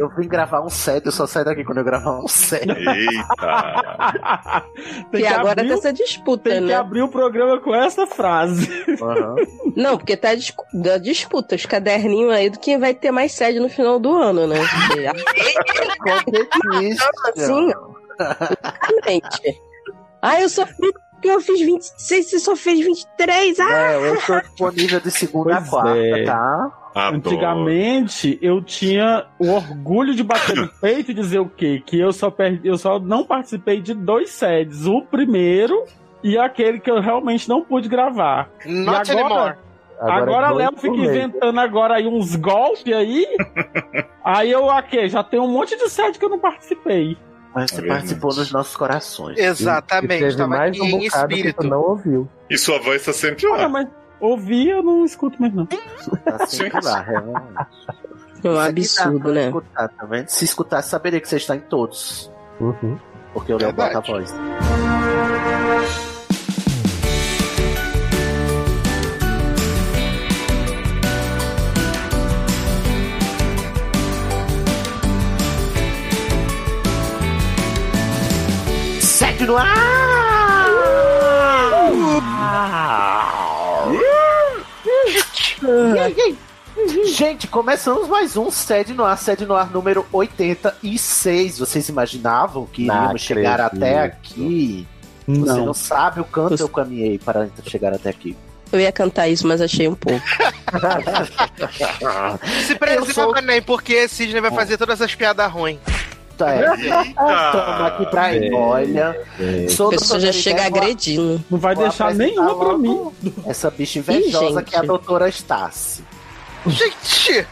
Eu vim gravar um set, eu só saio daqui quando eu gravar um set. Eita! Tem E que agora abrir tem o- essa disputa, Tem que né? abrir o programa com essa frase. Aham. Não, porque tá da disputa, os caderninhos aí do quem vai ter mais sede no final do ano, né? Assim, Exatamente. Ah, eu só fiz porque eu fiz 26, você só fez 23. Ah! É, eu tô disponível de segunda a Pois quarta, é. tá? Adoro. Antigamente eu tinha o orgulho de bater no peito e dizer o quê? Que eu só perdi, eu só não participei de dois sedes. O primeiro e aquele que eu realmente não pude gravar. Not E agora- anymore. Agora, é dois Léo fica inventando agora aí uns golpes aí. aí eu aqui, já tem um monte de sede que eu não participei. Mas você É participou nos nossos corações. E Exatamente, teve tava mais aqui um em espírito. não ouviu. E sua voz tá sempre lá. mas ouvir eu não escuto mais não. Tá sempre lá, realmente. É um absurdo, né? Escutar, tá vendo? Se escutar, saberia que você está em todos. Uhum. Porque eu Léo bota a Verdade. voz. Sede no ar! Gente, começamos mais um Sede no Ar, Sede no Ar número 86. Vocês imaginavam que Não iríamos chegar acredito. até aqui? Você não Não. sabe o quanto Você- eu caminhei para chegar até aqui. Eu ia cantar isso, mas achei um pouco. Se preserva, sou- Manem, porque Sidney vai fazer todas as piadas ruins. É. Eita! Tamo aqui pra ir. Olha, sou A pessoa já chega agredindo. Não vai vou deixar nenhuma pra mim. Essa bicha invejosa Ih, que é a doutora Estácio. Gente!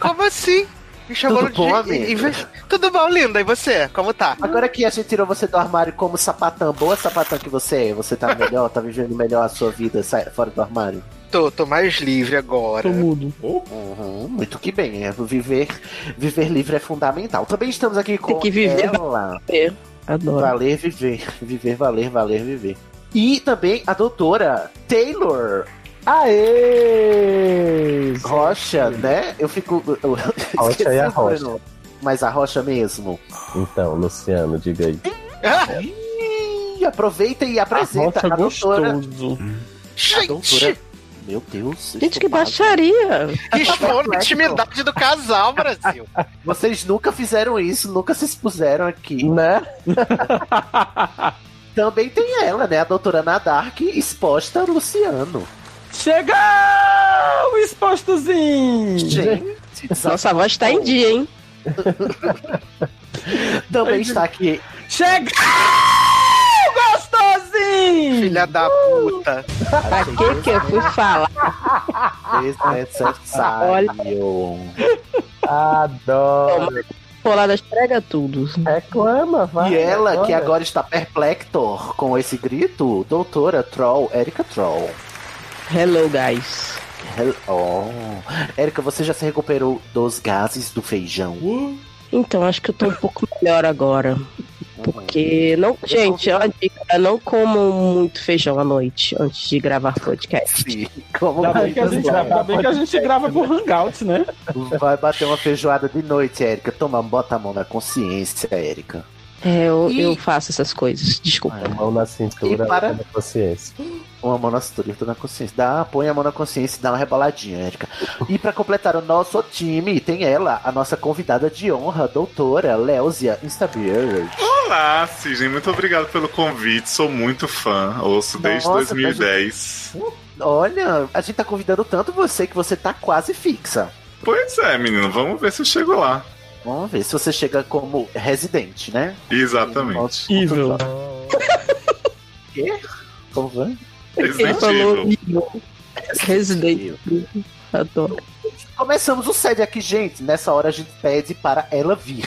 Como assim? Me chamou Tudo bom, de. inve- Tudo bom, linda. E você? Como tá? Agora que a gente tirou você do armário como sapatão, boa sapatão que você é, você tá melhor, tá vivendo melhor a sua vida fora do armário? Tô, tô mais livre agora. Tô mudo. Uhum, muito que bem, é, viver, viver livre é fundamental. Também estamos aqui com Tem que viver. ela. Adoro. Valer, viver. Viver, valer, valer, viver. E também a doutora Taylor Aê! Rocha, né? Eu fico. Eu, Rocha esqueci é a Rocha. Mas a Rocha mesmo. Então, Luciano, diga aí. Aproveita e A apresenta rocha a, doutora. gostoso. A doutora. Meu Deus. Gente, que baixaria! Expor a intimidade do casal, Brasil. Vocês nunca fizeram isso, nunca se expuseram aqui. Né? Também tem ela, né? A doutora Nadark exposta a Luciano. Chegou! Expostozinho! Gente, Nossa voz tá em dia, hein? também está aqui Chegou! Gostosinho! Filha da puta. Pra que que eu fui falar? desnecessário. Adoro. Poladas prega tudo. Reclama, vai. E ela, reclama. que agora está perplector com esse grito, doutora Troll, Erika Troll. Hello, guys. Hel- Oh. Erika, você já se recuperou dos gases do feijão? Então, acho que eu tô um pouco melhor agora. Porque não. Gente, é uma dica, não comam muito feijão à noite antes de gravar podcast. Sim. Como Ainda bem, que a vai, gente, ainda bem que a gente grava por Hangouts, né? vai bater uma feijoada de noite, Erika? Toma, bota a mão na consciência, Erika. É, eu, E- eu faço essas coisas. Desculpa. Ah, Mão na cintura, E para- na consciência. Uma mão na cintura e outra na consciência. Dá, põe a mão na consciência e dá uma reboladinha, Erika. E pra completar o nosso time, tem ela, a nossa convidada de honra, doutora Léuzia Instabird. Olá, Sidney. Muito obrigado pelo convite. Sou muito fã. Ouço desde Nossa, 2010. Olha, a gente tá convidando tanto você que você tá quase fixa. Pois é, menino. Vamos ver se eu chego lá. Vamos ver se você chega como residente, né? Exatamente. Evil. Quê? Como vai? Ele Resident falou Evil. Resident Evil. Adoro. Começamos o sede aqui, gente. Nessa hora a gente pede para ela vir.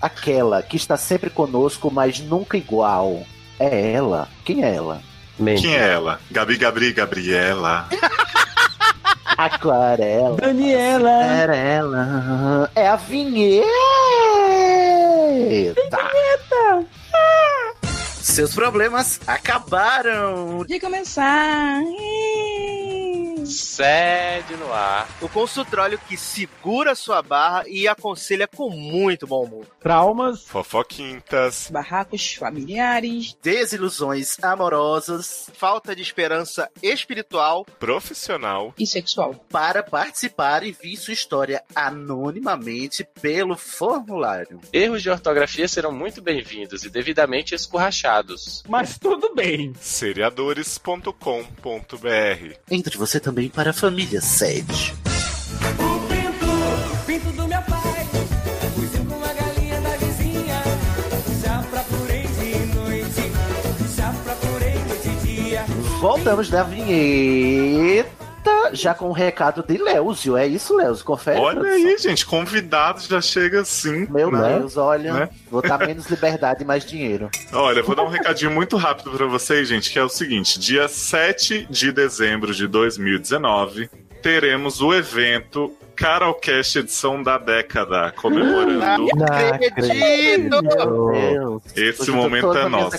Aquela que está sempre conosco, mas nunca igual. É ela. Quem é ela? Mente. Quem é ela? Gabi, Gabri, Gabriela. Aquarela. Daniela. Era ela. É a vinheta. Seus problemas acabaram. De começar. Sede no ar. O consultório que segura sua barra e aconselha com muito bom humor. Traumas. Fofoquintas. Barracos familiares. Desilusões amorosas. Falta de esperança espiritual. Profissional. E sexual. Para participar e vir sua história anonimamente pelo formulário. Erros de ortografia serão muito bem-vindos e devidamente escorrachados. Mas tudo bem. Seriadores.com.br Entre você também para a família sede. O pinto, pinto do meu pai. Fugiu com a galinha da vizinha. Já procurei de noite. Já procurei de dia. Voltamos da vinheta. Já com o recado de Leozio, é isso, Leozio? Confere? Olha aí, gente, convidado já chega assim. Meu né? Deus, olha, Né? vou dar menos liberdade e mais dinheiro. Olha, vou dar um recadinho muito rápido pra vocês, gente, que é o seguinte: dia 7 de dezembro de 2019, teremos o evento Carolcast edição da década, comemorando. Não acredito! Meu Deus. Esse momento é nosso.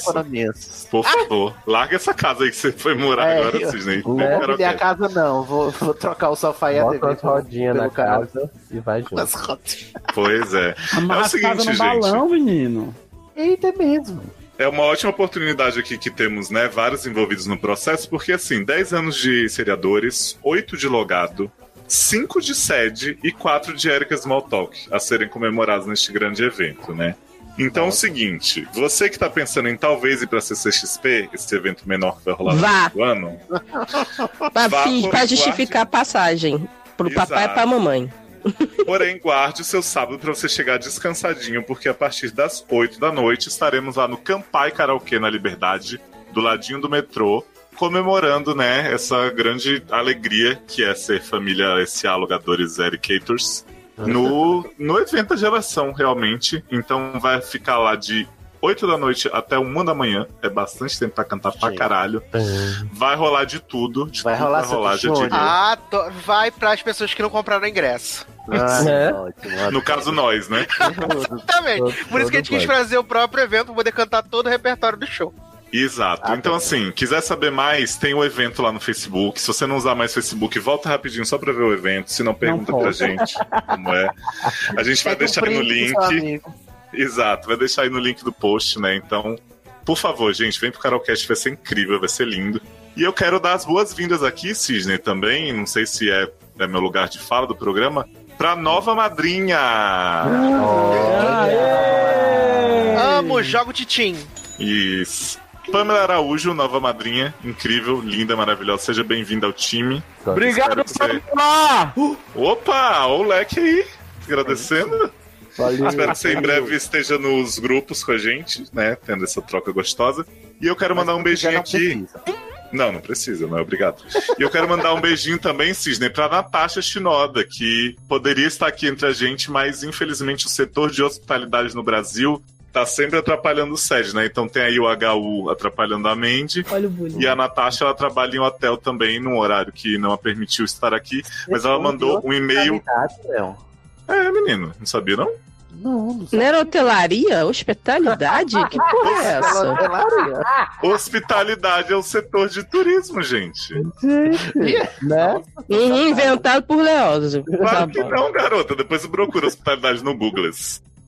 Por favor, larga essa casa aí que você foi morar É, agora, eu- Cisne. Não vou vender a casa, não. Vou, vou trocar o sofá e a Bota TV. as rodinhas na casa e vai junto. As. Pois é. Amarra É o seguinte, casa no gente. balão, menino. Eita, é mesmo. É uma ótima oportunidade aqui que temos, né? Vários envolvidos no processo, porque assim, 10 anos de seriadores, 8 de logado, 5 de sede e 4 de Erika Smalltalk a serem comemorados neste grande evento, né? Então é o seguinte, você que tá pensando em talvez ir pra CCXP, esse evento menor que vai rolar Vá. no ano, Pra, justificar a passagem. Pro papai e Exato. pra mamãe. Porém, guarde o seu sábado para você chegar descansadinho, porque a partir das 8 da noite estaremos lá no Campai Karaokê na Liberdade, do ladinho do metrô, comemorando, né, essa grande alegria que é ser família SA Alugadores Ericators no, no evento da geração, realmente. Então vai ficar lá de 8 da noite até 1 da manhã. É bastante tempo pra cantar pra caralho. Vai rolar de tudo. De Vai tudo rolar vai rolar, já. Ah, to- vai para as pessoas que não compraram ingresso. Ah, É. ótimo, No caso, nós, né? Exatamente. Por isso que a gente quis fazer o próprio evento pra poder cantar todo o repertório do show. Exato. Ah, então, tá. assim, quiser saber mais, tem o evento lá no Facebook. Se você não usar mais Facebook, volta rapidinho só pra ver o evento. Se não, pergunta pra pode. gente como é. A gente vai deixar aí no link. Exato, vai deixar aí no link do post, né? Então, por favor, gente, vem pro Carolcast, vai ser incrível, vai ser lindo. E eu quero dar as boas-vindas aqui, Cisne, também. Não sei se é, é meu lugar de fala do programa. Pra nova madrinha! Aê! Amo, jogo Titim. Isso. Pamela Araújo, nova madrinha, incrível, linda, maravilhosa. Seja bem-vinda ao time. Obrigado, Espero que você- Samar! Opa, o leque aí. Agradecendo. Valeu. Espero que você em breve esteja nos grupos com a gente, né? Tendo essa troca gostosa. E eu quero mandar um beijinho aqui. precisa. Não, não precisa, não, obrigado. E eu quero mandar um beijinho também, Cisne, pra Natasha Shinoda, que poderia estar aqui entre a gente, mas infelizmente o setor de hospitalidade no Brasil tá sempre atrapalhando o SED, né? Então tem aí o HU atrapalhando a Mandy. Olha o bullying. E a Natasha, ela trabalha em hotel também, num horário que não a permitiu estar aqui. Mas ela mandou um e-mail. Léo. É, menino, não sabia não? Não, não Não era hotelaria? Hospitalidade? Que porra é essa? Hospitalidade é o setor de turismo, gente. Né? Inventado por Leózio. Tá Claro que bom. não, garota. Depois procura hospitalidade no Google.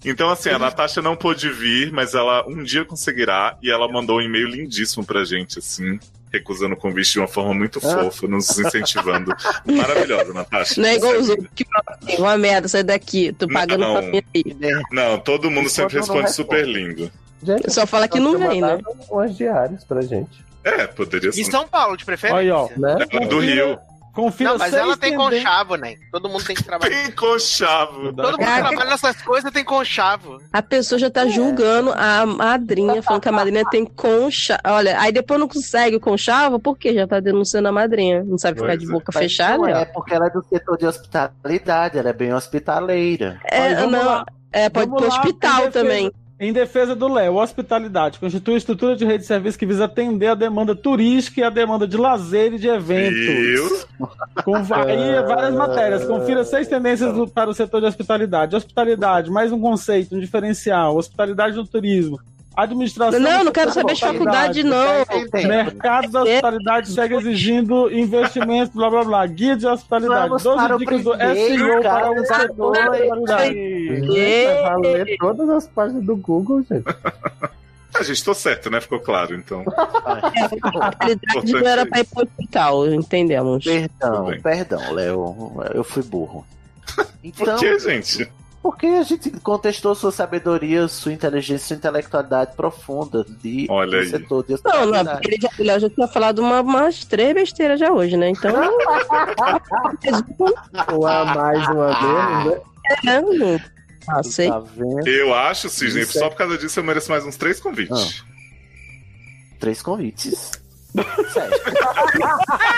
Então, assim, a Natasha não pôde vir, mas ela um dia conseguirá. E ela mandou um e-mail lindíssimo pra gente, assim, recusando o convite de uma forma muito fofa, nos incentivando. Maravilhosa, Natasha. Não é igual os outros que falam assim, uma merda, sai daqui, tô pagando Não. pra aí. Não, todo mundo sempre responde super lindo. Gente, Só fala que não vem, né? Umas diárias pra gente. É, poderia Em ser. São Paulo, de preferência. Olha, ó. Né? Ela é do Rio. Confira Não, mas ela tem conchavo, né? Todo mundo tem que trabalhar. Tem conchavo. Todo mundo que trabalha nessas coisas tem conchavo. A pessoa já tá julgando a madrinha, falando que a madrinha tem concha. Olha, aí depois não consegue o conchavo, por quê? Já tá denunciando a madrinha. Não sabe ficar Pois de é. boca Mas fechada? não ó. é porque ela é do setor de hospitalidade, ela é bem hospitaleira. É, não, lá. é, pode ir pro hospital em defesa- também. Em defesa do Léo, hospitalidade constitui estrutura de rede de serviço que visa atender a demanda turística e a demanda de lazer e de eventos. Com aí, várias matérias. Confira seis tendências do- para o setor de hospitalidade. Hospitalidade, mais um conceito, um diferencial. Hospitalidade no turismo. Administração. Não, não quero saber de faculdade, não. Mercado da hospitalidade segue exigindo investimentos, blá blá blá. Guia de hospitalidade. Vamos 12 para o dicas do SEO para o setor da hospitalidade. Vai ler todas as páginas do Google, gente. A gente tô certo, né? Ficou claro, então. Hospitalidade não era pra ir pro hospital, entendemos. Perdão, perdão, Léo. Eu fui burro. Então, Por que, gente? Porque a gente contestou sua sabedoria, sua inteligência, sua intelectualidade profunda de Olha aí. setor de Não, não, ele já, Léo já tinha falado uma, umas três besteiras já hoje, né? Então. Ou a mais uma vez, né? é, Passei. Tá? Eu acho, Cisne, Isso é- só por causa disso eu mereço mais uns três convites. Três convites. Sério.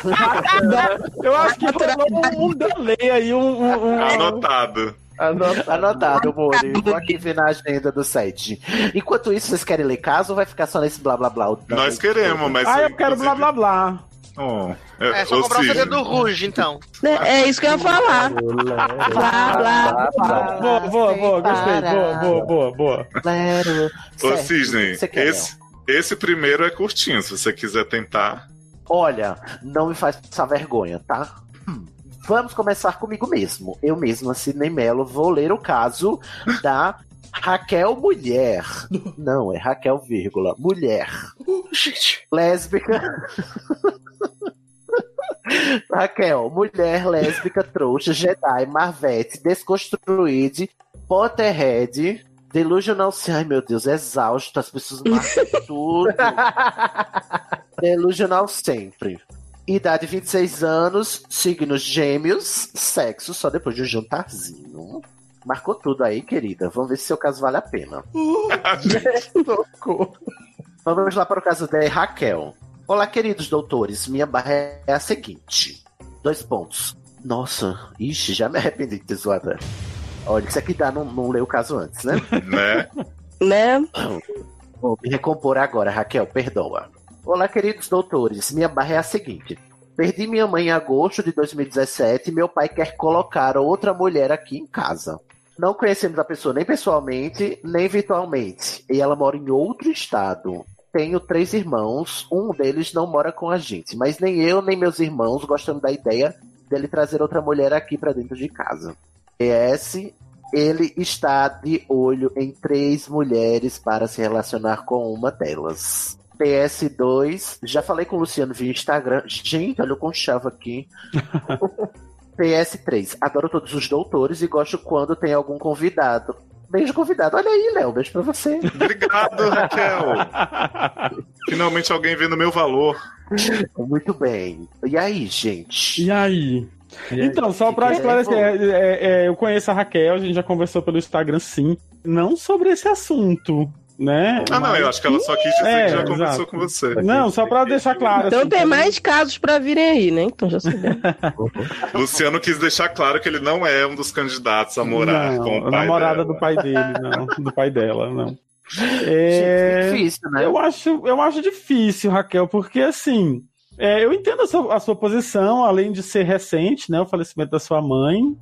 Eu acho que rolou um delay aí, um. um, um- Anotado. Anotado, Mori. Vou aqui ver na agenda do site. Enquanto isso, vocês querem ler caso ou vai ficar só nesse blá blá blá? O- Nós queremos, mas. Ah, eu quero blá blá blá. Oh, É só ô, comprar o Cisne, CD do Ruge, então. É, é isso que eu ia falar. Blá, blá, blá. Boa, boa, boa, gostei. Boa, boa, boa, boa. Claro. Ô, Cisne, esse, esse primeiro é curtinho, se você quiser tentar. Olha, não me faz passar vergonha, tá? Hum. Vamos começar comigo mesmo. Eu mesma, Sidney Mello, vou ler o caso da Raquel Mulher. Não, é Raquel, vírgula, mulher. Lésbica. Raquel, mulher lésbica, trouxa, Jedi, Marvete, desconstruída, Potterhead, delusional. Ai meu Deus, exausto, as pessoas marcam tudo. Delusional sempre. Idade 26 anos, signos gêmeos, sexo só depois de um jantarzinho. Marcou tudo aí, querida. Vamos ver se seu caso vale a pena. Vamos lá para o caso da Raquel. Olá, queridos doutores. Minha barra é a seguinte: dois pontos. Nossa, ixi, já me arrependi de ter zoado. Olha, isso aqui dá, não, não ler o caso antes, né? Né? Né? Vou me recompor agora, Raquel, perdoa. Olá, queridos doutores. Minha barra é a seguinte. Perdi minha mãe em agosto de 2017 e meu pai quer colocar outra mulher aqui em casa. Não conhecemos a pessoa nem pessoalmente, nem virtualmente. E ela mora em outro estado. Tenho três irmãos, um deles não mora com a gente, mas nem eu nem meus irmãos gostamos da ideia dele trazer outra mulher aqui pra dentro de casa. PS, ele está de olho em três mulheres para se relacionar com uma delas. PS2, já falei com o Luciano via Instagram. Gente, olha o conchavo aqui. PS3, adoro todos os doutores e gosto quando tem algum convidado. Beijo, convidado. Olha aí, Léo, beijo pra você. Obrigado, Raquel. Finalmente alguém vendo meu valor. Muito bem. E aí, gente? E aí? Então, só pra que esclarecer, é, é, é, eu conheço a Raquel, a gente já conversou pelo Instagram, sim. Não sobre esse assunto, né? Ah, não, eu acho que ela só quis dizer É, que já conversou exato. com você. Não, só pra deixar claro. Então assim, tem mais casos pra virem aí, né? Então já sabemos. Luciano quis deixar claro que ele não é um dos candidatos a morar não, com o a pai namorada dela. do pai dele, não. Do pai dela, não. É, Difícil, né? eu, acho, eu acho difícil, Raquel, porque assim. é, eu entendo a sua, a sua posição, além de ser recente, né? O falecimento da sua mãe.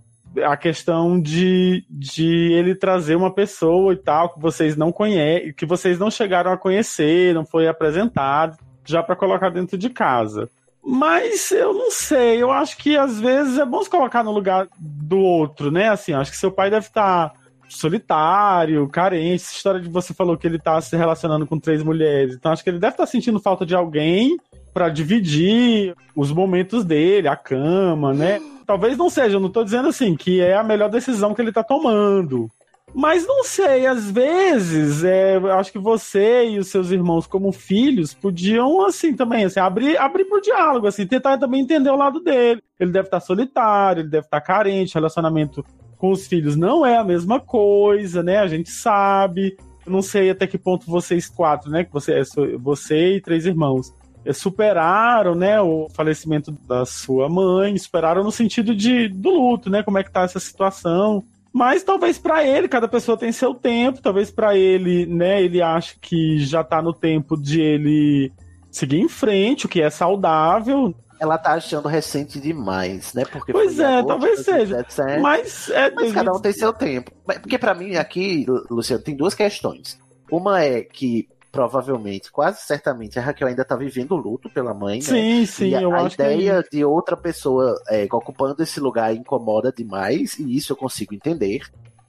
A questão de, de ele trazer uma pessoa e tal, que vocês não conhecem, que vocês não chegaram a conhecer, não foi apresentado, já para colocar dentro de casa. Mas eu não sei, eu acho que às vezes é bom se colocar no lugar do outro, né? Assim, acho que seu pai deve estar solitário, carente. Essa história de você falou que ele tá se relacionando com três mulheres. Então acho que ele deve estar sentindo falta de alguém para dividir os momentos dele, a cama, né? Talvez não seja, eu não tô dizendo assim que é a melhor decisão que ele tá tomando. Mas não sei, às vezes, é, acho que você e os seus irmãos, como filhos, podiam, assim, também, assim, abrir, abrir pro diálogo, assim, tentar também entender o lado dele. Ele deve estar solitário, ele deve estar carente, relacionamento com os filhos não é a mesma coisa, né? A gente sabe. Não sei até que ponto vocês quatro, né? Que você, você e três irmãos superaram, né, o falecimento da sua mãe, superaram no sentido de do luto, né? Como é que tá essa situação? Mas talvez para ele, cada pessoa tem seu tempo, talvez para ele, né, ele acha que já tá no tempo de ele seguir em frente, o que é saudável. Ela tá achando recente demais, né? Porque Pois é, agosto talvez seja. 2017. Mas é Mas cada um tem seu tempo. Porque pra mim aqui, Lu- Luciano, tem duas questões. Uma é que provavelmente, quase certamente, a Raquel ainda tá vivendo o luto pela mãe, né? Sim, sim, E a, eu a acho que é ideia isso. de outra pessoa é, ocupando esse lugar incomoda demais, e isso eu consigo entender.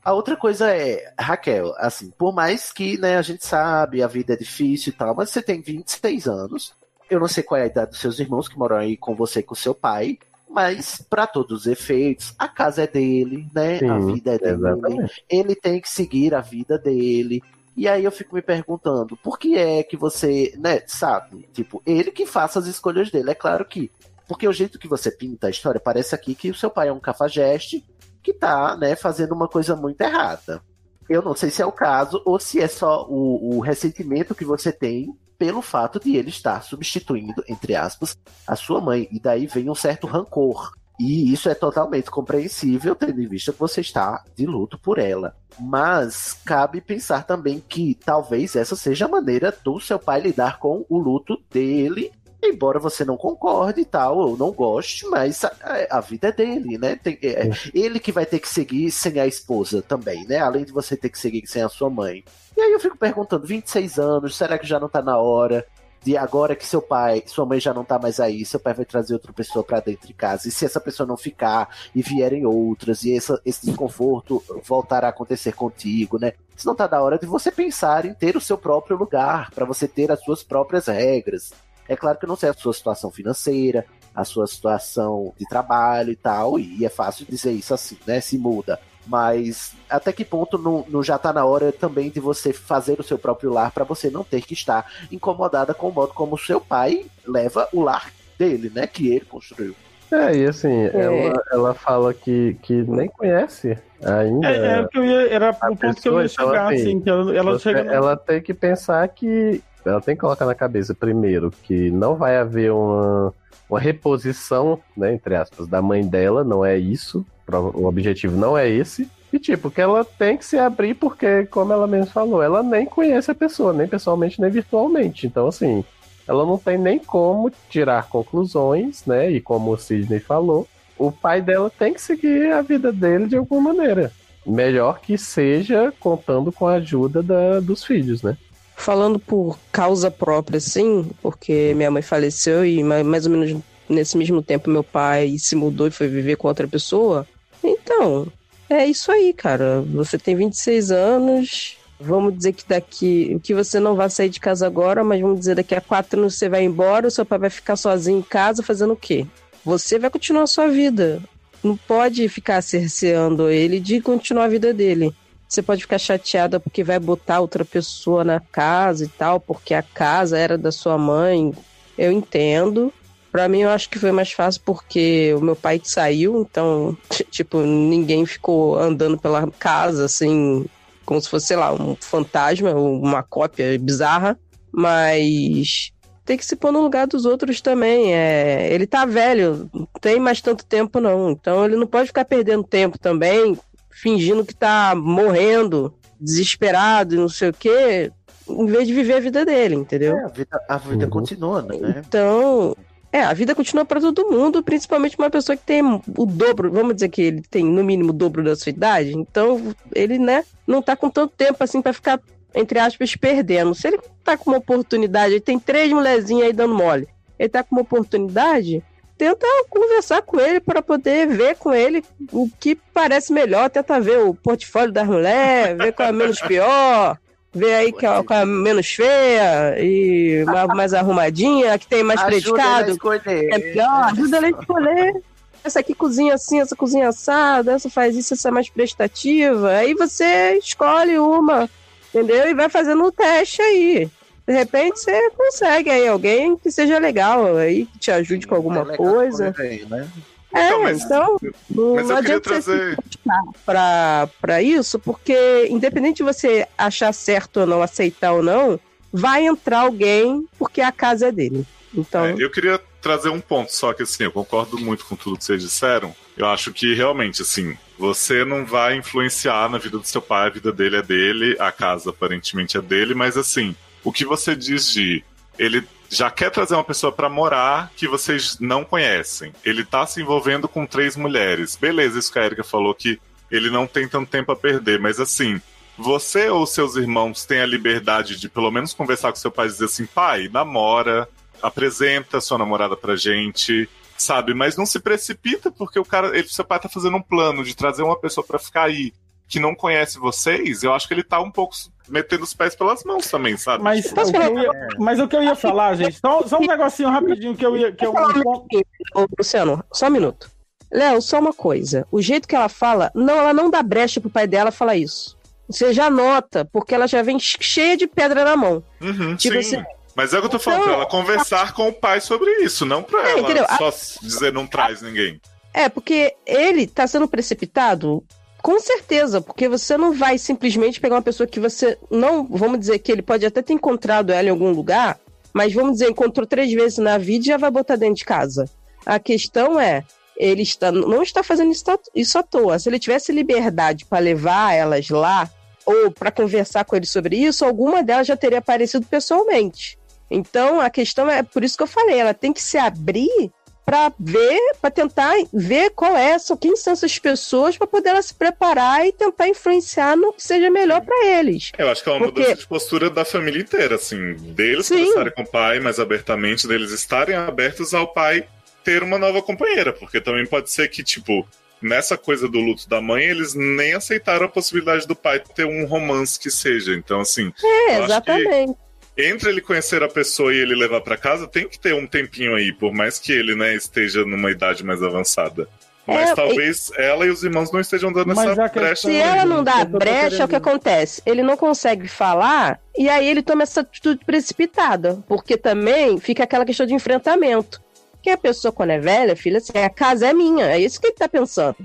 A outra coisa é, Raquel, assim, por mais que né, a gente sabe, a vida é difícil e tal, mas você tem 26 anos. Eu não sei qual é a idade dos seus irmãos que moram aí com você e com seu pai, mas para todos os efeitos, a casa é dele, né? a Sim, vida é dele. exatamente. Ele tem que seguir a vida dele. E aí eu fico me perguntando, por que é que você, né, sabe? Tipo, ele que faça as escolhas dele. É claro que. Porque o jeito que você pinta a história parece aqui que o seu pai é um cafajeste que tá, né, fazendo uma coisa muito errada. Eu não sei se é o caso ou se é só o, o ressentimento que você tem pelo fato de ele estar substituindo, entre aspas, a sua mãe. E daí vem um certo rancor. E isso é totalmente compreensível, tendo em vista que você está de luto por ela. Mas cabe pensar também que talvez essa seja a maneira do seu pai lidar com o luto dele. Embora você não concorde e tal, ou não goste, mas a, a vida é dele, né? Tem- é, ele que vai ter que seguir sem a esposa também, né? Além de você ter que seguir sem a sua mãe. E aí eu fico perguntando, 26 anos, será que já não tá na hora de agora que seu pai, sua mãe já não tá mais aí, seu pai vai trazer outra pessoa pra dentro de casa, e se essa pessoa não ficar e vierem outras, e essa- esse desconforto voltar a acontecer contigo, né? Se não tá da hora de você pensar em ter o seu próprio lugar, pra você ter as suas próprias regras. É claro que eu não sei a sua situação financeira, a sua situação de trabalho e tal, e é fácil dizer isso assim, né? Se muda. Mas até que ponto não, não já tá na hora também de você fazer o seu próprio lar para você não ter que estar incomodada com o modo como o seu pai leva o lar dele, né? Que ele construiu. É, e assim, ela, ela fala que, que nem conhece ainda. É, é eu ia, era o ponto que eu ia então, chegar, assim, assim, que ela, ela Você- chega. no- ela tem que pensar que. Ela tem que colocar na cabeça, primeiro, que não vai haver uma, uma reposição, né, entre aspas, da mãe dela, não é isso. O objetivo não é esse. E, tipo, que ela tem que se abrir, porque, como ela mesmo falou, ela nem conhece a pessoa, nem pessoalmente, nem virtualmente. Então, assim, ela não tem nem como tirar conclusões, né? E como o Sidney falou, o pai dela tem que seguir a vida dele de alguma maneira. Melhor que seja contando com a ajuda da- dos filhos, né? Falando por causa própria, sim, porque minha mãe faleceu e ma- mais ou menos nesse mesmo tempo meu pai se mudou e foi viver com outra pessoa. Então, é isso aí, cara. Você tem 26 anos. Vamos dizer que daqui. que você não vai sair de casa agora, mas vamos dizer daqui a quatro anos você vai embora, o seu pai vai ficar sozinho em casa fazendo o quê? Você vai continuar a sua vida. Não pode ficar cerceando ele de continuar a vida dele. Você pode ficar chateada porque vai botar outra pessoa na casa e tal, porque a casa era da sua mãe. Eu entendo. Pra mim, eu acho que foi mais fácil porque o meu pai que saiu, então, tipo, ninguém ficou andando pela casa, assim, como se fosse, sei lá, um fantasma ou uma cópia bizarra. Mas tem que se pôr no lugar dos outros também. É, ele tá velho, não tem mais tanto tempo, não. Então ele não pode ficar perdendo tempo também, fingindo que tá morrendo, desesperado e não sei o quê, em vez de viver a vida dele, entendeu? É, a vida, a vida continua, né? Então, é, a vida continua para todo mundo, principalmente uma pessoa que tem o dobro, vamos dizer que ele tem no mínimo o dobro da sua idade, então ele, né, não tá com tanto tempo assim para ficar, entre aspas, perdendo. Se ele tá com uma oportunidade, ele tem três mulherzinhas aí dando mole, ele tá com uma oportunidade, tenta conversar com ele para poder ver com ele o que parece melhor, tenta ver o portfólio das mulheres, ver qual é menos pior. Ver aí que é, qual é menos feia e mais, arrumadinha, que tem mais Ajuda predicado. escolher. É pior, ajuda ela a escolher. Essa aqui cozinha assim, essa cozinha assada, essa faz isso, essa é mais prestativa. Aí você escolhe uma, entendeu? E vai fazendo o teste aí. De repente você consegue aí alguém que seja legal aí, que te ajude com alguma legal coisa. aí, né? É, Então, mas- então, não, Mas não adianta você trazer. pra, pra isso, porque independente de você achar certo ou não, aceitar ou não, vai entrar alguém porque a casa é dele. Então, É, eu queria trazer um ponto, só que assim, eu concordo muito com tudo que vocês disseram. Eu acho que realmente, assim, você não vai influenciar na vida do seu pai, a vida dele é dele, a casa aparentemente é dele, mas assim, o que você diz de ele já quer trazer uma pessoa pra morar que vocês não conhecem. Ele tá se envolvendo com três mulheres. Beleza, isso que a Erika falou que ele não tem tanto tempo a perder, mas assim, você ou seus irmãos têm a liberdade de pelo menos conversar com seu pai e dizer assim, pai, namora, apresenta sua namorada pra gente, sabe? Mas não se precipita porque o cara, ele, seu pai tá fazendo um plano de trazer uma pessoa pra ficar aí que não conhece vocês, eu acho que ele tá um pouco metendo os pés pelas mãos também, sabe? Mas, o que eu ia, mas o que eu ia falar, gente, só, só um negocinho rapidinho que eu ia. Que eu, Ô, Luciano, só um minuto. Léo, só uma coisa. O jeito que ela fala, não, ela não dá brecha pro pai dela falar isso. Você já nota, porque ela já vem cheia de pedra na mão. Uhum, Tipo sim. assim, Mas é o que eu tô falando, Então- pra ela conversar com o pai sobre isso, não pra É, ela entendeu? só dizer não traz ninguém. É, porque ele tá sendo precipitado, com certeza, porque você não vai simplesmente pegar uma pessoa que você não. Vamos dizer que ele pode até ter encontrado ela em algum lugar, mas vamos dizer, encontrou três vezes na vida e já vai botar dentro de casa. A questão é. Ele está, não está fazendo isso, à- toa. Se ele tivesse liberdade para levar elas lá ou para conversar com ele sobre isso, alguma delas já teria aparecido pessoalmente. Então a questão é por isso que eu falei, ela tem que se abrir para ver, para tentar ver qual é, são quem são essas pessoas para poder ela se preparar e tentar influenciar no que seja melhor para eles. Eu acho que é uma Porque- mudança de postura da família inteira, assim, deles Sim. conversarem com o pai mais abertamente, deles estarem abertos ao pai ter uma nova companheira, porque também pode ser que, tipo, nessa coisa do luto da mãe, eles nem aceitaram a possibilidade do pai ter um romance que seja. Então, assim, É, exatamente. Entre ele conhecer a pessoa e ele levar pra casa, tem que ter um tempinho aí, por mais que ele, né, esteja numa idade mais avançada. Mas É, talvez ela e os irmãos não estejam dando Mas essa brecha. Se ela não dá brecha, o que acontece? Ele não consegue falar e aí ele toma essa atitude precipitada, porque também fica aquela questão de enfrentamento. Que a pessoa, quando é velha, filha, assim, a casa é minha, é isso que ele tá pensando.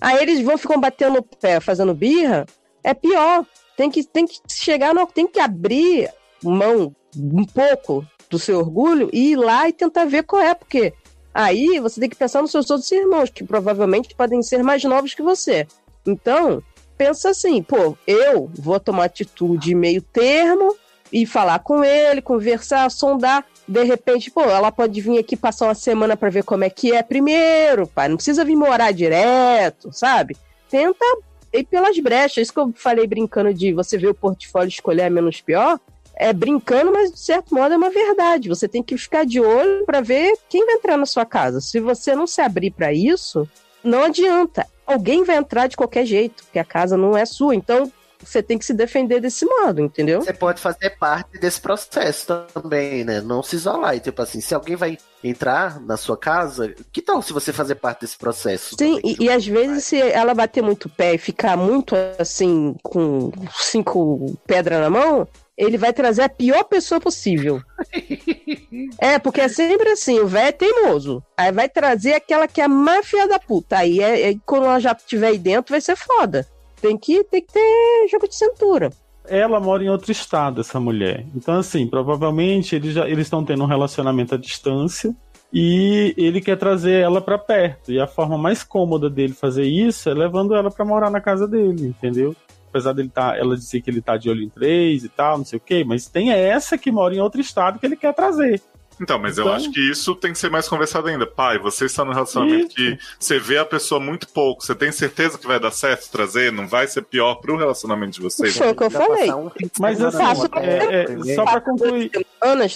Aí eles vão ficam batendo o pé, fazendo birra, é pior. Tem que, tem que chegar, no, tem que abrir mão um pouco do seu orgulho e ir lá e tentar ver qual é, porque aí você tem que pensar nos seus outros irmãos, que provavelmente podem ser mais novos que você. Então, pensa assim, pô, eu vou tomar atitude meio termo e falar com ele, conversar, sondar. De repente, pô, ela pode vir aqui passar uma semana pra ver como é que é primeiro, pai. Não precisa vir morar direto, sabe? Tenta ir pelas brechas. Isso que eu falei brincando de você ver o portfólio escolher a menos pior. É brincando, mas de certo modo é uma verdade. Você tem que ficar de olho pra ver quem vai entrar na sua casa. Se você não se abrir pra isso, não adianta. Alguém vai entrar de qualquer jeito, porque a casa não é sua. Então, você tem que se defender desse modo, entendeu? Você pode fazer parte desse processo também, né? Não se isolar. E, tipo assim, se alguém vai entrar na sua casa, que tal se você fazer parte desse processo? Sim, também, e, e às vezes se ela bater muito pé e ficar muito assim, com cinco pedras na mão, ele vai trazer a pior pessoa possível. é, porque é sempre assim, o velho é teimoso. Aí vai trazer aquela que é a máfia da puta. Aí é, é- quando ela já estiver aí dentro, vai ser foda. Tem que, tem que ter jogo de cintura. ela mora em outro estado, essa mulher. Então, assim, provavelmente eles já eles estão tendo um relacionamento à distância e ele quer trazer ela pra perto. E a forma mais cômoda dele fazer isso é levando ela pra morar na casa dele, entendeu? Apesar dele tá, ela dizer que ele tá de olho em três e tal, não sei o quê, mas tem essa que mora em outro estado que ele quer trazer. Então, mas eu Então- acho que isso tem que ser mais conversado ainda. Pai, você está num relacionamento Isso. que você vê a pessoa muito pouco, você tem certeza que vai dar certo trazer, não vai ser pior pro relacionamento de vocês? Foi o que eu falei. um Mas assim, Faço- é, é, só pra concluir. Anas,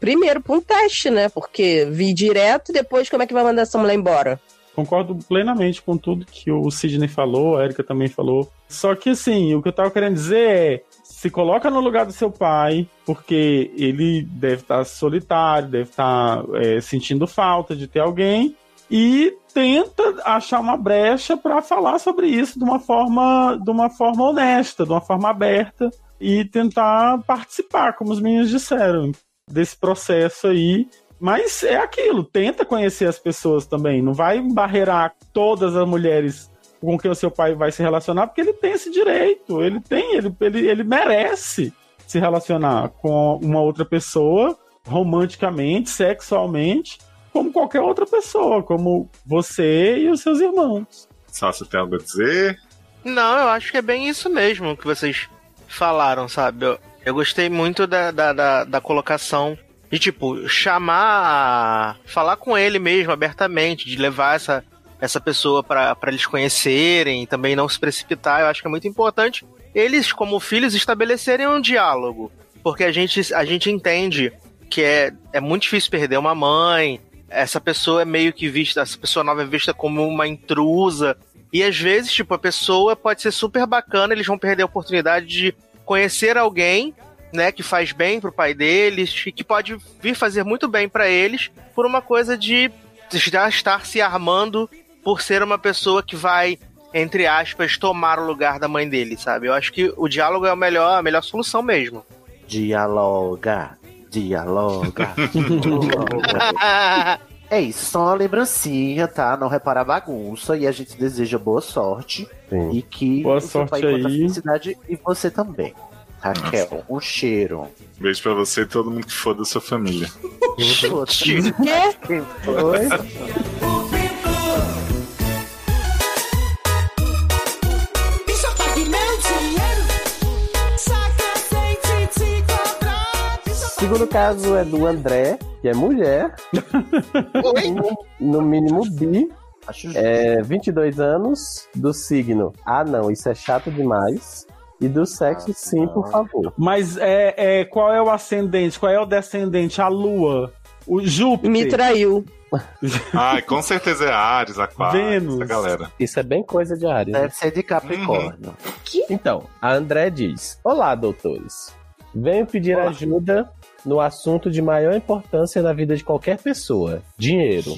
primeiro pra um teste, né? Porque vi direto e depois como é que vai mandar essa mulher embora? Concordo plenamente com tudo que o Sidney falou, a Erika também falou. Só que assim, o que eu tava querendo dizer é. Se coloca no lugar do seu pai, porque ele deve estar solitário, deve estar é, sentindo falta de ter alguém, e tenta achar uma brecha para falar sobre isso de uma forma, de uma forma honesta, de uma forma aberta, e tentar participar, como os meninos disseram, desse processo aí mas é aquilo, tenta conhecer as pessoas também. Não vai barreirar todas as mulheres com quem o seu pai vai se relacionar, porque ele tem esse direito. Ele tem, ele, ele, ele merece se relacionar com uma outra pessoa romanticamente, sexualmente, como qualquer outra pessoa, como você e os seus irmãos. Sasha tem algo a dizer? Não, eu acho que é bem isso mesmo que vocês falaram, sabe? Eu, eu gostei muito da, da, da, da colocação de, tipo, chamar, falar com ele mesmo abertamente, de levar essa, essa pessoa para eles conhecerem, também não se precipitar. Eu acho que é muito importante. eles, como filhos, estabelecerem um diálogo. Porque a gente, a gente entende que é, é muito difícil perder uma mãe, essa pessoa é meio que vista, essa pessoa nova é vista como uma intrusa. E às vezes, tipo, a pessoa pode ser super bacana, eles vão perder a oportunidade de conhecer alguém, né, que faz bem pro pai deles, e que pode vir fazer muito bem pra eles, por uma coisa de já estar se armando por ser uma pessoa que vai, entre aspas, tomar o lugar da mãe dele, sabe? Eu acho que o diálogo é o melhor, a melhor solução mesmo. Dialoga, dialoga. dialoga. É isso, só uma lembrancinha, tá? Não repara a bagunça e a gente deseja boa sorte Sim. e que Boa sorte pai a aí. felicidade e você também. Raquel, um cheiro. Beijo pra você e todo mundo que for da sua família. Quê? Oi? Bicho, O segundo caso é do André, que é mulher, no mínimo bi, é 22 anos, do signo. Ah, não, isso é chato demais. E do sexo, sim, por favor. Mas é, é, qual é o ascendente? Qual é o descendente? A lua. O Júpiter. Me traiu. Ai, com certeza é Ares, Aquário, Vênus. essa galera. Isso é bem coisa de área. Deve ser de Capricórnio. Então, a André diz: Olá, doutores. Venho pedir Olá. ajuda no assunto de maior importância na vida de qualquer pessoa: dinheiro.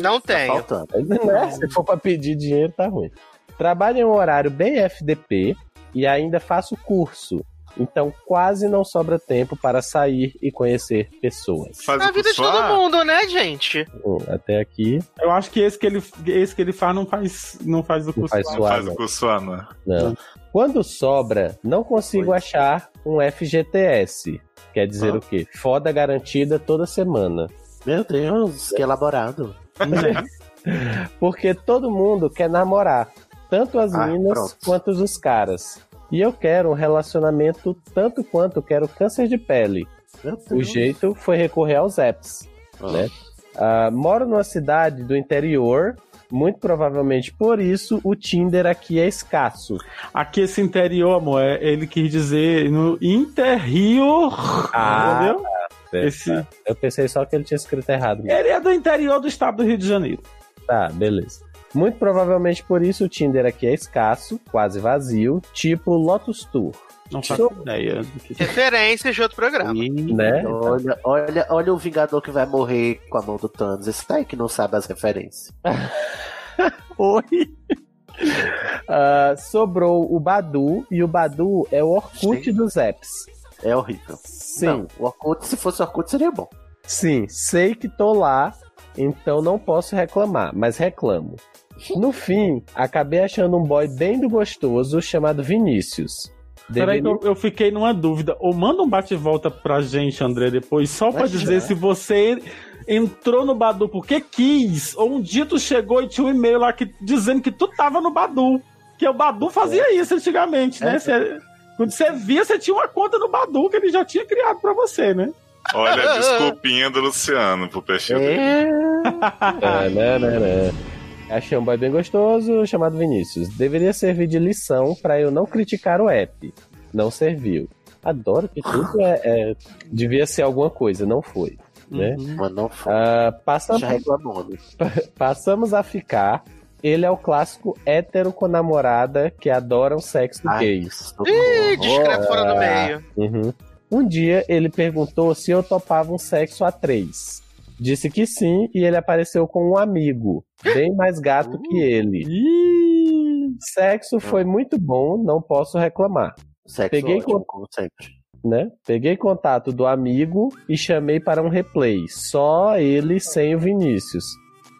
Não Tá tenho. faltando. Né? Se for pra pedir dinheiro, tá ruim. Trabalho em um horário bem FDP e ainda faço curso. Então quase não sobra tempo para sair e conhecer pessoas. Faz Na vida de curso todo mundo, né, gente? Até aqui Eu acho que esse que ele, esse que ele faz não faz, não faz o não curso. faz não faz suar, o curso A, né? não. Quando sobra, não consigo achar um FGTS. Quer dizer Ah. o quê? Foda garantida toda semana. Meu Deus, que elaborado. Porque todo mundo quer namorar. Tanto as Ah, minas pronto. quanto os caras. E eu quero um relacionamento tanto quanto quero câncer de pele. O jeito foi recorrer aos apps. Ah. né? Ah, moro numa cidade do interior, muito provavelmente por isso o Tinder aqui é escasso. Aqui esse interior, amor, é, ele quis dizer no interior. Ah, entendeu? É, Esse, Eu pensei só que ele tinha escrito errado. mesmo. ele é do interior do estado do Rio de Janeiro. Tá, beleza. Muito provavelmente por isso o Tinder aqui é escasso, quase vazio, tipo Lotus Tour. Não faço ideia Referências de outro programa. Ih, Né? Olha, olha, olha o Vingador que vai morrer com a mão do Thanos. Esse tá aí que não sabe as referências. Oi. Ah, sobrou o Badu, e o Badu é o Orkut Sim. dos apps. É horrível. Sim, Não, o Orkut, se fosse o Orkut, seria bom. sim, sei que tô lá, então não posso reclamar, mas reclamo. No fim, acabei achando um boy bem do gostoso chamado Vinícius. Peraí, que Deveria- eu, eu fiquei numa dúvida. Ou manda um bate-volta pra gente, André, depois, só pra Mas dizer já. se você entrou no Badu porque quis, ou um dia tu chegou e tinha um e-mail lá que, dizendo que tu tava no Badu. Que o Badu fazia isso antigamente, né? É. Cê- quando você via, você tinha uma conta no Badu que ele já tinha criado pra você, né? Olha a desculpinha do Luciano pro dele. É, Ah, né, né, né. Achei um boy bem gostoso chamado Vinícius. Deveria servir de lição pra eu não criticar o app. Não serviu. Adoro que tudo é, é- devia ser alguma coisa, não foi. Né? mas não foi. Ah, passamos, Já reclamando. passamos a ficar. Ele é o clássico hétero com namorada que adoram sexo Ai, gay. Ih, discreto fora do meio. Uhum. Um dia ele perguntou se eu topava um sexo a três. Disse que sim e ele apareceu com um amigo, bem mais gato que ele. Ih, Sexo foi muito bom, não posso reclamar, Sexo Peguei ótimo, com- como sempre. né? Peguei contato do amigo e chamei para um replay, só ele sem o Vinícius.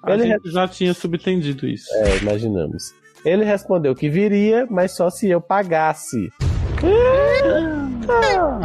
a Ele gente já tinha subtendido isso. É, imaginamos. Ele respondeu que viria, mas só se eu pagasse.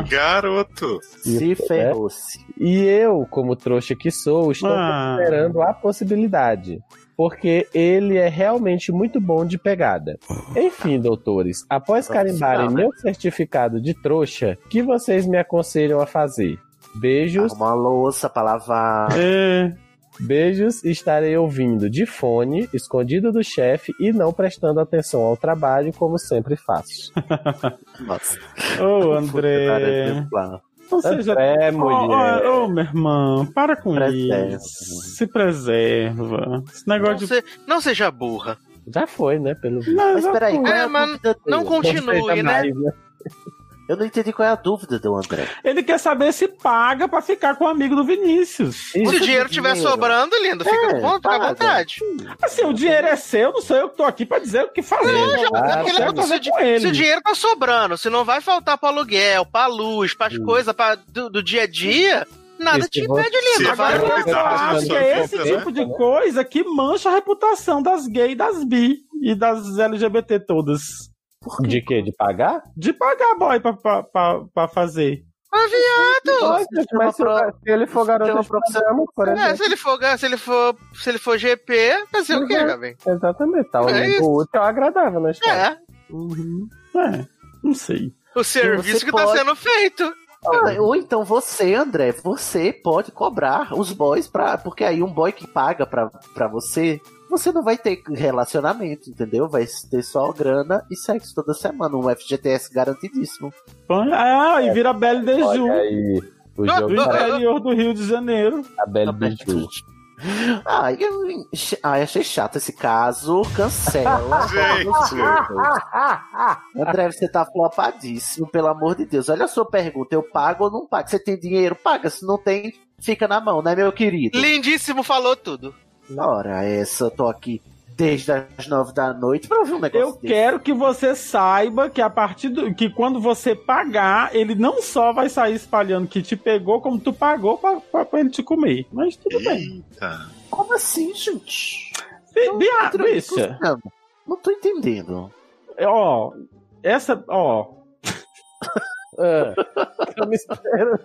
Garoto! Se Isso, ferrou-se. E eu, como trouxa que sou, estou Ah. considerando a possibilidade. Porque ele é realmente muito bom de pegada. Enfim, doutores, após carimbarem né? meu certificado de trouxa, o que vocês me aconselham a fazer? Beijos. Arruma uma louça pra lavar. É, Beijos, estarei ouvindo de fone, escondido do chefe e não prestando atenção ao trabalho, como sempre faço. Nossa. Ô, André. Ou seja, André, Ô, mulher. Ô, ô, meu irmão, para com Preserva. isso. Se preserva. Esse Não, negócio de. se- não seja burra. Já foi, né? Pelo visto. Mas peraí, é, É, mas dúvida não dele? continue, né? mais, né? Eu não entendi qual é a dúvida do André. Ele quer saber se paga pra ficar com o amigo do Vinícius. Se o dinheiro estiver sobrando, lindo, fica, É, bom, fica à vontade. Assim, o dinheiro é seu, não sou eu que tô aqui pra dizer o que fazer. Não, já, Ah, com ele. se o dinheiro tá sobrando, se não vai faltar pro aluguel, pra luz, pras coisas pra, do, do dia a dia, nada Esse te impede, Se lindo. Agora, eu acho que é esse tipo de coisa que mancha a reputação das gays das bi e das LGBT todas. De quê? De pagar? De pagar boy pra, pra, pra, pra fazer. Ah, viado! Mas se, se ele for garoto de programa, por É, exemplo. se ele for, se ele for, se ele for GP, fazer o quê, Uhum. Gabi? Exatamente, tá. O É isso. útil é o agradável na história. É, É, não sei. o serviço você que tá pode- sendo feito. Ah, ou então você, André, você pode cobrar os boys pra. Porque aí um boy que paga pra, pra você, você não vai ter relacionamento, entendeu? Vai ter só grana e sexo toda semana. Um FGTS garantidíssimo. Ah, e vira Belle de Ju, o Ah, jogo do tá interior do Rio de Janeiro. a Belle Biju. Ai, eu, ai, achei chato esse caso. Cancela. André, você tá flopadíssimo, pelo amor de Deus. Olha a sua pergunta: eu pago ou não pago? Você tem dinheiro? Paga. Se não tem, fica na mão, né, meu querido? Lindíssimo falou tudo. Ora, essa, eu tô aqui desde as nove da noite pra ouvir um negócio Eu desse. quero que você saiba que a partir do. que quando você pagar, ele não só vai sair espalhando que te pegou, como tu pagou pra, pra, pra ele te comer. Mas tudo bem. Eita. Como assim, gente? Não tô bicha. Não tô entendendo. ó. Essa, ó. Ah, eu me espero.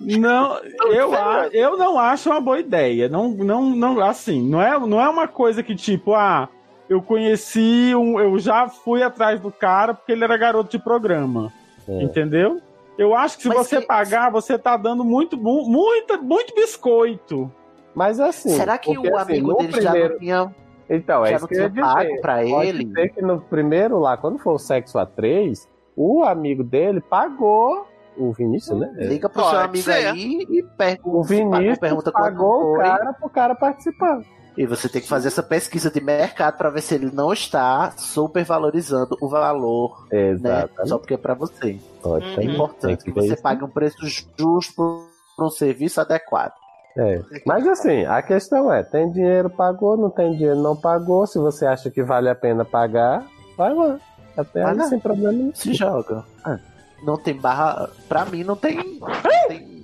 Não, eu, a- eu não acho uma boa ideia. Não, não, não, assim, não é, não é uma coisa que tipo, ah, eu conheci um, eu já fui atrás do cara porque ele era garoto de programa, É. entendeu? Eu acho que se Mas você que- pagar, você tá dando muito, mu- muita, muito biscoito. Mas assim. Será que porque, o assim, amigo no dele já primeiro... não tinha, Então, é já isso não que eu ia dizer. pra Pode ele? ser que no primeiro lá, quando for o sexo a três, o amigo dele pagou. O Vinícius, né? Liga pro Pode seu amigo ser. aí e pergunta. O Vinícius pergunta pagou o cara pro cara participar. E você tem que fazer essa pesquisa de mercado pra ver se ele não está supervalorizando o valor, né? Exatamente. Só porque é pra você. Pode Uhum. É importante que que você pague um preço justo por por um serviço adequado. É. Mas assim, a questão é, tem dinheiro, pagou, não tem dinheiro, não pagou. Se você acha que vale a pena pagar, vai lá. Até Vai aí sem problema nenhum. Se joga. Ah, não tem barra. Pra mim não tem. Não tem...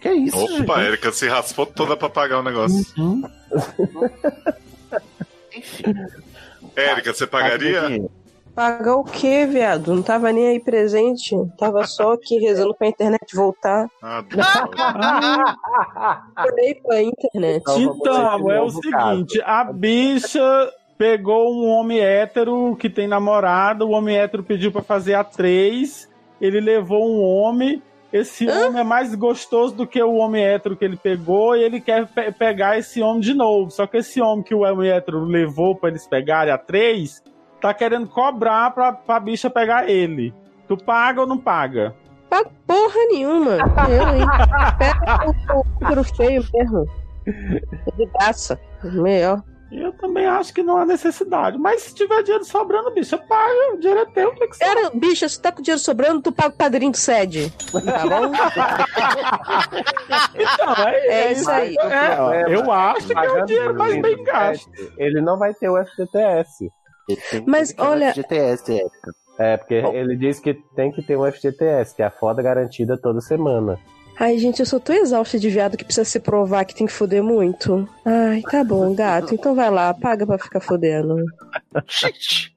Que isso, Opa, gente? a Erika se raspou toda pra pagar o negócio. Enfim. Érica, você pagaria? Pagar o quê, viado? Não tava nem aí presente. Tava só aqui rezando pra internet voltar. Ah. Olhei pra internet. Então, Então, é o seguinte, a bicha pegou um homem hétero que tem namorada, o homem hétero pediu pra fazer a três, ele levou um homem, esse homem é mais gostoso do que o homem hétero que ele pegou e ele quer pe- pegar esse homem de novo. Só que esse homem que o homem hétero levou pra eles pegarem a três, tá querendo cobrar pra, pra bicha pegar ele. Tu paga ou não paga? Pago porra nenhuma. Eu, hein? Pega o, o feio mesmo. De graça. Melhor. Eu também acho que não há necessidade. Mas se tiver dinheiro sobrando, bicha, paga. O dinheiro é teu, que ser. Era, bicha, se tá com dinheiro sobrando, tu paga o padrinho do sede. Tá bom? Então, é, É isso aí. É, ó, eu acho que é o dinheiro mais bem 27, gasto. Ele não vai ter o FGTS. Mas olha- FGTS, Érica. É, porque Bom. ele diz que tem que ter um FGTS, que é a foda garantida toda semana. Ai, gente, eu sou tão exausta de viado que precisa se provar que tem que foder muito. Ai, tá bom, gato. Então vai lá, paga pra ficar fodendo. Gente,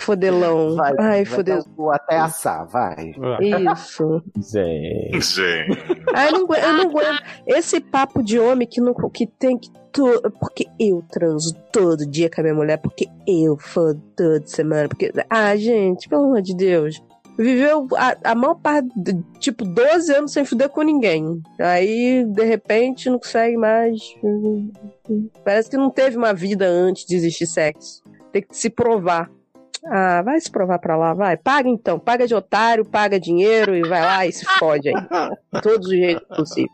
Fodelão. Vai, Ai, vai fodeu. cu até assar, vai. Isso. Gente. Gente. Ai, eu não, aguento, eu não aguento. Esse papo de homem que, não, que tem que. Tu, porque eu transo todo dia com a minha mulher, porque eu fodo toda semana. Porque. Ah, gente, pelo amor de Deus. Viveu a, a maior parte, de- tipo, 12 anos sem fuder com ninguém. Aí, de repente, não consegue mais. Parece que não teve uma vida antes de existir sexo. Tem que se provar. Ah, vai se provar pra lá, vai. Paga então. Paga de otário, paga dinheiro e vai lá e se fode aí. De todos os jeitos possíveis.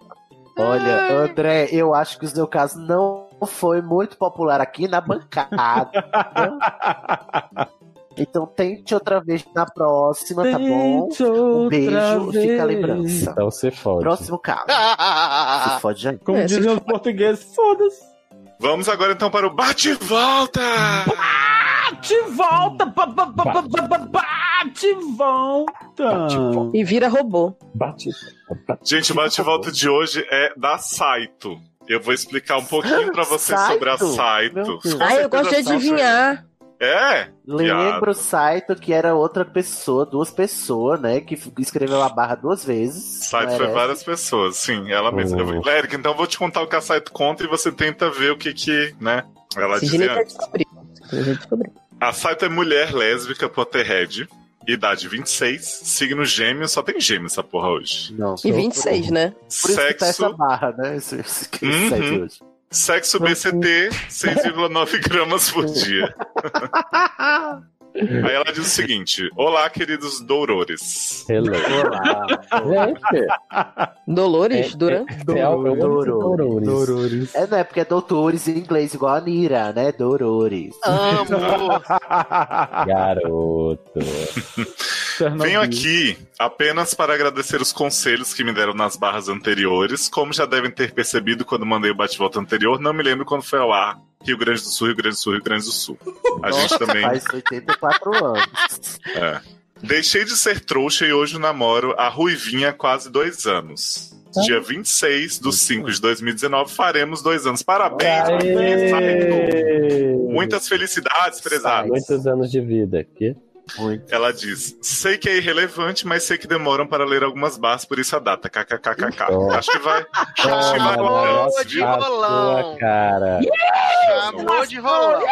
Olha, André, eu acho que o seu caso não foi muito popular aqui na bancada. então tente outra vez na próxima, tá bom? Tente Um beijo, fica a vez. lembrança. Então você fode. Próximo caso. Se fode aí. Como É, dizem os portugueses, foda-se. Vamos agora então para o bate e volta! Bate volta! ba- ba- ba- ba- ba- ba- Bate volta! E vira robô. Bate. Gente, o bate e volta de hoje é da Saito. Eu vou explicar um pouquinho pra vocês Saito? sobre a Saito. Com Ah, eu gosto de adivinhar. É? Lembro o Saito que era outra pessoa, duas pessoas, né? Que escreveu a barra duas vezes. Saito foi várias pessoas, sim, ela mesma. Oh. Érica, então eu vou te contar o que a Saito conta e você tenta ver o que que, né? Ela quer antes. descobrir. A Saito é mulher lésbica Potterhead, idade 26, signo gêmeo, só tem gêmeo essa porra hoje. Não, E 26, né? Por isso que tá essa Sexo, barra, né? Esse, esse, esse Uhum. site hoje. Sexo BCT, 6,9 gramas por dia. Aí ela diz o seguinte: Olá, queridos dourores. Hello. Olá. Gente, Dolores, É- Duran. é Dorores. Dorores. Dorores. É, né? Porque é doutores em inglês, igual a Nira, né? Dorores. Amo! Garoto. Venho aqui apenas para agradecer os conselhos que me deram nas barras anteriores. Como já devem ter percebido quando mandei o bate-volta anterior, não me lembro quando foi ao ar. Rio Grande do Sul, Rio Grande do Sul, Rio Grande do Sul. A gente também. Faz 84 anos. É. Deixei de ser trouxa e hoje namoro a Ruivinha há quase dois anos. Dia 26 de 5 de 2019 faremos dois anos. Parabéns, parabéns, Saito. Muitas felicidades, prezado. Muitos anos de vida aqui. Ela diz: Sei que é irrelevante, mas sei que demoram para ler algumas barras, por isso a data. KKKKK. Oh. Acho que vai. Acho que vai Chamou de rolão. cara. Chamou de rolão.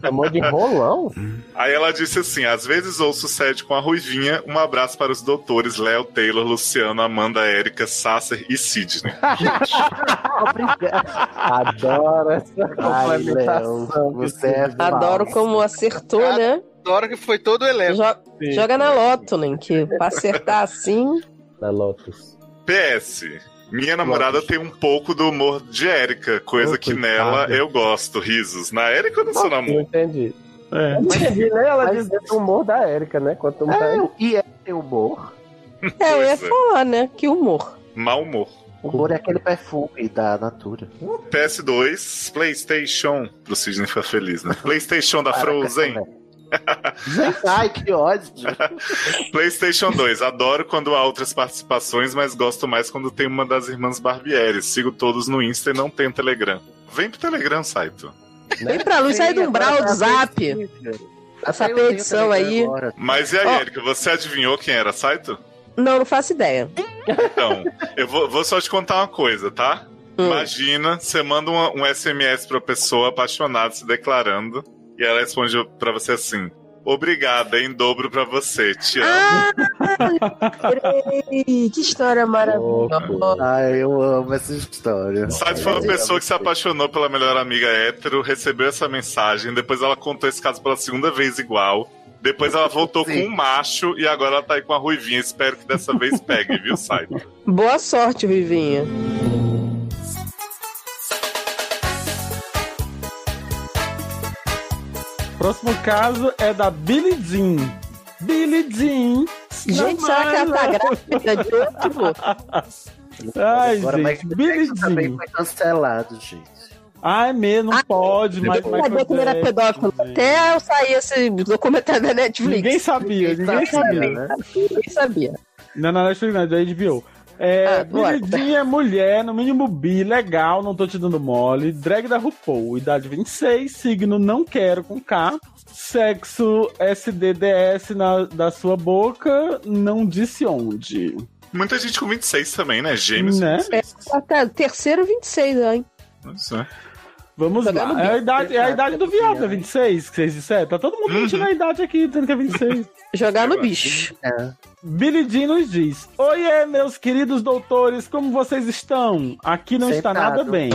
Chamou de rolão? Aí ela disse assim: às vezes ouço sede com a Ruivinha. Um abraço para os doutores Léo, Taylor, Luciano, Amanda, Érica, Sasser e Sidney. Adoro essa complementação. você é Adoro como acertou, né? Adoro que foi todo o elenco. Jo- joga na loto? Que pra acertar assim. Da Lotus. PS. Minha namorada tem um pouco do humor de Érica, coisa Oh, que coitada. nela eu gosto. Risos. Na Érica eu não sou Não namoro. entendi. É. Não entendi, né? Ela Mas- dizia do humor da Erika, né? Quanto mais. É, e é tem humor. É, eu ia é. falar, né? Que humor. Mau humor. O humor é aquele perfume da Natura. PS2, PlayStation. Pro Sidney ficar feliz, né? PlayStation da Frozen. Ai, que ódio. PlayStation 2. Adoro quando há outras participações, mas gosto mais quando tem uma das irmãs Barbieri. Sigo todos no Insta e não tem Telegram. Vem pro Telegram, Saito. Vem pra luz, sai do umbral do zap. Essa petição aí. Mas e aí, Ó. Erika, você adivinhou quem era Saito? Não, não faço ideia. Então, eu vou, vou só te contar uma coisa, tá? Hum. Imagina, você manda um, um SMS pra pessoa apaixonada se declarando e ela responde pra você assim: Obrigada, em dobro pra você, te amo. Ih, que história maravilhosa. Ai, eu amo essa história. Sabe, foi uma pessoa que se apaixonou pela melhor amiga hétero, recebeu essa mensagem, depois ela contou esse caso pela segunda vez igual. Depois ela voltou Sim. com um macho e agora ela tá aí com a ruivinha. Espero que dessa vez pegue, viu, Saito? Boa sorte, Vivinha. Próximo caso é da Billie Jean. Billie Jean. Gente, será que ela tá grávida de outro? Ai, Agora, gente, Michael Billie Jackson também Jean. foi cancelado, gente. Ai, mesmo, não Ah, pode, mas não sabia que ele era pedófilo. Até eu sair esse documentário da Netflix. Ninguém sabia, ninguém sabia. né? Ninguém sabia. Não, não, Netflix não, é da HBO. É, Ah, é mulher, no mínimo bi, legal, não tô te dando mole. Drag da RuPaul, idade 26, signo não quero com K. Sexo SDDS na, da sua boca, não disse onde. Muita gente com 26 também, né? Gêmeos Né? 26. Até terceiro 26, hein? Isso, né? Vamos lá. É a idade, é a idade do viado, é 26, que vocês disseram. Tá todo mundo Uhum. mentindo a idade aqui, dizendo que é 26. Jogar no bicho. Billy Jean nos diz: Oiê, meus queridos doutores, como vocês estão? Aqui não está Sentado. nada bem.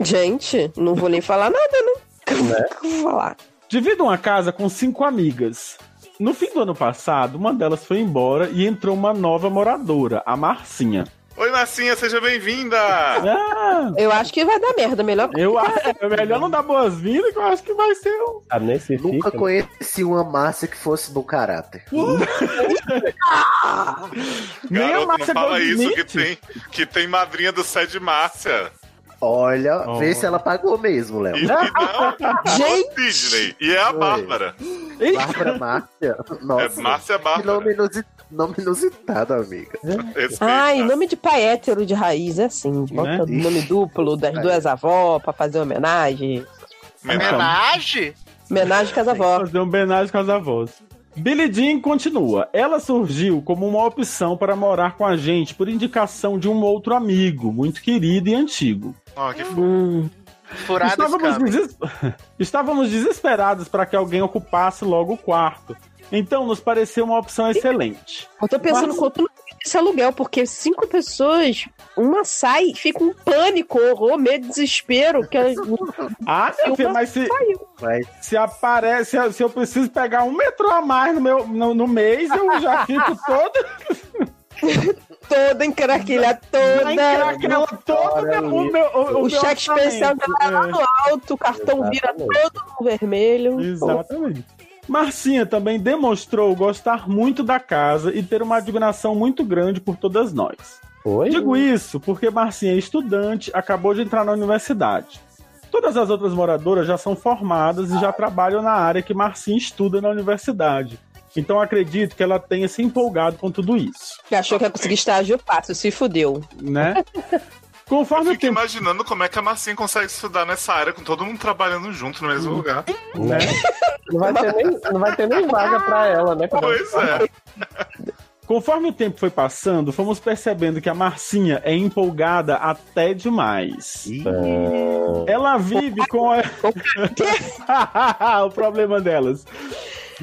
Gente, não vou nem falar nada, não. Né? Vou falar. Divido uma casa com cinco amigas. No fim do ano passado, uma delas foi embora e entrou uma nova moradora, a Marcinha. Oi, Marcinha, seja bem-vinda! Eu acho que vai dar merda, melhor. Eu acho é melhor não dar boas-vindas, que eu acho que vai ser um. Ah, nesse Nunca fica. conheci uma Márcia que fosse bom caráter. Nem a Garoto, não fala isso, que tem, que tem madrinha do Sede Márcia. Olha, Oh. vê se ela pagou mesmo, Léo. E, não, Gente! Sidney. E é a Oi. Bárbara. Bárbara Márcia. Nossa, É Márcia que Bárbara. nome, inusi- nome inusitado, amiga. Respeita. Ai, nome de pai hétero de raiz é assim. Bota Né? nome duplo das duas avós pra fazer homenagem. Homenagem? Homenagem com as avós. Fazer um homenagem com as avós. Billie Jean continua. Ela surgiu como uma opção para morar com a gente por indicação de um outro amigo, muito querido e antigo. Ó, que fofo. Hum, Furado Estávamos, deses- Estávamos desesperados para que alguém ocupasse logo o quarto. Então nos pareceu uma opção excelente. eu tô pensando Mas- quanto esse aluguel, porque cinco pessoas, uma sai, fica um pânico, horror, medo, desespero. Que é- Ah, meu filho, mas se. Mas se aparece, se eu, se eu preciso pegar um metrô a mais no, meu, no, no mês, eu já fico todo. Toda encraquilha, toda. toda o meu, o, O meu cheque especial orçamento. dela lá no alto, o cartão vira Exatamente. todo no vermelho. Exatamente. Marcinha também demonstrou gostar muito da casa e ter uma admiração muito grande por todas nós. Oi? Digo isso porque Marcinha é estudante, acabou de entrar na universidade. Todas as outras moradoras já são formadas e já trabalham na área que Marcinha estuda na universidade. Então acredito que ela tenha se empolgado com tudo isso, Que achou que ia conseguir estágio fácil, se fudeu. né? Conforme o Fico tempo, imaginando como é que a Marcinha consegue estudar nessa área com todo mundo trabalhando junto no mesmo lugar. né? Não vai, ter nem, não vai ter nem vaga pra ela, né? Pois é. Conforme o tempo foi passando, fomos percebendo que a Marcinha é empolgada até demais. Ela vive com a... o problema delas.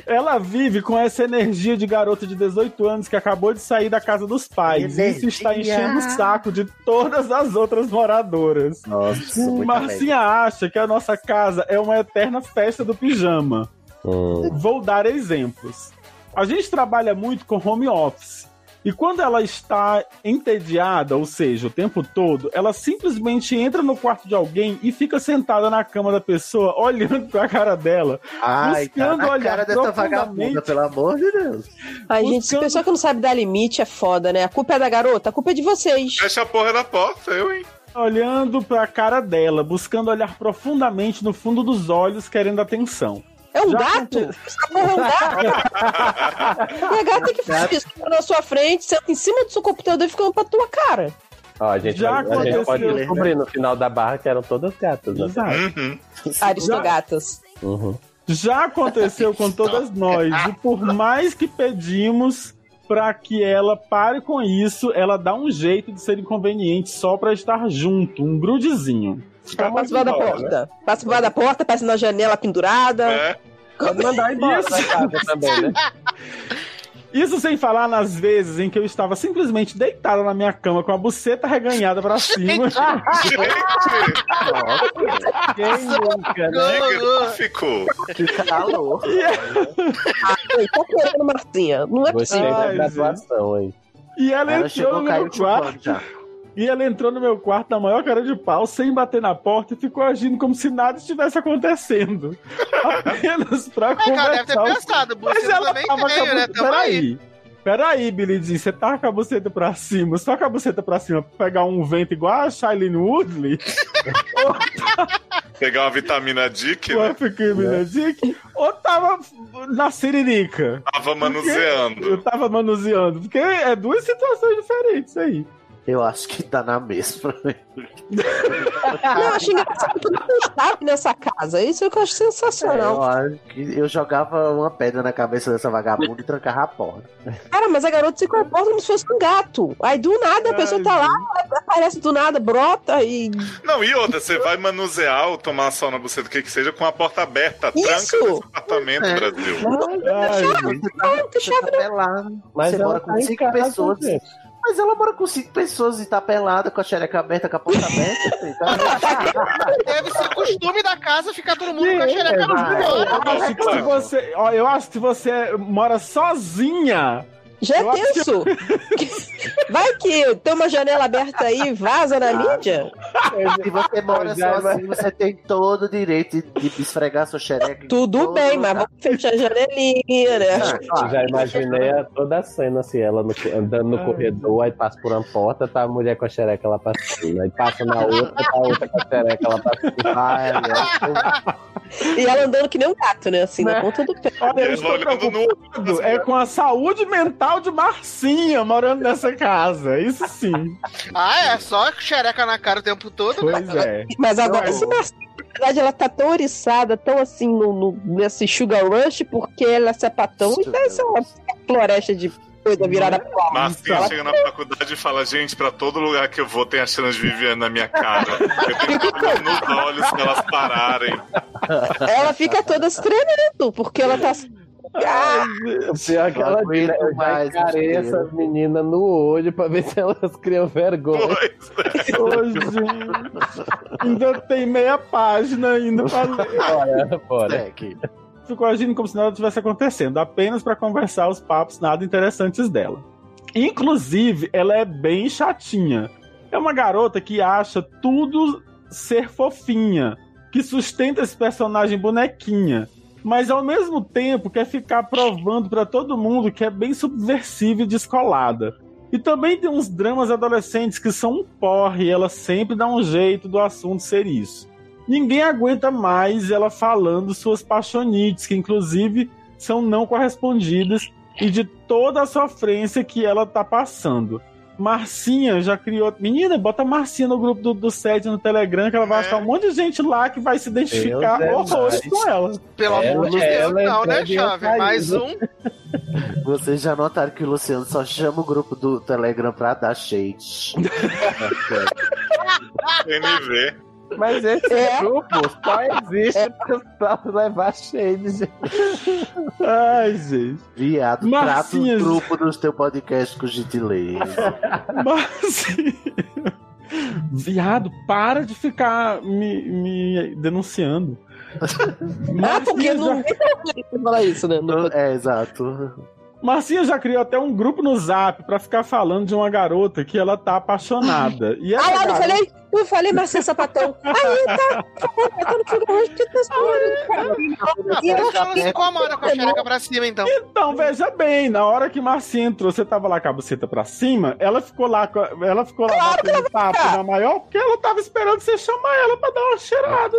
Ela vive com essa energia de garota de 18 anos que acabou de sair da casa dos pais. E isso está Energia. enchendo o saco de todas as outras moradoras. nossa, muita Marcinha acha que a nossa casa é uma eterna festa do pijama. Hum. Vou dar exemplos. A gente trabalha muito com home office. E quando ela está entediada, ou seja, o tempo todo, ela simplesmente entra no quarto de alguém e fica sentada na cama da pessoa, olhando pra cara dela. Ai, tá buscando na olhar cara dessa profundamente. vagabunda, pelo amor de Deus. Ai, gente, Buscando- pessoa que não sabe dar limite é foda, né? A culpa é da garota, a culpa é de vocês. Fecha a porra da porta, eu, hein? Olhando pra cara dela, buscando olhar profundamente no fundo dos olhos, querendo atenção. É um Já gato? Essa porra é um gato? e a gata tem que fazer isso fica na sua frente, senta em cima do seu computador e fica pra tua cara. Ó, a gente, Já vai- a gente aconteceu, pode né? descobrir no final da barra que eram todas gatas, né? Exato. Uhum. Aristogatas. Uhum. Já aconteceu com todas nós. E por mais que pedimos pra que ela pare com isso, ela dá um jeito de ser inconveniente só pra estar junto, um grudezinho. Passa por da porta. Passa por da porta, passa na janela pendurada. É. Pode mandar embora Isso. da casa também, né? Isso sem falar nas vezes em que eu estava simplesmente deitada na minha cama com a buceta reganhada pra cima. Gente, Quem nunca, né? que gráfico! Que calor. Ai, tá querendo, Marcinha. Não é possível. da Ai, graduação aí. E ela Ela entrou chegou no meu quarto. E ela entrou no meu quarto na maior cara de pau, sem bater na porta, e ficou agindo como se nada estivesse acontecendo. Apenas pra É, cara, deve ter conversar. pensado. Mas ela tava com a tenho, né? Peraí. Peraí, Billy Jean, você tava com a buceta pra cima, só com a buceta pra cima pra pegar um vento igual a Shailene Woodley, Pegar uma vitamina Dick, ou a né? Femina Dick, ou tava na siririca. Tava Eu manuseando. tava manuseando, porque é duas situações diferentes aí. Eu acho que tá na mesma. Não, eu acho engraçado que não estava nessa casa. Isso é que eu acho Eu sensacional. acho que eu jogava uma pedra na cabeça dessa vagabunda e trancava a porta. Cara, mas a garota se comporta como se fosse um gato. Aí do nada a pessoa tá lá, aparece do nada, brota e. Não, e outra, você vai manusear ou tomar sol na buceta, o que que seja, com a porta aberta. Tranca Isso! apartamento, Brasil. Não, tem chave não. Mas você ela mora tá com em cinco pessoas. Mas ela mora com cinco pessoas e tá pelada, com a xereca aberta, com a porta aberta. assim, tá? Deve ser costume da casa ficar todo mundo com a xereca Eu que se você, ó, eu acho que se você mora sozinha, Já é tenso. Vai que tem uma janela aberta aí e vaza na mídia. Se você mora sozinho, você tem todo o direito de, esfregar sua xereca. Tudo bem, lugar. mas vamos fechar a janelinha, né? Já imaginei a- toda a cena assim, ela no- andando no corredor, aí passa por uma porta, tá a mulher com a xereca lá pra cima. Aí passa na outra, tá a outra com a xereca lá pra cima. Ai, meu. E ela andando que nem um gato, né? Assim, na Né? ponta do pé. olha, eu estou olhando no preocupado é com a saúde mental de Marcinha morando nessa casa. Isso sim. Ah, é só xereca na cara o tempo todo. Pois é. Mas agora, se Marcinha, na verdade, ela tá tão oriçada, tão assim, no, no- nesse sugar rush, porque ela é sapatão e tá essa uma floresta de coisa virada pro alto. Marcinha Ela- chega na faculdade e fala, gente, pra todo lugar que eu vou tem a chance de Viviane na minha cara. Eu tenho que olhar nos olhos se elas pararem. Ela fica toda tremendo, porque ela tá. Ah, pior é que ela mais, encarei Marcinha. essas meninas no olho pra ver se elas criam vergonha. Pois é. Hoje ainda tem meia página ainda pra ler. Bora, bora. Segue. Ficou agindo como se nada tivesse acontecendo, apenas pra conversar os papos nada interessantes dela. Inclusive, ela é bem chatinha. É uma garota que acha tudo ser fofinha, que sustenta esse personagem bonequinha, mas ao mesmo tempo quer ficar provando pra todo mundo que é bem subversiva e descolada. E também tem uns dramas adolescentes que são um porre, e ela sempre dá um jeito do assunto ser isso. Ninguém aguenta mais ela falando suas paixonites, que inclusive são não correspondidas, e de toda a sofrência que ela tá passando. Marcinha já criou. Menina, bota a Marcinha no grupo do, do SED no Telegram, que ela vai achar um monte de gente lá que vai se identificar é horrores com ela. Pelo Ela- amor de Deus, ela não, né, jovem? em Mais um. Vocês já notaram que o Luciano só chama o grupo do Telegram pra dar shade. NV. Mas esse É. grupo só existe pra, pra levar shades. Ai, gente. Viado, trata o grupo dos teus podcasts com gentileza. Marcinha. Viado, para de ficar me, me denunciando. Ah, porque Marcinha não já- você falar isso, né? No- É, exato. Marcinha já criou até um grupo no Zap pra ficar falando de uma garota que ela tá apaixonada. E essa Ah, lá, não garota- falei? Eu falei, Marcinha Sapatão. Aí tá. Tá no sugar rush, porque tá Ah, por isso ela não se incomoda com a xereca pra cima, então. Então, veja bem, na hora que Marcinha entrou, você tava lá com a buceta pra cima, ela ficou lá, com a- ela ficou lá Claro que batendo papo na maior, porque ela tava esperando você chamar ela pra dar uma cheirada,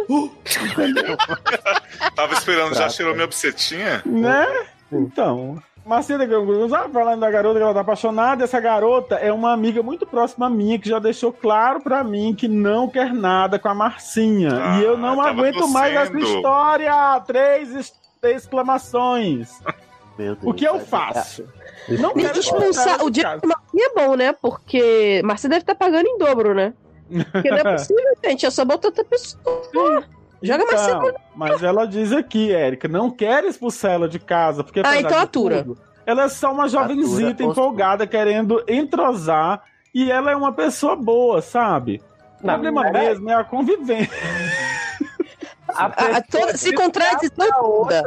Tava esperando, já cheirou minha bucetinha? né? Então, Marcinha da Ganguruza, falando da garota que ela tá apaixonada, essa garota é uma amiga muito próxima minha que já deixou claro pra mim que não quer nada com a Marcinha. Ah, e eu não tava aguento mais essa história! Três es- exclamações. Meu Deus. O que eu é- faço? Não E quero expulsar. O dia Marcinha é bom, né? Porque Marcinha deve estar pagando em dobro, né? Porque não é possível, gente. Eu só boto outra pessoa. Joga Marcinha Então, mas ela diz aqui, Érica, não quer expulsar ela de casa, porque Ah, então atura. tudo, ela é só uma jovenzita Atura, empolgada querendo entrosar e ela é uma pessoa boa, sabe? O Não, problema peraí. mesmo é a convivência. A A- a toda- se outra toda.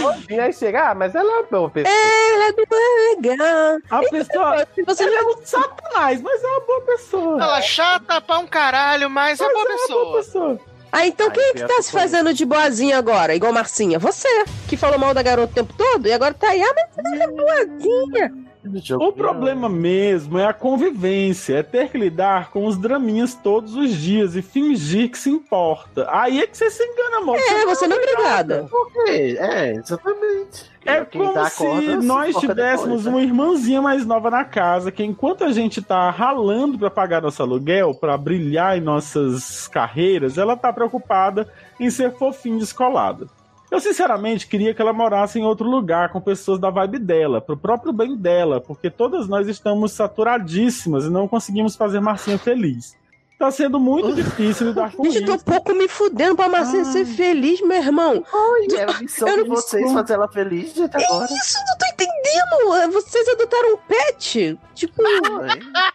todinho, aí chega, ah, mas ela é uma boa pessoa. Ela não é legal. A pessoa Se você ela já é um satanás, mas é uma boa pessoa. Ela é chata pra um caralho, mas é Mas boa é uma boa pessoa. Ah, então Ai, quem é que tá se fazendo de boazinha agora? Igual Marcinha? Você, que falou mal da garota o tempo todo e agora tá aí. Ah, mas ela é boazinha. O problema mesmo é a convivência, é ter que lidar com os draminhas todos os dias e fingir que se importa. Aí é que você se engana, amor. É, você não é obrigada. Por quê? É, exatamente. É como se corda, nós tivéssemos depois, né? uma irmãzinha mais nova na casa, que enquanto a gente tá ralando pra pagar nosso aluguel, pra brilhar em nossas carreiras, ela tá preocupada em ser fofinha e descolada. Eu sinceramente queria que ela morasse em outro lugar com pessoas da vibe dela, pro próprio bem dela, porque todas nós estamos saturadíssimas e não conseguimos fazer Marcinha feliz. Tá sendo muito difícil lidar com Gente, eu tô um isso. pouco me fudendo pra Marcinha ser feliz, meu irmão. Ai, é a missão Eu de não- vocês fazer ela feliz, gente, agora. Isso, não tô entendendo. Vocês adotaram um pet? Tipo,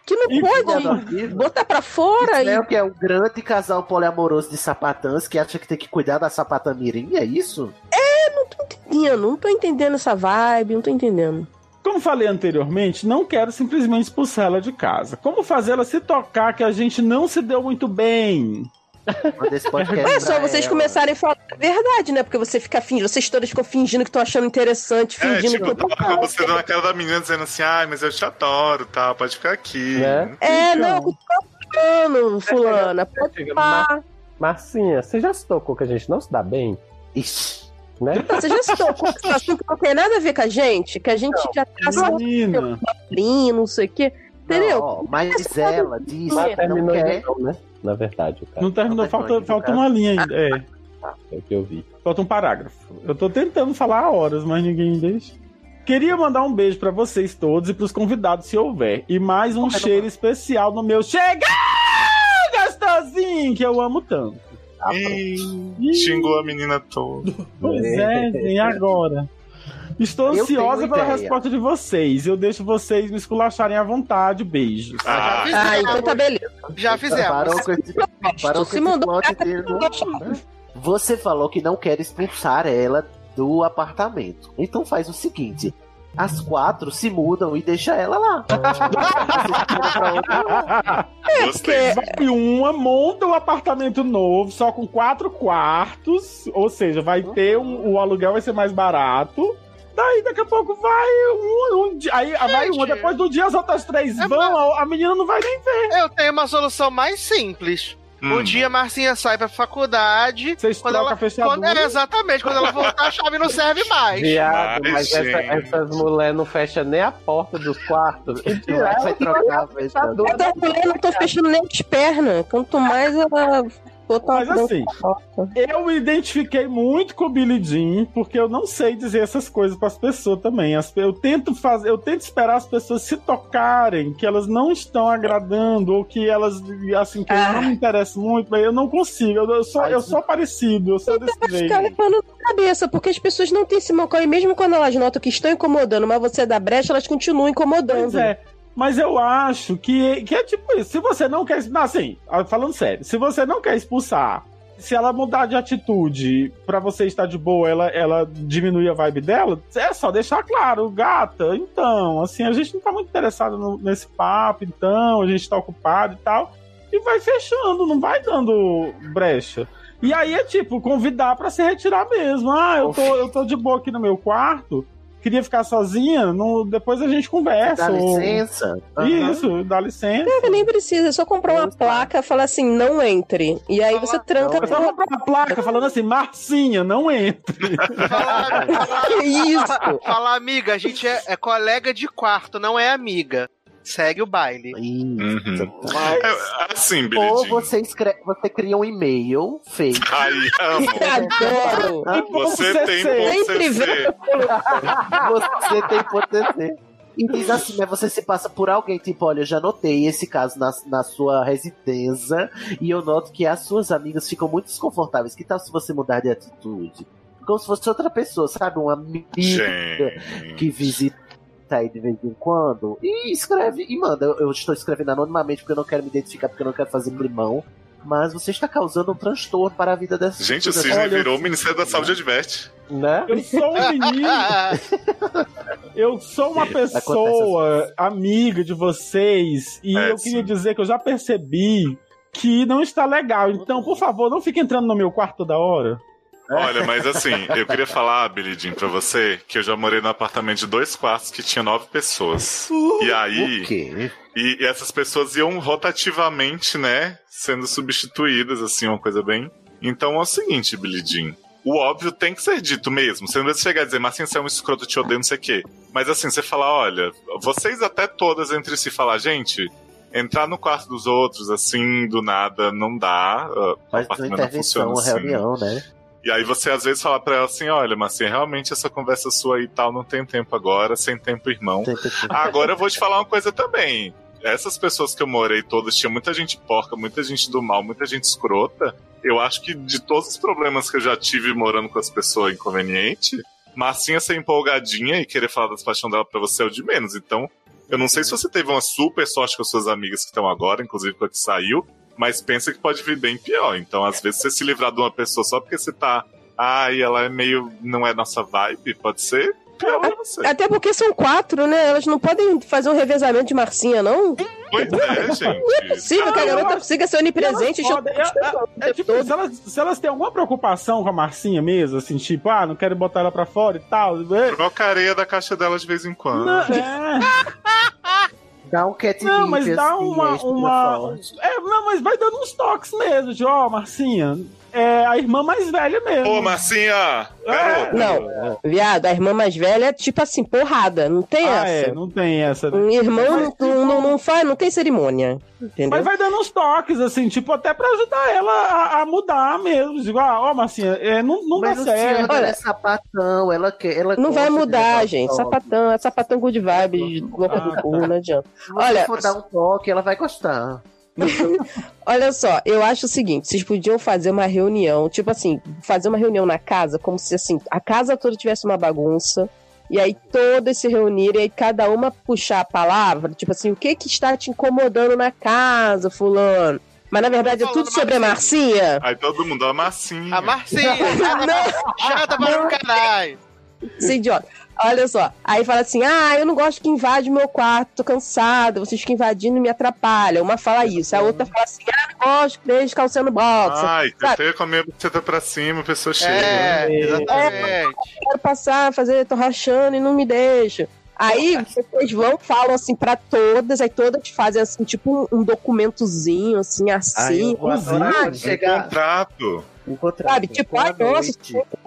que não Isso, pode botar pra fora Isso e é o que é um grande casal poliamoroso de sapatãs que acha que tem que cuidar da sapatã mirim, é isso? entendendo. Não tô entendendo essa vibe, não tô entendendo. Como falei anteriormente, não quero simplesmente expulsar ela de casa. Como fazer ela se tocar que a gente não se deu muito bem? É só vocês ela. começarem a falar a verdade, né? Porque você fica fingindo, vocês todas ficam fingindo que estão achando interessante, É, fingindo tipo, que eu tô tava você dando a cara da menina dizendo assim, ai, mas eu te adoro, tá? Pode ficar aqui. Né? É, Então. não, eu tô falando, fulana. Pode Chega, pá. Marcinha, você já se tocou que a gente não se dá bem? Ixi. Né? Você já se tocou que esse assunto não tem nada a ver com a gente? Que a gente já tá sofrendo, não sei o quê. Entendeu? Não, mas ela disse Mas que não terminou quer. não, né? Na verdade, cara. Não terminou, Não, falta, não, falta não. uma linha ainda. É, É o que eu vi. falta um parágrafo. Eu tô tentando falar há horas, mas ninguém deixa. Queria mandar um beijo pra vocês todos e pros convidados, se houver. E mais um cheiro especial no meu. Chega! Gostosinho! Que eu amo tanto. Ih, Ih, xingou a menina toda. Pois é, e agora? Estou Eu ansiosa pela ideia. resposta de vocês. Eu deixo vocês me esculacharem à vontade. Beijos. Ah, Ah, então tá beleza. Já fizemos. Parou com esse, parou com Se esse plot Você falou que não quer expulsar ela do apartamento. Então faz o seguinte: as quatro se mudam e deixa ela lá. Lugar. Gostei. Vai uma, monta um apartamento novo, só com quatro quartos. Ou seja, vai ter um, o aluguel vai ser mais barato. Daí daqui a pouco vai um, um. Aí vai uma, depois do dia as outras três É vão, a, a menina não vai nem ver. Eu tenho uma solução mais simples. Hum. Um dia a Marcinha sai pra faculdade. Vocês Quando trocam ela, a fechadura. quando, é, exatamente, quando ela voltar, a chave não serve mais. Viado, Mas, mas essa- essas mulheres não fecham nem a porta dos quartos. E tirar Vai trocar a fechadura. Então, mulher não tô fechando nem as pernas. Quanto mais ela Mas assim, eu me identifiquei muito com o Billy Jean, porque eu não sei dizer essas coisas para as pessoas também. Eu tento fazer, eu tento esperar as pessoas se tocarem, que elas não estão agradando, ou que elas, assim, que Ah. não me interesso muito, mas eu não consigo. Eu, eu sou, eu sou parecido, eu sou desse Vai jeito. levando na cabeça, porque as pessoas não têm esse mancão. E mesmo quando elas notam que estão incomodando, mas você dá brecha, elas continuam incomodando. Pois é. Mas eu acho que, que é tipo isso. Se você não quer. Assim, falando sério, se você não quer expulsar, se ela mudar de atitude pra você estar de boa, ela, ela diminuir a vibe dela, é só deixar claro, gata. Então, assim, a gente não tá muito interessado no- nesse papo, então, a gente tá ocupado e tal. E vai fechando, não vai dando brecha. E aí é tipo, convidar pra se retirar mesmo. Ah, eu tô, eu tô de boa aqui no meu quarto. Queria ficar sozinha, no, depois a gente conversa. Dá ou- licença. Aham. isso, dá licença. É, nem precisa, é só comprar uma placa e falar assim, não entre. E aí você tranca não só vou uma placa falando assim, Marcinha, não entre. Falar, Que isso? falar, amiga, a gente é, é colega de quarto, não é amiga. Segue o baile. Isso. Uhum. Mas- É, assim, Ou você, escreve, você cria um e-mail fake. Ai, amo. Adoro. Ah, Você tem Sempre bom CC. Você tem potencial. E diz assim, mas você se passa por alguém, tipo, olha, eu já notei esse caso na, na sua residência e eu noto que as suas amigas ficam muito desconfortáveis. Que tal se você mudar de atitude? Como se fosse outra pessoa, sabe? Uma amiga Gente. que visita aí de vez em quando. E escreve e manda. Eu, eu estou escrevendo anonimamente porque eu não quero me identificar, porque eu não quero fazer climão. Mas você está causando um transtorno para a vida dessas Gente, o pessoas. Cisne Olha, virou o Ministério da Saúde Adverte. Né? Eu sou um menino, eu sou uma pessoa amiga de vocês e É, eu queria sim. dizer que eu já percebi que não está legal. Então, por favor, não fique entrando no meu quarto toda hora. Olha, mas assim, eu queria falar, Jean, pra você, que eu já morei num apartamento de dois quartos que tinha nove pessoas. e aí. O quê? E, e essas pessoas iam rotativamente, né? Sendo substituídas, assim, uma coisa bem. Então é o seguinte, Jean. O óbvio tem que ser dito mesmo. Você não precisa chegar a dizer, mas assim, você é um escroto, te odeio, não sei o quê. Mas assim, você falar, olha, vocês até todas entre si falar, gente, entrar no quarto dos outros, assim, do nada, não dá. uh, o Faz uma intervenção, uma assim. reunião, né? E aí você às vezes fala pra ela assim, olha, mas realmente essa conversa sua aí e tal não tem tempo agora, sem tempo, irmão. Tem- tem- tem- Agora eu vou te falar uma coisa também. Essas pessoas que eu morei todas, tinha muita gente porca, muita gente do mal, muita gente escrota. Eu acho que de todos os problemas que eu já tive morando com as pessoas inconvenientes, Marcinha ser empolgadinha e querer falar das paixões dela pra você é o de menos. Então, eu não sei se você teve uma super sorte com as suas amigas que estão agora, inclusive com a que saiu, mas pensa que pode vir bem pior. Então, às vezes, você se livrar de uma pessoa só porque você tá. Ai, ela é meio. não é nossa vibe, pode ser pior pra você. Até porque são quatro, né? Elas não podem fazer um revezamento de Marcinha, não? Pois é, gente. Não é possível que a garota consiga ser onipresente e Elas podem- É tipo, se elas, se elas têm alguma preocupação com a Marcinha mesmo, assim, tipo, ah, não quero botar ela pra fora e tal. é- Troca a areia da caixa dela de vez em quando. Não, é, Dá um catnip, não, mas dá assim, uma. extra uma é, não, mas vai dando uns toques mesmo, de ó, Marcinha, é a irmã mais velha mesmo. Ô, Marcinha! Garota! Não, viado, a irmã mais velha é tipo assim, porrada. Não tem Ah, essa. é, não tem essa. né? Um irmão Mas, não, não, não faz, não tem cerimônia. Entendeu? Mas vai dando uns toques, assim, tipo, até pra ajudar ela a, a mudar mesmo. Digo, ah, ó, Marcinha, é, não, não Mas dá certo. ela é sapatão, ela quer. Ela Não vai mudar, dar gente. Sapatão, é sapatão good vibes, louca do cu, não adianta. Se Olha- você for dar um toque, ela vai gostar. Olha só, eu acho o seguinte, vocês podiam fazer uma reunião, tipo assim, fazer uma reunião na casa, como se assim, a casa toda tivesse uma bagunça, e aí todas se reunirem, e aí cada uma puxar a palavra, tipo assim, o que que está te incomodando na casa, fulano? Mas na verdade é tudo sobre a Marcinha. Aí todo mundo, a Marcinha. A Marcinha, chata, chata para o caralho. Ser idiota. Olha só, aí fala assim: ah, eu não gosto que invade o meu quarto, tô cansada, vocês ficam invadindo e me atrapalham. Uma fala isso, a outra fala assim: ah, não gosto que deixe calçando boxe. Ai, Sabe? tentei comer a buceta pra cima, a pessoa chega. É, exatamente. quero passar, fazer, tô rachando e não me deixa. Aí vocês vão, falam assim pra todas, aí todas fazem assim, tipo um, um documentozinho, assim, Ai, assim, eu vou adorar sabe? Um chegar. contrato. Um contrato. sabe? Tipo, ai, Boa nossa,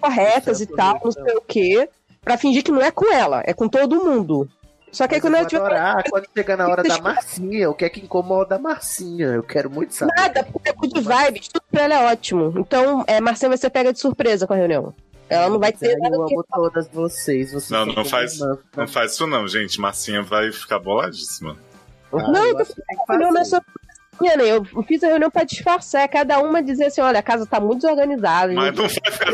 corretas e tal, não sei o quê, pra fingir que não é com ela, é com todo mundo. Só que aí quando eu ela vou tiver adorar quando chegar na hora da Marcinha, o que é que incomoda a Marcinha? Eu quero muito saber. nada, porque é good vibes, tudo pra ela é ótimo. Então, é, Marcinha vai ser pega de surpresa com a reunião. Ela não vai ter Eu que amo todas vocês. vocês Não, não faz- irmãs. Não faz isso não, gente. Marcinha vai ficar boladíssima. Ah, Não, eu eu tô reunião minha, né? Eu fiz a reunião pra disfarçar, cada uma dizer assim, olha, a casa tá muito desorganizada. Mas não vai ficar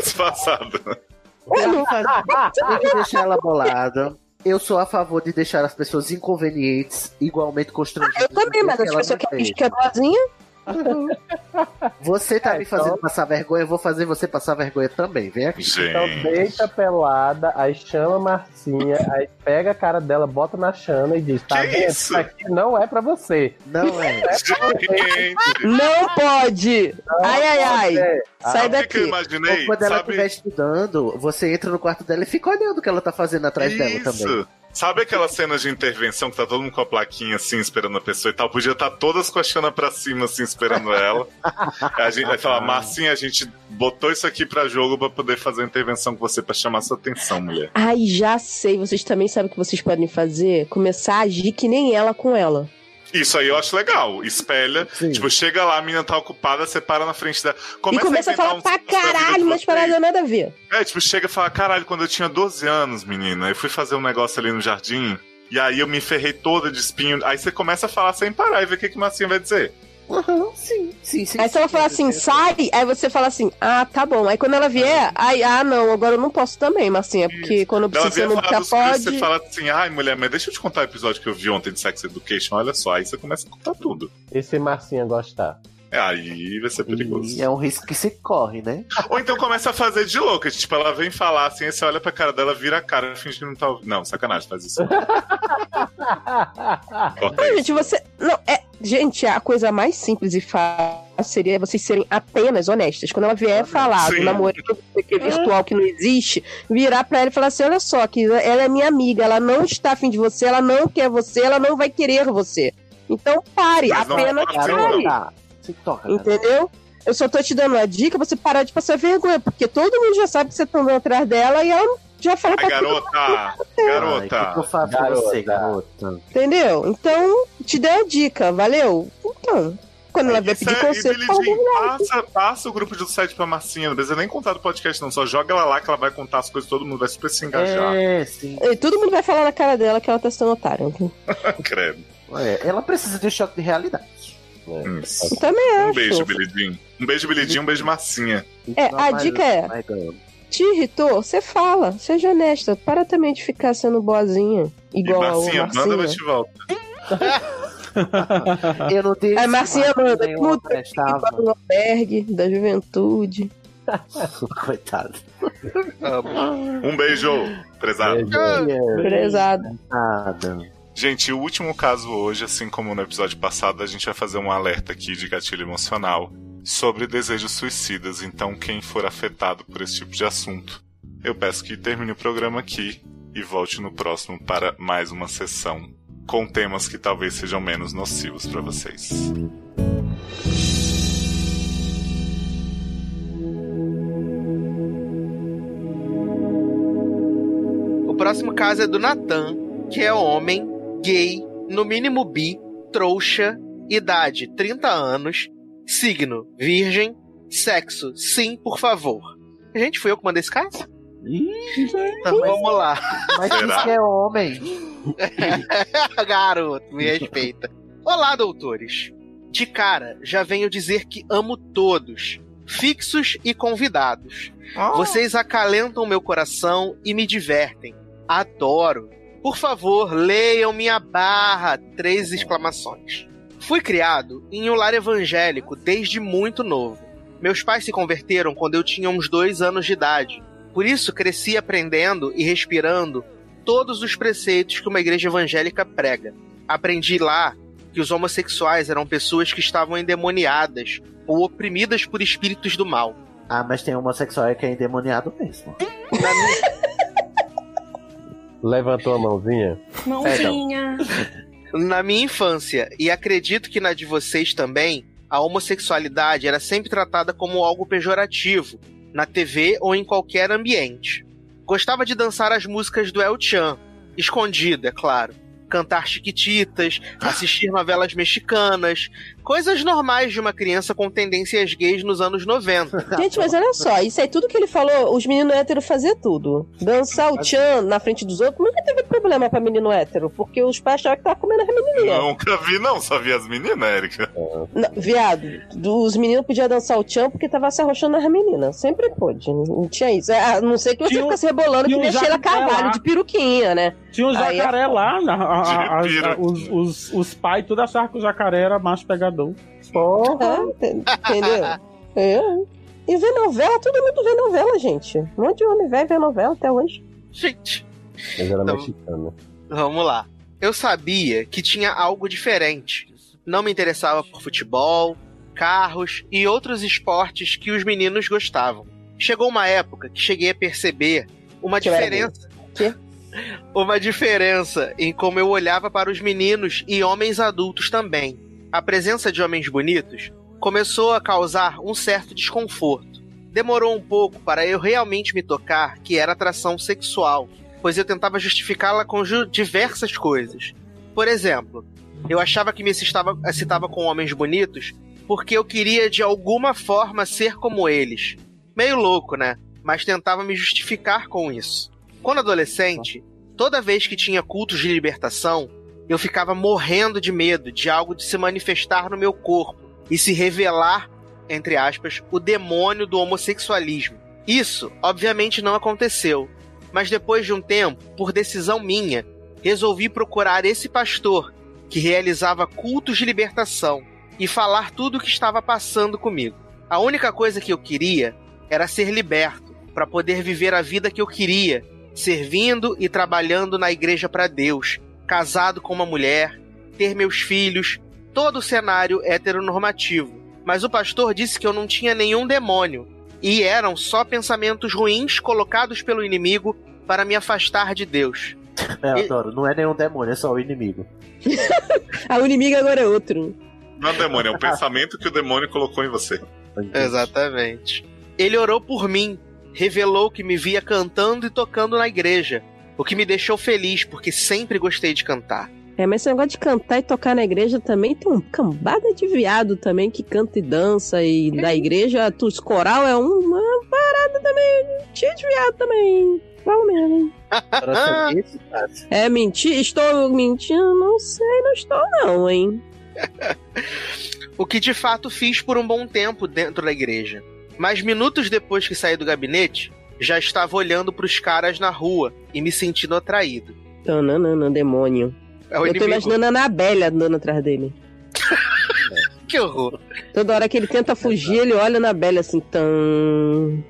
Tem que deixar ela bolada. Eu sou a favor de deixar as pessoas inconvenientes igualmente constrangidas. eu também, mas as pessoas que é boazinha. Você tá É, me fazendo então- passar vergonha, eu vou fazer você passar vergonha também. Vem aqui. Então Gente. deita pelada, aí chama a Marcinha, aí pega a cara dela, bota na chana e diz: Tá Que vendo? isso? aqui não é pra você. Não é. Gente, Não pode! ai, ai, ai. É. Sai daqui. que eu Ou imaginei? quando ela Sabe... estiver estudando, você entra no quarto dela e fica olhando o que ela tá fazendo atrás dela também. Sabe aquelas cenas de intervenção que tá todo mundo com a plaquinha assim, esperando a pessoa e tal? Podia estar todas com a Xana pra cima, assim, esperando ela. a gente vai falar, Marcinha, a gente botou isso aqui pra jogo pra poder fazer a intervenção com você, pra chamar sua atenção, mulher. Ai, já sei. Vocês também sabem o que vocês podem fazer? Começar a agir que nem ela com ela. Isso aí eu acho legal. Espelha. Sim. Tipo, chega lá, a menina tá ocupada, você para na frente dela. e começa a inventar falar uns- pra da caralho, mas paradas nada a ver. É, tipo, chega e fala, caralho, quando eu tinha 12 anos, menina, eu fui fazer um negócio ali no jardim, e aí eu me ferrei toda de espinho. Aí você começa a falar sem parar e ver o que que Marcinha vai dizer. Aham, sim, sim, sim. Aí se ela falar sim, assim, sim. sai, aí você fala assim, ah, tá bom. Aí quando ela vier, aí, ah, não, agora eu não posso também, Marcinha, porque quando eu preciso, dos Chris, você pode. fala assim, ai, mulher, mas deixa eu te contar o episódio que eu vi ontem de Sex Education, olha só. Aí você começa a contar tudo. E se Marcinha gostar? É, aí vai ser perigoso. E é um risco que se corre, né? Ou então começa a fazer de louca. Tipo, ela vem falar assim, aí você olha pra cara dela, vira a cara, finge que não tá ouvindo. Não, sacanagem, faz isso. Corta Não, isso. gente, você. Não, é. Gente, a coisa mais simples e fácil seria vocês serem apenas honestas. Quando ela vier falar Sim. do namorado que é virtual que não existe, virar pra ela e falar assim: olha só, que ela é minha amiga, ela não está afim de você, ela não quer você, ela não vai querer você. Então pare, Mas não apenas ser, pare. Toca. cara. Entendeu? Eu só tô te dando uma dica pra você parar de passar vergonha, porque todo mundo já sabe que você tá andando atrás dela e ela já fala pra todo garota! Ai, que eu Garota! faço você, garota? Entendeu? Então, te dei a dica, valeu? Então, quando ela vier Isso pedir é- conselho, fala passa, passa o grupo do site pra Marcinha. Não precisa nem contar do podcast, não. Só joga ela lá que ela vai contar as coisas, todo mundo vai super se engajar. É, sim. E todo mundo vai falar na cara dela que ela tá sendo otária. Credo. É, ela precisa de um choque de realidade. Isso. Eu também Um acho. beijo, Billy Jean. Um beijo, Jean, um beijo, Marcinha. É, a mas- dica é- mas. Te irritou? Você fala. Seja honesta. Para também de ficar sendo boazinha. E Igual a Marcinha, Marcinha. manda bate volta. Eu não disse Aí Marcinha manda, prestava. para o albergue da juventude. Coitado. Um beijo, prezado. Prezado. Nada. Gente, o último caso hoje, assim como no episódio passado, a gente vai fazer um alerta aqui de gatilho emocional sobre desejos suicidas. Então, quem for afetado por esse tipo de assunto, eu peço que termine o programa aqui e volte no próximo para mais uma sessão com temas que talvez sejam menos nocivos para vocês. O próximo caso é do Nathan, que é homem, gay, no mínimo bi, trouxa, idade 30 anos, signo virgem, sexo sim, por favor. Gente, fui eu que mandei esse caso? Então vamos lá. Mas Será? diz que é homem. Garoto, me respeita. Olá, doutores. De cara, já venho dizer que amo todos, fixos e convidados. Vocês acalentam meu coração e me divertem. Adoro. Por favor, leiam minha barra! Três exclamações. Fui criado em um lar evangélico desde muito novo. Meus pais se converteram quando eu tinha uns dois anos de idade. Por isso, cresci aprendendo e respirando todos os preceitos que uma igreja evangélica prega. Aprendi lá que os homossexuais eram pessoas que estavam endemoniadas ou oprimidas por espíritos do mal. Ah, mas tem homossexual que é endemoniado mesmo. Na minha, Levantou a mãozinha. Mãozinha. na minha infância, e acredito que na de vocês também, a homossexualidade era sempre tratada como algo pejorativo, na TV ou em qualquer ambiente. Gostava de dançar as músicas do El Chan, escondido, é claro. Cantar chiquititas, assistir novelas mexicanas, coisas normais de uma criança com tendências gays nos anos 90. Gente, mas olha só, isso aí tudo que ele falou, os meninos héteros faziam tudo. Dançar o tchan na frente dos outros nunca teve problema pra menino hétero, porque os pais achavam que tava comendo a menininha. Nunca vi, não, só vi as meninas, Érica. Não, viado, os meninos podiam dançar o tchan porque tava se arrochando nas meninas. Sempre pôde, não tinha isso. É, A não ser que você Tinha ficasse rebolando que nem Sheila Carvalho lá. de peruquinha, né? Tinha um Aí é jacaré lá, na- a- a- a- os, os, os pais tudo achavam que o jacaré era macho pegador. Porra, ent- entendeu? É. E ver novela, todo mundo vê novela, gente. Um monte de homem velho vê novela até hoje. Gente, Mas era Então- mexicana. Vamos lá. Eu sabia que tinha algo diferente. Não me interessava por futebol, carros e outros esportes que os meninos gostavam. Chegou uma época que cheguei a perceber uma Que diferença. Quê? Uma diferença em como eu olhava para os meninos e homens adultos também. A presença de homens bonitos começou a causar um certo desconforto. Demorou um pouco para eu realmente me tocar que era atração sexual, pois eu tentava justificá-la com ju- diversas coisas. Por exemplo, eu achava que me excitava, com homens bonitos porque eu queria de alguma forma ser como eles. Meio louco, né? Mas tentava me justificar com isso. Quando adolescente, toda vez que tinha cultos de libertação, eu ficava morrendo de medo de algo de se manifestar no meu corpo e se revelar, entre aspas, o demônio do homossexualismo. Isso, obviamente, não aconteceu, mas depois de um tempo, por decisão minha, resolvi procurar esse pastor que realizava cultos de libertação e falar tudo o que estava passando comigo. A única coisa que eu queria era ser liberto para poder viver a vida que eu queria, servindo e trabalhando na igreja para Deus, casado com uma mulher, ter meus filhos, todo o cenário heteronormativo. mas o pastor disse que eu não tinha nenhum demônio e eram só pensamentos ruins colocados pelo inimigo para me afastar de Deus. É, eu adoro. Não é nenhum demônio, é só o inimigo. Ah, o inimigo agora é outro. Não é um demônio, é um pensamento que o demônio colocou em você. Exatamente. Ele orou por mim, revelou que me via cantando e tocando na igreja, o que me deixou feliz porque sempre gostei de cantar. É, mas esse negócio de cantar e tocar na igreja também tem uma cambada de viado também que canta e dança e da igreja, os coral é uma parada também, cheio de viado também. Qual mesmo? É mentir? Estou mentindo? Não sei, não estou não, hein? O que de fato fiz por um bom tempo dentro da igreja. Mas minutos depois que saí do gabinete, já estava olhando pros caras na rua e me sentindo atraído. Tananana, demônio. É o Eu tô inimigo. imaginando a Anabelle andando atrás dele. Que horror. Toda hora que ele tenta fugir, ele olha na Bela assim, tão.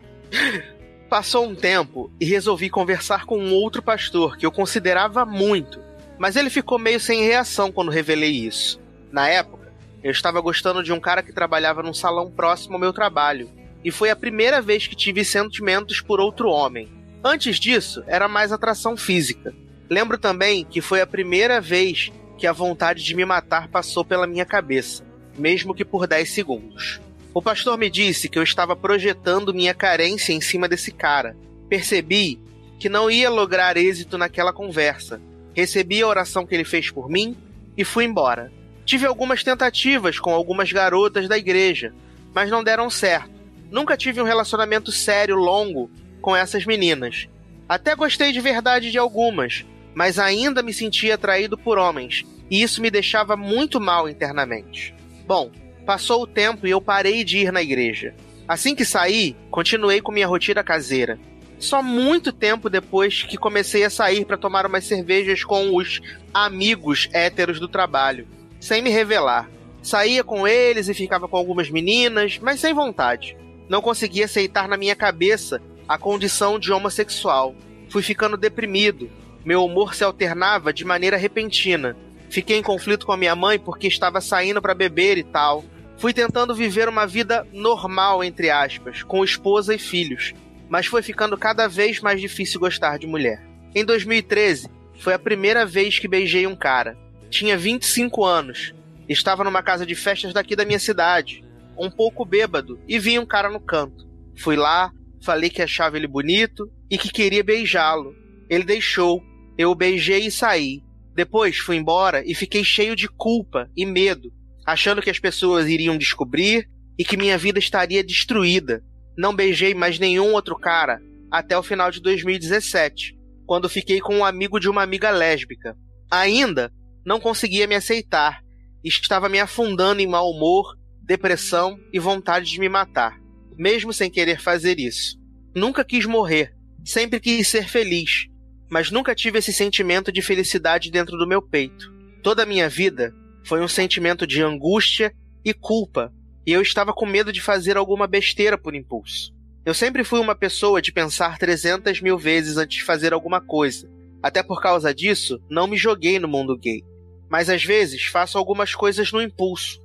Passou um tempo e resolvi conversar com um outro pastor que eu considerava muito, mas ele ficou meio sem reação quando revelei isso. Na época, eu estava gostando de um cara que trabalhava num salão próximo ao meu trabalho, e foi a primeira vez que tive sentimentos por outro homem. Antes disso, era mais atração física. Lembro também que foi a primeira vez que a vontade de me matar passou pela minha cabeça, mesmo que por 10 segundos. O pastor me disse que eu estava projetando minha carência em cima desse cara. Percebi que não ia lograr êxito naquela conversa. Recebi a oração que ele fez por mim e fui embora. Tive algumas tentativas com algumas garotas da igreja, mas não deram certo. Nunca tive um relacionamento sério longo com essas meninas. Até gostei de verdade de algumas, mas ainda me sentia atraído por homens, e isso me deixava muito mal internamente. Bom, passou o tempo e eu parei de ir na igreja. Assim que saí, continuei com minha rotina caseira. Só muito tempo depois que comecei a sair para tomar umas cervejas com os amigos héteros do trabalho, sem me revelar. Saía com eles e ficava com algumas meninas, mas sem vontade. Não conseguia aceitar na minha cabeça a condição de homossexual. Fui ficando deprimido. Meu humor se alternava de maneira repentina. Fiquei em conflito com a minha mãe porque estava saindo para beber e tal. Fui tentando viver uma vida normal, entre aspas, com esposa e filhos, mas foi ficando cada vez mais difícil gostar de mulher. Em 2013, foi a primeira vez que beijei um cara. Tinha 25 anos. Estava numa casa de festas daqui da minha cidade, um pouco bêbado, e vi um cara no canto. Fui lá, falei que achava ele bonito e que queria beijá-lo. Ele deixou. Eu o beijei e saí. Depois fui embora e fiquei cheio de culpa e medo, achando que as pessoas iriam descobrir e que minha vida estaria destruída. Não beijei mais nenhum outro cara até o final de 2017, quando fiquei com um amigo de uma amiga lésbica. Ainda não conseguia me aceitar estava me afundando em mau humor, depressão e vontade de me matar, mesmo sem querer fazer isso. Nunca quis morrer, sempre quis ser feliz, mas nunca tive esse sentimento de felicidade dentro do meu peito. Toda a minha vida foi um sentimento de angústia e culpa, e eu estava com medo de fazer alguma besteira por impulso. Eu sempre fui uma pessoa de pensar 300 mil vezes antes de fazer alguma coisa. Até por causa disso, não me joguei no mundo gay. Mas às vezes faço algumas coisas no impulso.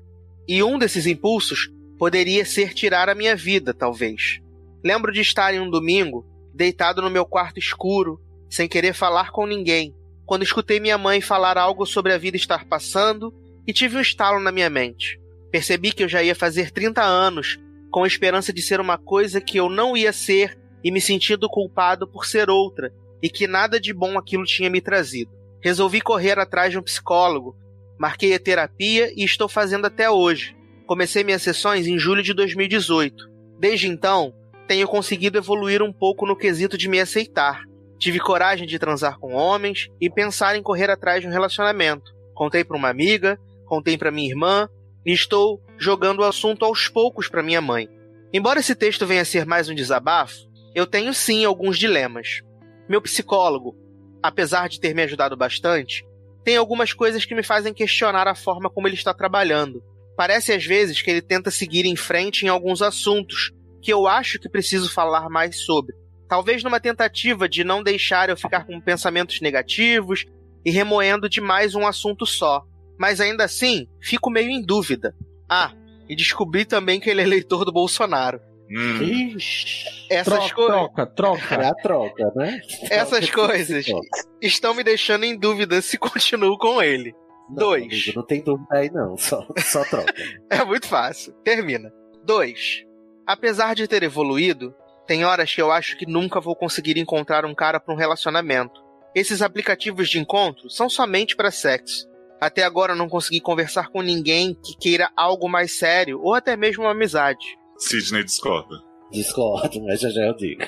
E um desses impulsos poderia ser tirar a minha vida, talvez. Lembro de estar em um domingo, deitado no meu quarto escuro, sem querer falar com ninguém, quando escutei minha mãe falar algo sobre a vida estar passando e tive um estalo na minha mente. Percebi que eu já ia fazer 30 anos, com a esperança de ser uma coisa que eu não ia ser e me sentindo culpado por ser outra, e que nada de bom aquilo tinha me trazido. Resolvi correr atrás de um psicólogo, marquei a terapia e estou fazendo até hoje. Comecei minhas sessões em julho de 2018. Desde então, tenho conseguido evoluir um pouco no quesito de me aceitar. Tive coragem de transar com homens e pensar em correr atrás de um relacionamento. Contei para uma amiga, contei para minha irmã e estou jogando o assunto aos poucos para minha mãe. Embora esse texto venha a ser mais um desabafo, eu tenho sim alguns dilemas. Meu psicólogo, apesar de ter me ajudado bastante, tem algumas coisas que me fazem questionar a forma como ele está trabalhando. Parece às vezes que ele tenta seguir em frente em alguns assuntos que eu acho que preciso falar mais sobre. Talvez numa tentativa de não deixar eu ficar com pensamentos negativos e remoendo demais um assunto só. Mas ainda assim, fico meio em dúvida. Ah, E descobri também que ele é eleitor do Bolsonaro. Hum. Ixi, Essas, Troca, co- troca, troca. é a troca, né? essas Troca, coisas troca. estão me deixando em dúvida se continuo com ele. Não, Dois. amigo, não tem dúvida aí, não. Só, só troca. É muito fácil. Termina. 2. Apesar de ter evoluído, tem horas que eu acho que nunca vou conseguir encontrar um cara para um relacionamento. Esses aplicativos de encontro são somente para sexo. Até agora eu não consegui conversar com ninguém que queira algo mais sério ou até mesmo uma amizade. Sidney discorda. Discordo, mas já já eu digo.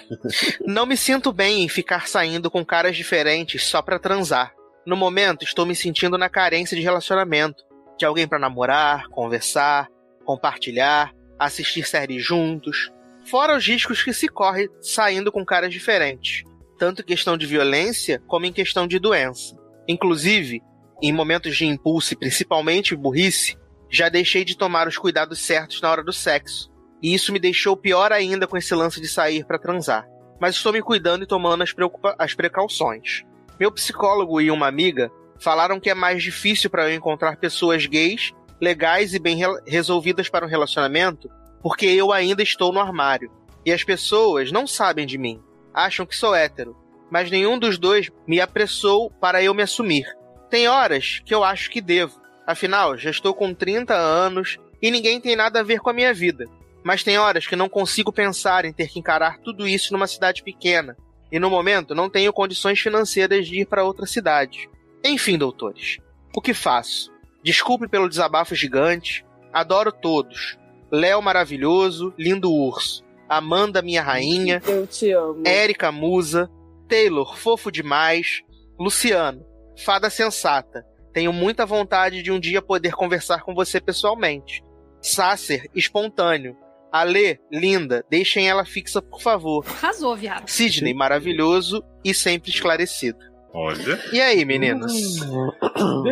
Não me sinto bem em ficar saindo com caras diferentes só pra transar. No momento, estou me sentindo na carência de relacionamento, de alguém pra namorar, conversar, compartilhar, assistir séries juntos. Fora os riscos que se corre saindo com caras diferentes, tanto em questão de violência como em questão de doença. Inclusive, em momentos de impulso e principalmente burrice, já deixei de tomar os cuidados certos na hora do sexo. E isso me deixou pior ainda com esse lance de sair pra transar. Mas estou me cuidando e tomando as, as precauções. Meu psicólogo e uma amiga falaram que é mais difícil para eu encontrar pessoas gays, legais e bem re- resolvidas para um relacionamento, porque eu ainda estou no armário. E as pessoas não sabem de mim, acham que sou hétero, mas nenhum dos dois me apressou para eu me assumir. Tem horas que eu acho que devo, afinal, já estou com 30 anos e ninguém tem nada a ver com a minha vida. Mas tem horas que não consigo pensar em ter que encarar tudo isso numa cidade pequena, e no momento não tenho condições financeiras de ir para outra cidade. Enfim, doutores, o que faço? Desculpe pelo desabafo gigante, adoro todos. Léo maravilhoso, lindo urso. Amanda, minha rainha. Eu te amo. Érica Musa. Taylor, fofo demais. Luciano, fada sensata. Tenho muita vontade de um dia poder conversar com você pessoalmente. Sácer, espontâneo. Alê, linda, deixem ela fixa, por favor. Arrasou, viado. Sidney, maravilhoso e sempre esclarecido. Olha. E aí, meninos?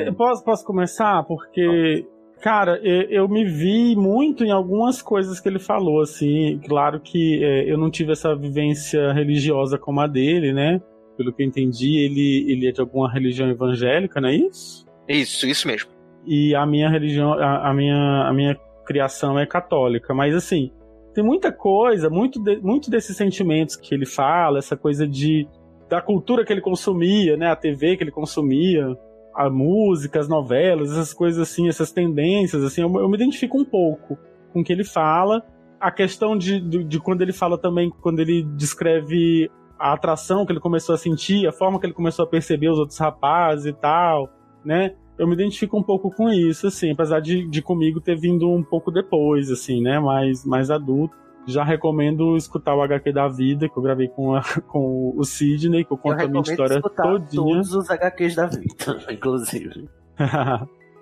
Eu Posso, posso começar? Porque, cara, eu, eu me vi muito em algumas coisas que ele falou, assim. Claro que é, eu não tive essa vivência religiosa como a dele, né? Pelo que eu entendi, ele, ele é de alguma religião evangélica, não é isso? Isso, isso mesmo. E a minha religião, a, a minha, a minha criação é católica. Mas, assim, tem muita coisa, muito, de- muito desses sentimentos que ele fala, essa coisa de da cultura que ele consumia, né? A TV que ele consumia, a música, as novelas, essas coisas assim, essas tendências, assim, eu, eu me identifico um pouco com o que ele fala. A questão de, de, de quando ele fala também, quando ele descreve a atração que ele começou a sentir, a forma que ele começou a perceber os outros rapazes e tal, né? Eu me identifico um pouco com isso, assim, apesar de, de comigo ter vindo um pouco depois, assim, né? Mais, mais adulto. Já recomendo escutar o HQ da vida, que eu gravei com, a- com o Sidney, que eu Eu conto a minha recomendo história escutar todinha. todos os HQs da vida, inclusive.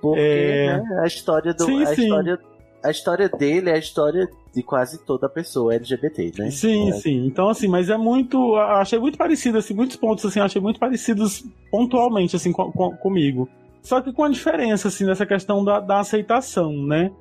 Porque É. né, a história do. Sim, a, sim. História, a história dele é a história de quase toda pessoa LGBT, né? Sim, É. sim. Então, assim, mas é muito. eu Achei muito parecido, assim, muitos pontos, assim, eu achei muito parecidos pontualmente, assim, com, com- comigo. Só que com a diferença, assim, dessa questão da, da aceitação, né?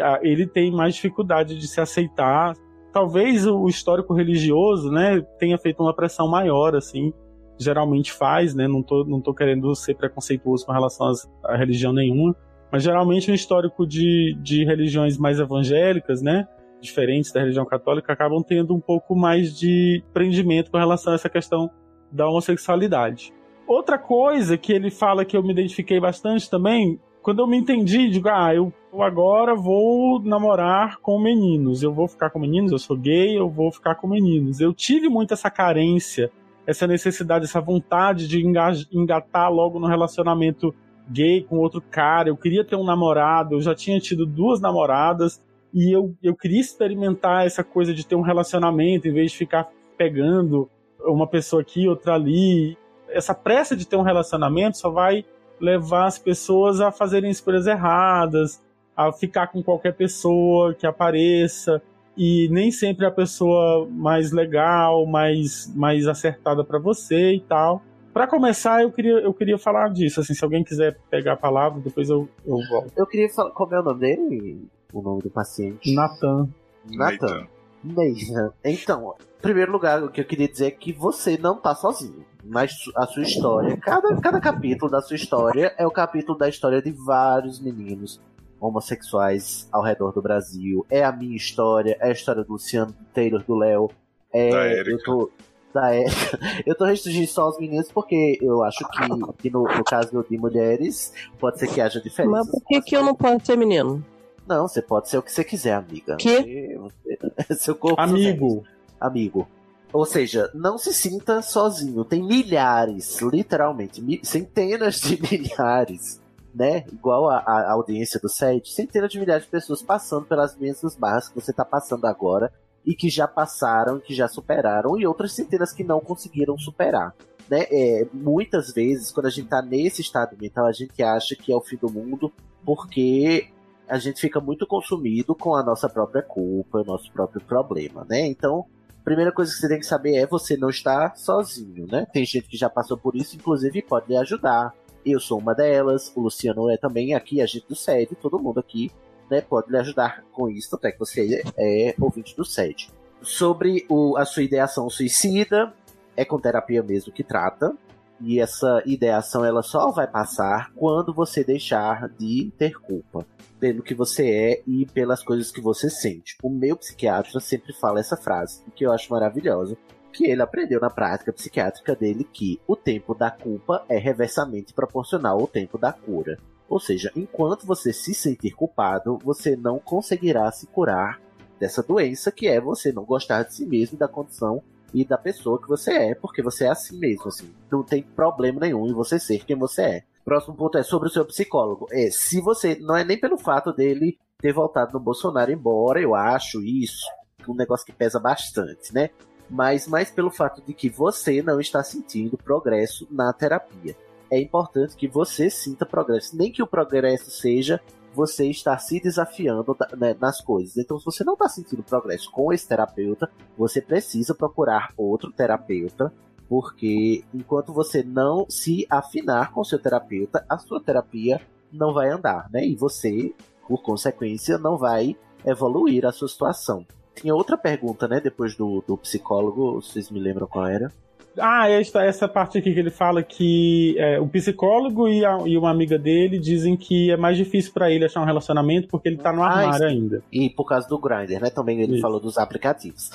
Ah, Ele tem mais dificuldade de se aceitar. Talvez o histórico religioso, né, tenha feito uma pressão maior, assim. Geralmente faz, né? Não tô, não tô querendo ser preconceituoso com relação a religião nenhuma. Mas geralmente um histórico de, de religiões mais evangélicas, né? diferentes da religião católica acabam tendo um pouco mais de prendimento com relação a essa questão da homossexualidade. Outra coisa que ele fala que eu me identifiquei bastante também, quando eu me entendi, digo, ah, eu agora vou namorar com meninos, eu vou ficar com meninos, eu sou gay, eu vou ficar com meninos. Eu tive muito essa carência, essa necessidade, essa vontade de enga- engatar logo no relacionamento gay com outro cara. Eu queria ter um namorado, eu já tinha tido duas namoradas, e eu, eu queria experimentar essa coisa de ter um relacionamento em vez de ficar pegando uma pessoa aqui, outra ali. Essa pressa de ter um relacionamento só vai levar as pessoas a fazerem escolhas erradas, a ficar com qualquer pessoa que apareça e nem sempre a pessoa mais legal, mais, mais acertada para você e tal. Para começar, eu queria, eu queria falar disso. Assim, se alguém quiser pegar a palavra, depois eu, eu volto. Eu queria falar. Como é o nome dele? O nome do paciente? Nathan. Nathan. Nathan. Então, em primeiro lugar, o que eu queria dizer é que você não tá sozinho. Mas a sua história, cada, cada capítulo da sua história é o capítulo da história de vários meninos. homossexuais ao redor do Brasil. É a minha história, é a história do Luciano, do Taylor, do Léo. É, Da eu tô. Da. Eu tô restringindo só os meninos porque eu acho que, que no, no caso de mulheres pode ser que haja diferença. Mas por que, que eu não posso ser menino? Não, você pode ser o que você quiser, amiga. Que? Seu corpo. Amigo. Amigo. Ou seja, não se sinta sozinho. Tem milhares, literalmente, mi- centenas de milhares, né? Igual a, a audiência do SED, centenas de milhares de pessoas passando pelas mesmas barras que você está passando agora e que já passaram, que já superaram, e outras centenas que não conseguiram superar. Né? É, muitas vezes, quando a gente tá nesse estado mental, a gente acha que é o fim do mundo porque a gente fica muito consumido com a nossa própria culpa, o nosso próprio problema, né? Então, a primeira coisa que você tem que saber é você não estar sozinho, né? Tem gente que já passou por isso, inclusive pode lhe ajudar. Eu sou uma delas, o Luciano é também aqui, a gente do SED, todo mundo aqui, né? Pode lhe ajudar com isso, até que você é ouvinte do SED. Sobre o- a sua ideação suicida, é com terapia mesmo que trata. E essa ideação ela só vai passar quando você deixar de ter culpa pelo que você é e pelas coisas que você sente. O meu psiquiatra sempre fala essa frase, que eu acho maravilhosa, que ele aprendeu na prática psiquiátrica dele que o tempo da culpa é reversamente proporcional ao tempo da cura. Ou seja, enquanto você se sentir culpado, você não conseguirá se curar dessa doença que é você não gostar de si mesmo e da condição e da pessoa que você é, porque você é assim mesmo, assim. Não tem problema nenhum em você ser quem você é. Próximo ponto é sobre o seu psicólogo. É, se você. Não é nem pelo fato dele ter voltado no Bolsonaro, embora eu acho isso um negócio que pesa bastante, né? Mas mais pelo fato de que você não está sentindo progresso na terapia. É importante que você sinta progresso. Nem que o progresso seja você estar se desafiando né, nas coisas. Então, se você não está sentindo progresso com esse terapeuta, você precisa procurar outro terapeuta porque enquanto você não se afinar com seu terapeuta, a sua terapia não vai andar, né? E você, por consequência, não vai evoluir a sua situação. Tinha outra pergunta, né? Depois do, do psicólogo, vocês me lembram qual era? Ah, esta, essa parte aqui que ele fala que é, o psicólogo e, a- e uma amiga dele dizem que é mais difícil pra ele achar um relacionamento porque ele tá no Ah, armário ainda. E por causa do Grindr, né? Também ele Isso. falou dos aplicativos.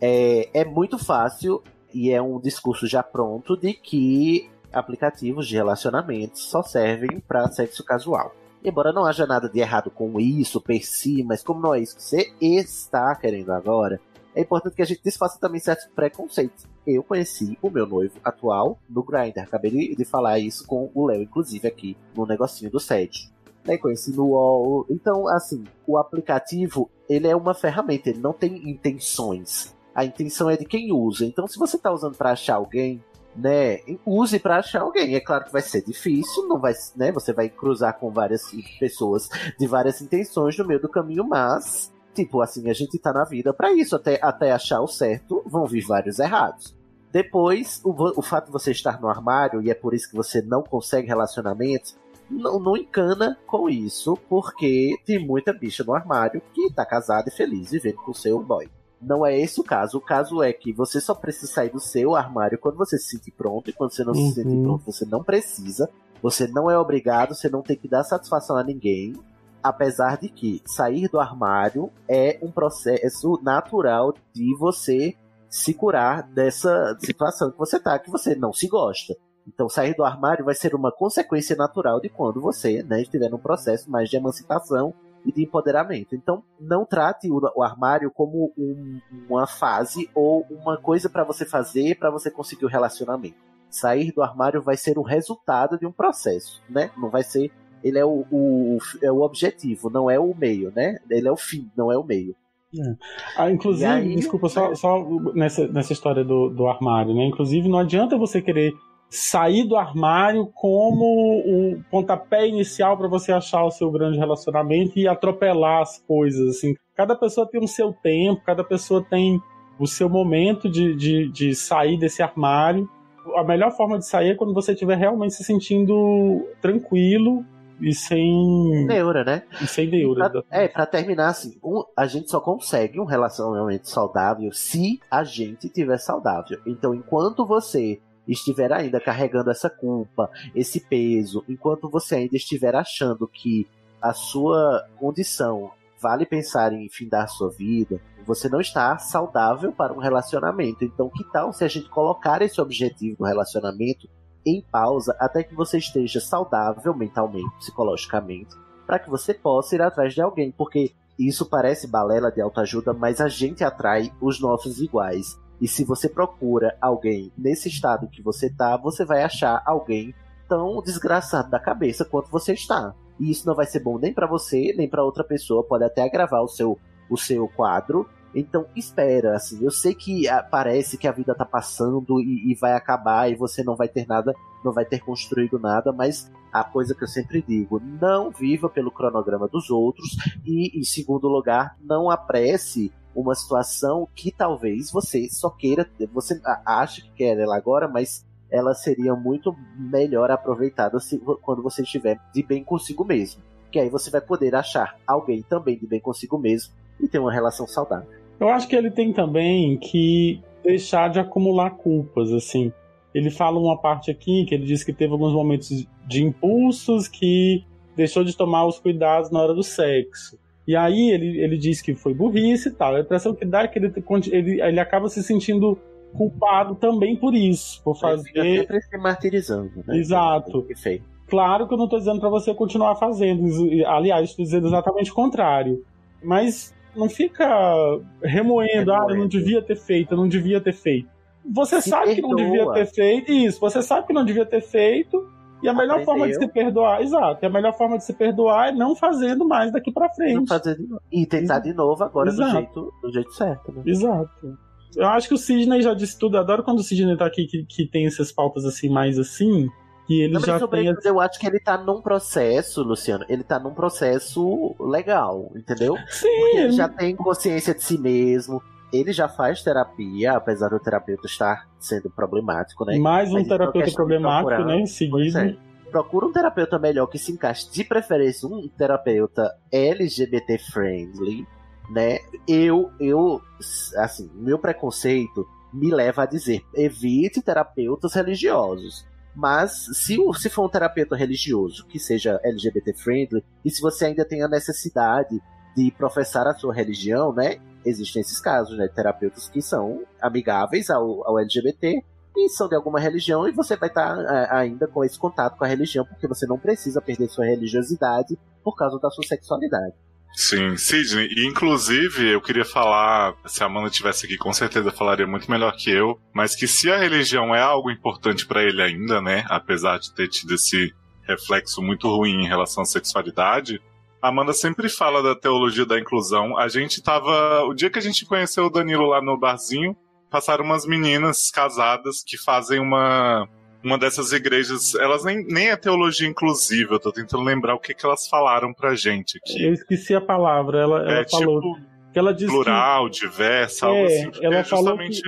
É, é muito fácil e é um discurso já pronto de que aplicativos de relacionamentos só servem para sexo casual. Embora não haja nada de errado com isso per si, mas como não é isso que você está querendo agora, é importante que a gente desfaça também certos preconceitos. Eu conheci o meu noivo atual no Grindr. Acabei de, falar isso com o Léo, inclusive, aqui no negocinho do SED. Né, conheci no UOL. Então, assim, o aplicativo, ele é uma ferramenta, ele não tem intenções. A intenção é de quem usa. Então, se você está usando para achar alguém, né, use para achar alguém. É claro que vai ser difícil, não vai, né, você vai cruzar com várias pessoas de várias intenções no meio do caminho, mas tipo assim, a gente tá na vida para isso, até até achar o certo, vão vir vários errados. Depois, o, o fato de você estar no armário, e é por isso que você não consegue relacionamentos, não, não encana com isso, porque tem muita bicha no armário que tá casada e feliz vivendo com o seu boy. Não é esse o caso. O caso é que você só precisa sair do seu armário quando você se sentir pronto, e quando você não Uhum. se sentir pronto, você não precisa. Você não é obrigado, você não tem que dar satisfação a ninguém. Apesar de que sair do armário é um processo natural de você se curar dessa situação que você tá, que você não se gosta. Então, sair do armário vai ser uma consequência natural de quando você né, estiver num processo mais de emancipação e de empoderamento. Então, não trate o, o armário como um- uma fase ou uma coisa para você fazer para você conseguir o relacionamento. Sair do armário vai ser o resultado de um processo, né? Não vai ser. Ele é o, o, é o objetivo, não é o meio, né? Ele é o fim, não é o meio. Ah, inclusive, aí- desculpa, só, só nessa, nessa história do, do armário, né? Inclusive, não adianta você querer sair do armário como o pontapé inicial para você achar o seu grande relacionamento e atropelar as coisas, assim. Cada pessoa tem o seu tempo, cada pessoa tem o seu momento de, de, de sair desse armário. A melhor forma de sair é quando você estiver realmente se sentindo tranquilo e sem, Neura, né? e sem neura. Pra- é, pra terminar assim, um- a gente só consegue um relacionamento saudável se a gente tiver saudável. Então, enquanto você estiver ainda carregando essa culpa, esse peso, enquanto você ainda estiver achando que a sua condição vale pensar em findar sua vida, você não está saudável para um relacionamento. Então, que tal se a gente colocar esse objetivo no relacionamento em pausa até que você esteja saudável mentalmente, psicologicamente, para que você possa ir atrás de alguém, porque isso parece balela de autoajuda, mas a gente atrai os nossos iguais. E se você procura alguém nesse estado que você tá, você vai achar alguém tão desgraçado da cabeça quanto você está. E isso não vai ser bom nem para você, nem para outra pessoa, pode até agravar o seu o seu quadro. Então espera, assim, eu sei que ah, parece que a vida tá passando e, e vai acabar e você não vai ter nada, não vai ter construído nada, mas a coisa que eu sempre digo, não viva pelo cronograma dos outros e, em segundo lugar, não apresse uma situação que talvez você só queira, você acha que quer ela agora, mas ela seria muito melhor aproveitada se, quando você estiver de bem consigo mesmo. Que aí você vai poder achar alguém também de bem consigo mesmo e ter uma relação saudável. Eu acho que ele tem também que deixar de acumular culpas, assim. Ele fala uma parte aqui que ele diz que teve alguns momentos de impulsos que deixou de tomar os cuidados na hora do sexo. E aí ele, ele diz que foi burrice e tal. A impressão que dá é que ele, ele, ele acaba se sentindo culpado também por isso, por Ele fica fazer. sempre se martirizando, né? Exato. Claro que eu não tô dizendo pra você continuar fazendo. Aliás, estou dizendo exatamente o contrário. Mas não fica remoendo, ah, eu não devia ter feito, eu não devia ter feito. Você Se sabe que não perdoa. devia ter feito. Isso, você sabe que não devia ter feito. E a melhor Aprendeu. forma de se perdoar, exato, e a melhor forma de se perdoar é não fazendo mais daqui pra Não frente. E tentar de novo agora do Exato. jeito, do jeito certo, né? Exato. Eu acho que o Sidney já disse tudo. Eu adoro quando o Sidney tá aqui que, que tem essas pautas assim, mais assim. Que ele mas já sobre tem. eu acho que ele tá num processo, Luciano. Ele tá num processo legal, entendeu? Sim, Porque ele já tem consciência de si mesmo. Ele já faz terapia, apesar do terapeuta estar sendo problemático, né? mais um Mas uma terapeuta problemático, né? Pois Seguido. é. Procura um terapeuta melhor que se encaixe, de preferência um terapeuta LGBT friendly, né? Eu, eu, assim, meu preconceito me leva a dizer, evite terapeutas religiosos. Mas se, se for um terapeuta religioso que seja LGBT friendly, e se você ainda tem a necessidade de professar a sua religião, né? Existem esses casos, né? Terapeutas que são amigáveis ao, ao LGBT e são de alguma religião, e você vai estar é, ainda com esse contato com a religião, porque você não precisa perder sua religiosidade por causa da sua sexualidade. Sim, Sidney. E inclusive eu queria falar, se a Amanda estivesse aqui, com certeza falaria muito melhor que eu, mas que se a religião é algo importante pra ele ainda, né, apesar de ter tido esse reflexo muito ruim em relação à sexualidade, a Amanda sempre fala da teologia da inclusão. A gente tava, o dia que a gente conheceu o Danilo lá no barzinho, passaram umas meninas casadas que fazem uma uma dessas igrejas, elas nem, nem é teologia inclusiva, eu tô tentando lembrar o que, que elas falaram pra gente aqui. Eu esqueci a palavra. Ela, ela É falou tipo que ela disse que, plural, diversa, algo É, assim. porque ela é falou justamente.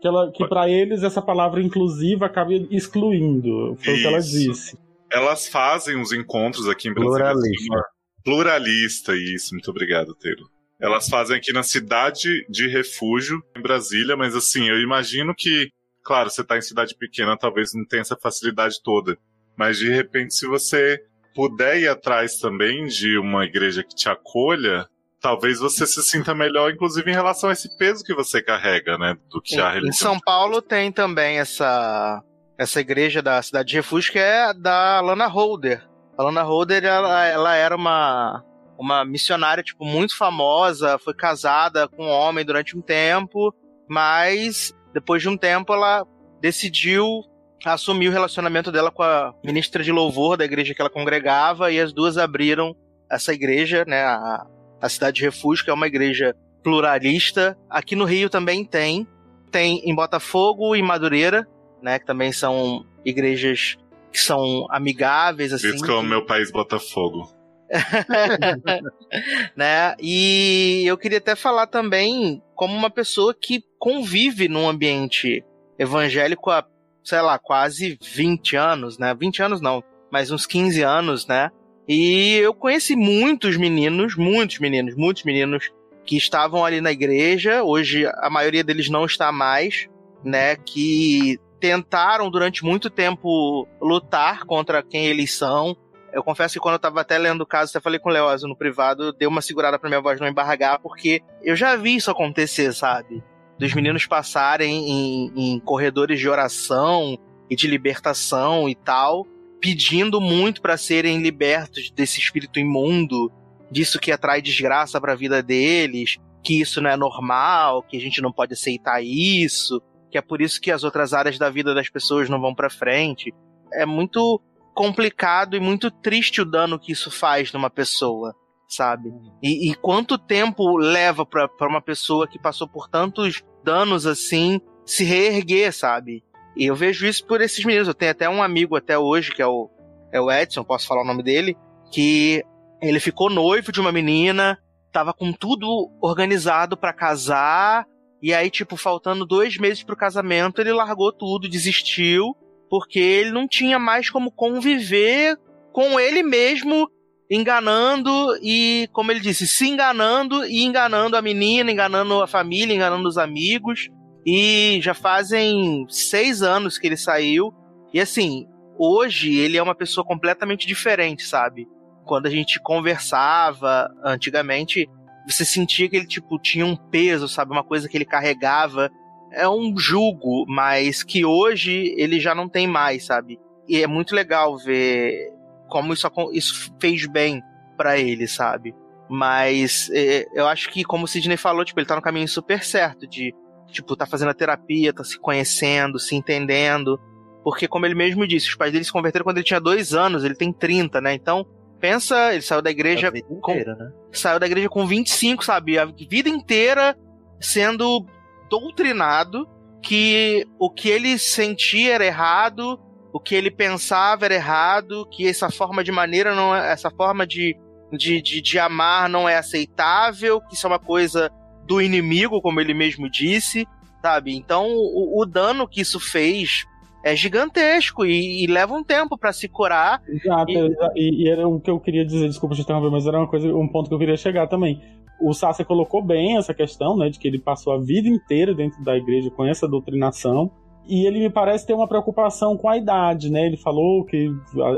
que, ela, que para eles essa palavra inclusiva acaba excluindo. Foi o que ela Isso. disse. Elas fazem os encontros aqui em Brasília. Pluralista. assim, Pluralista, isso, muito obrigado, Teiro. Elas fazem aqui na cidade de refúgio, em Brasília, mas assim, eu imagino que, claro, você tá em cidade pequena, talvez não tenha essa facilidade toda. Mas de repente, se você puder ir atrás também de uma igreja que te acolha, talvez você se sinta melhor, inclusive em relação a esse peso que você carrega, né? Do que a religião. em São Paulo tem também essa essa igreja da cidade de refúgio que é da Lana Holder. A Lana Holder ela, ela era uma uma missionária tipo muito famosa, foi casada com um homem durante um tempo, mas depois de um tempo ela decidiu assumir o relacionamento dela com a ministra de louvor da igreja que ela congregava e as duas abriram essa igreja, né, a, a cidade de refúgio, que é uma igreja pluralista. Aqui no Rio também tem. Tem em Botafogo e Madureira, né? Que também são igrejas que são amigáveis, assim. Isso que é o meu país Botafogo. né? E eu queria até falar também como uma pessoa que convive num ambiente evangélico há, sei lá, quase 20 anos, né? 20 anos não, mas uns 15 anos, né? E eu conheci muitos meninos, muitos meninos, muitos meninos que estavam ali na igreja. Hoje a maioria deles não está mais, né? Que tentaram durante muito tempo lutar contra quem eles são, Eu confesso que quando eu tava até lendo o caso, até falei com o Leózio no privado, deu uma segurada pra minha voz não embargar, porque eu já vi isso acontecer, sabe? Dos meninos passarem em, em corredores de oração e de libertação e tal, pedindo muito pra serem libertos desse espírito imundo, disso que atrai desgraça pra vida deles, que isso não é normal, que a gente não pode aceitar isso, que é por isso que as outras áreas da vida das pessoas não vão pra frente. É muito complicado e muito triste o dano que isso faz numa pessoa, sabe? E, e quanto tempo leva pra, uma pessoa que passou por tantos danos assim se reerguer, sabe? E eu vejo isso por esses meninos. Eu tenho até um amigo até hoje, que é o, é o Edson, posso falar o nome dele, que ele ficou noivo de uma menina, tava com tudo organizado pra casar, e aí, tipo, faltando dois meses pro casamento, ele largou tudo, desistiu, porque ele não tinha mais como conviver com ele mesmo, enganando e, como ele disse, se enganando e enganando a menina, enganando a família, enganando os amigos. E já fazem seis anos que ele saiu. E assim, hoje ele é uma pessoa completamente diferente, sabe? Quando a gente conversava antigamente, você sentia que ele, tipo, tinha um peso, sabe? Uma coisa que ele carregava. É um jugo, mas que hoje ele já não tem mais, sabe? E é muito legal ver como isso, isso fez bem pra ele, sabe? Mas é, eu acho que, como o Sidney falou, tipo, ele tá no caminho super certo de, tipo, tá fazendo a terapia, tá se conhecendo, se entendendo. Porque, como ele mesmo disse, os pais dele se converteram quando ele tinha dois anos, ele tem 30, né? Então, pensa, ele saiu da igreja com, inteira, né? saiu da igreja com 25, sabe? A vida inteira sendo doutrinado que o que ele sentia era errado, o que ele pensava era errado, que essa forma de maneira não é, essa forma de, de, de, de amar não é aceitável, que isso é uma coisa do inimigo, como ele mesmo disse, sabe? Então o, o dano que isso fez é gigantesco e, e leva um tempo pra se curar. Exato, E- exa- e, e era o que eu queria dizer, desculpa te interromper, mas era uma coisa, um ponto que eu queria chegar também. O Sasha colocou bem essa questão, né, de que ele passou a vida inteira dentro da igreja com essa doutrinação. E ele me parece ter uma preocupação com a idade, né? Ele falou que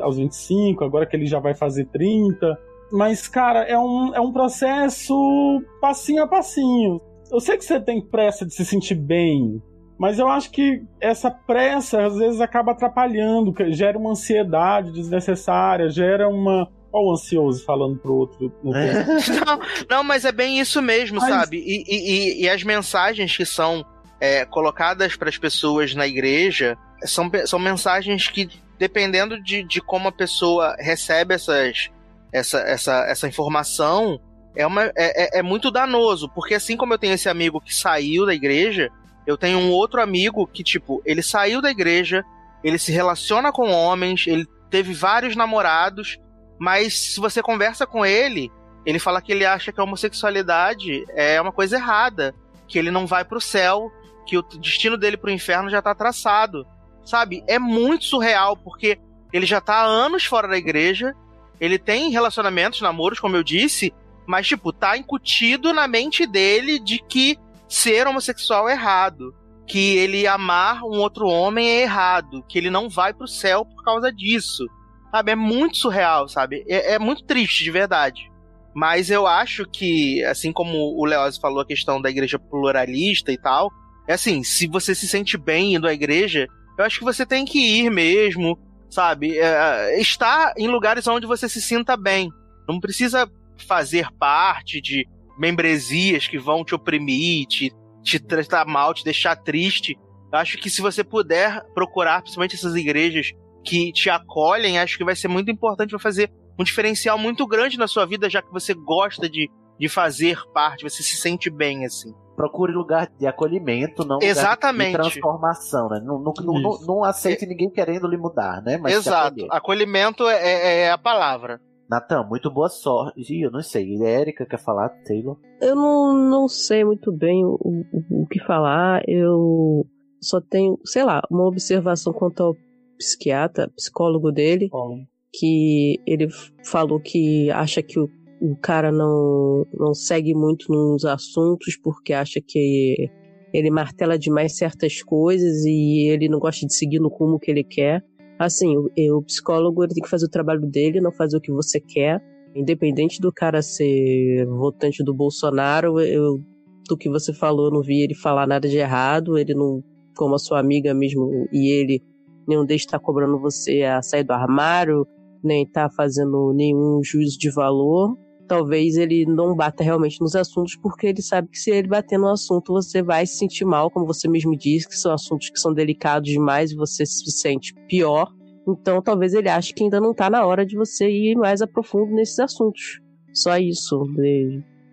aos 25, agora que ele já vai fazer 30. Mas, cara, é um, é um processo passinho a passinho. Eu sei que você tem pressa de se sentir bem, mas eu acho que essa pressa às vezes acaba atrapalhando, gera uma ansiedade desnecessária, gera uma. Olha o ansioso falando pro outro. Não, não, mas é bem isso mesmo, Mas- sabe? E, e, e- e as mensagens que são é, colocadas para as pessoas na igreja são, são mensagens que, dependendo de, de como a pessoa recebe essas, essa, essa, essa informação, é, uma, é, é- é muito danoso. Porque assim como eu tenho esse amigo que saiu da igreja, eu tenho um outro amigo que, tipo, ele saiu da igreja, ele se relaciona com homens, ele teve vários namorados, mas se você conversa com ele, ele fala que ele acha que a homossexualidade é uma coisa errada, que ele não vai pro céu, que o destino dele pro inferno já tá traçado. Sabe? É muito surreal, porque ele já tá há anos fora da igreja, ele tem relacionamentos, namoros, como eu disse, mas, tipo, tá incutido na mente dele de que ser homossexual é errado. Que ele amar um outro homem é errado. Que ele não vai pro céu por causa disso. Sabe? É muito surreal, sabe? É, é muito triste, de verdade. Mas eu acho que, assim como o Leoz falou a questão da igreja pluralista e tal, é assim, se você se sente bem indo à igreja, eu acho que você tem que ir mesmo, sabe? É, estar em lugares onde você se sinta bem. Não precisa fazer parte de membresias que vão te oprimir, te, te tratar mal, te deixar triste. Eu acho que se você puder procurar, principalmente essas igrejas que te acolhem, acho que vai ser muito importante para fazer um diferencial muito grande na sua vida, já que você gosta de, de fazer parte, você se sente bem assim. Procure lugar de acolhimento, não Exatamente. de transformação, né? Não, não, não, não, aceite ninguém querendo lhe mudar, né? Mas Exato. Acolhimento é, é- é a palavra. Natan, muito boa sorte. Eu não sei. Érica quer falar? Taylor? Eu não, não sei muito bem o, o, o que falar. Eu só tenho, sei lá, uma observação quanto ao psiquiatra, psicólogo dele, que ele falou que acha que o, o cara não, não segue muito nos assuntos porque acha que ele martela demais certas coisas e ele não gosta de seguir no rumo que ele quer. Assim, o, o psicólogo ele tem que fazer o trabalho dele, não fazer o que você quer. Independente do cara ser votante do Bolsonaro, eu, do que você falou, eu não vi ele falar nada de errado. Ele não, como a sua amiga mesmo, e ele, nenhum deles está cobrando você a sair do armário, nem tá fazendo nenhum juízo de valor. Talvez ele não bata realmente nos assuntos, porque ele sabe que se ele bater no assunto, você vai se sentir mal, como você mesmo disse, que são assuntos que são delicados demais e você se sente pior. Então, talvez ele ache que ainda não tá na hora de você ir mais a profundo nesses assuntos. Só isso.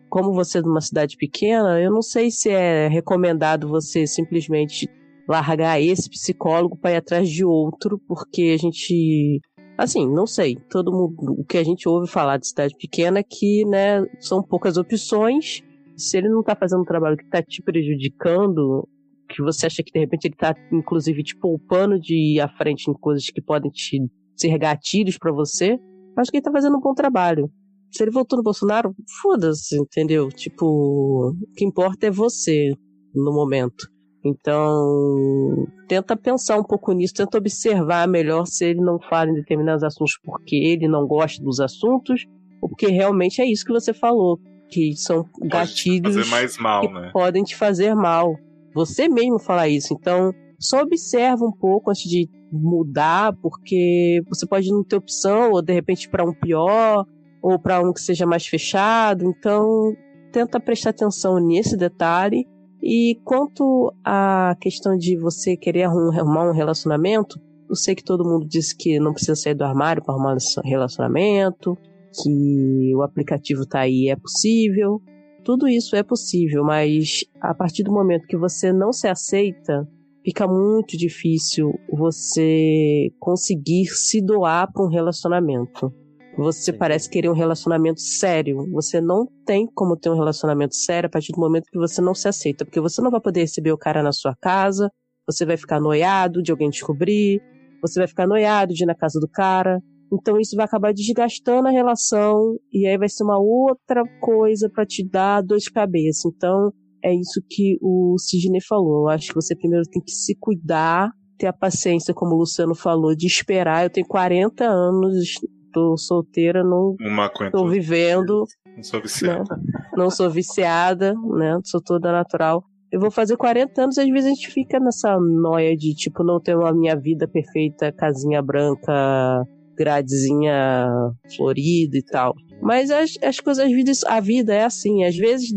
Como você é de uma cidade pequena, eu não sei se é recomendado você simplesmente largar esse psicólogo para ir atrás de outro, porque a gente Assim, não sei. Todo mundo, o que a gente ouve falar de cidade pequena é que, né, são poucas opções. Se ele não tá fazendo um trabalho que tá te prejudicando, que você acha que de repente ele tá, inclusive, te poupando de ir à frente em coisas que podem te ser gatilhos pra você, acho que ele tá fazendo um bom trabalho. Se ele votou no Bolsonaro, foda-se, entendeu? Tipo, o que importa é você no momento. Então, tenta pensar um pouco nisso, tenta observar melhor se ele não fala em determinados assuntos porque ele não gosta dos assuntos, ou porque realmente é isso que você falou, que são gatilhos fazer mais mal, que né? podem te fazer mal. Você mesmo falar isso. Então, só observa um pouco antes de mudar, porque você pode não ter opção, ou de repente para um pior, ou para um que seja mais fechado. Então, tenta prestar atenção nesse detalhe. E quanto à questão de você querer arrum- arrumar um relacionamento, eu sei que todo mundo diz que não precisa sair do armário para arrumar um relacionamento, que o aplicativo tá aí, é possível. Tudo isso é possível, mas a partir do momento que você não se aceita, fica muito difícil você conseguir se doar para um relacionamento. Você parece querer um relacionamento sério. Você não tem como ter um relacionamento sério a partir do momento que você não se aceita, porque você não vai poder receber o cara na sua casa, você vai ficar noiado de alguém descobrir, você vai ficar noiado de ir na casa do cara. Então isso vai acabar desgastando a relação e aí vai ser uma outra coisa para te dar dor de cabeça. Então é isso que o Sidney falou. Eu acho que você primeiro tem que se cuidar, ter a paciência, como o Luciano falou, de esperar. Eu tenho 40 anos, tô solteira, não tô vivendo, Não sou viciado. não sou viciada, né? Sou toda natural. Eu vou fazer 40 anos e às vezes a gente fica nessa noia de, tipo, não ter uma minha vida perfeita, casinha branca, gradezinha florida e tal. Mas as, as coisas, a vida é assim. Às vezes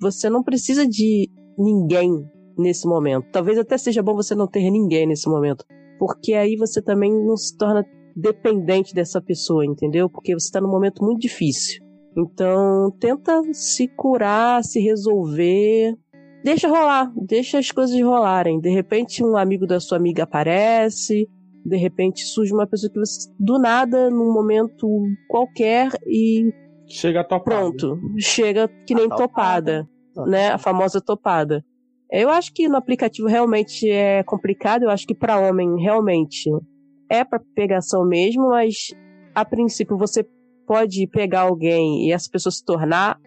você não precisa de ninguém nesse momento. Talvez até seja bom você não ter ninguém nesse momento. Porque aí você também não se torna dependente dessa pessoa, entendeu? Porque você está num momento muito difícil. Então, tenta se curar, se resolver. Deixa rolar, deixa as coisas rolarem. De repente, um amigo da sua amiga aparece, de repente surge uma pessoa que você, do nada, num momento qualquer, e Chega topada. pronto, chega que nem A topada. topada, né? A famosa topada. Eu acho que no aplicativo realmente é complicado, eu acho que para homem realmente é para pegação mesmo, mas a princípio você pode pegar alguém e essa pessoa se tornar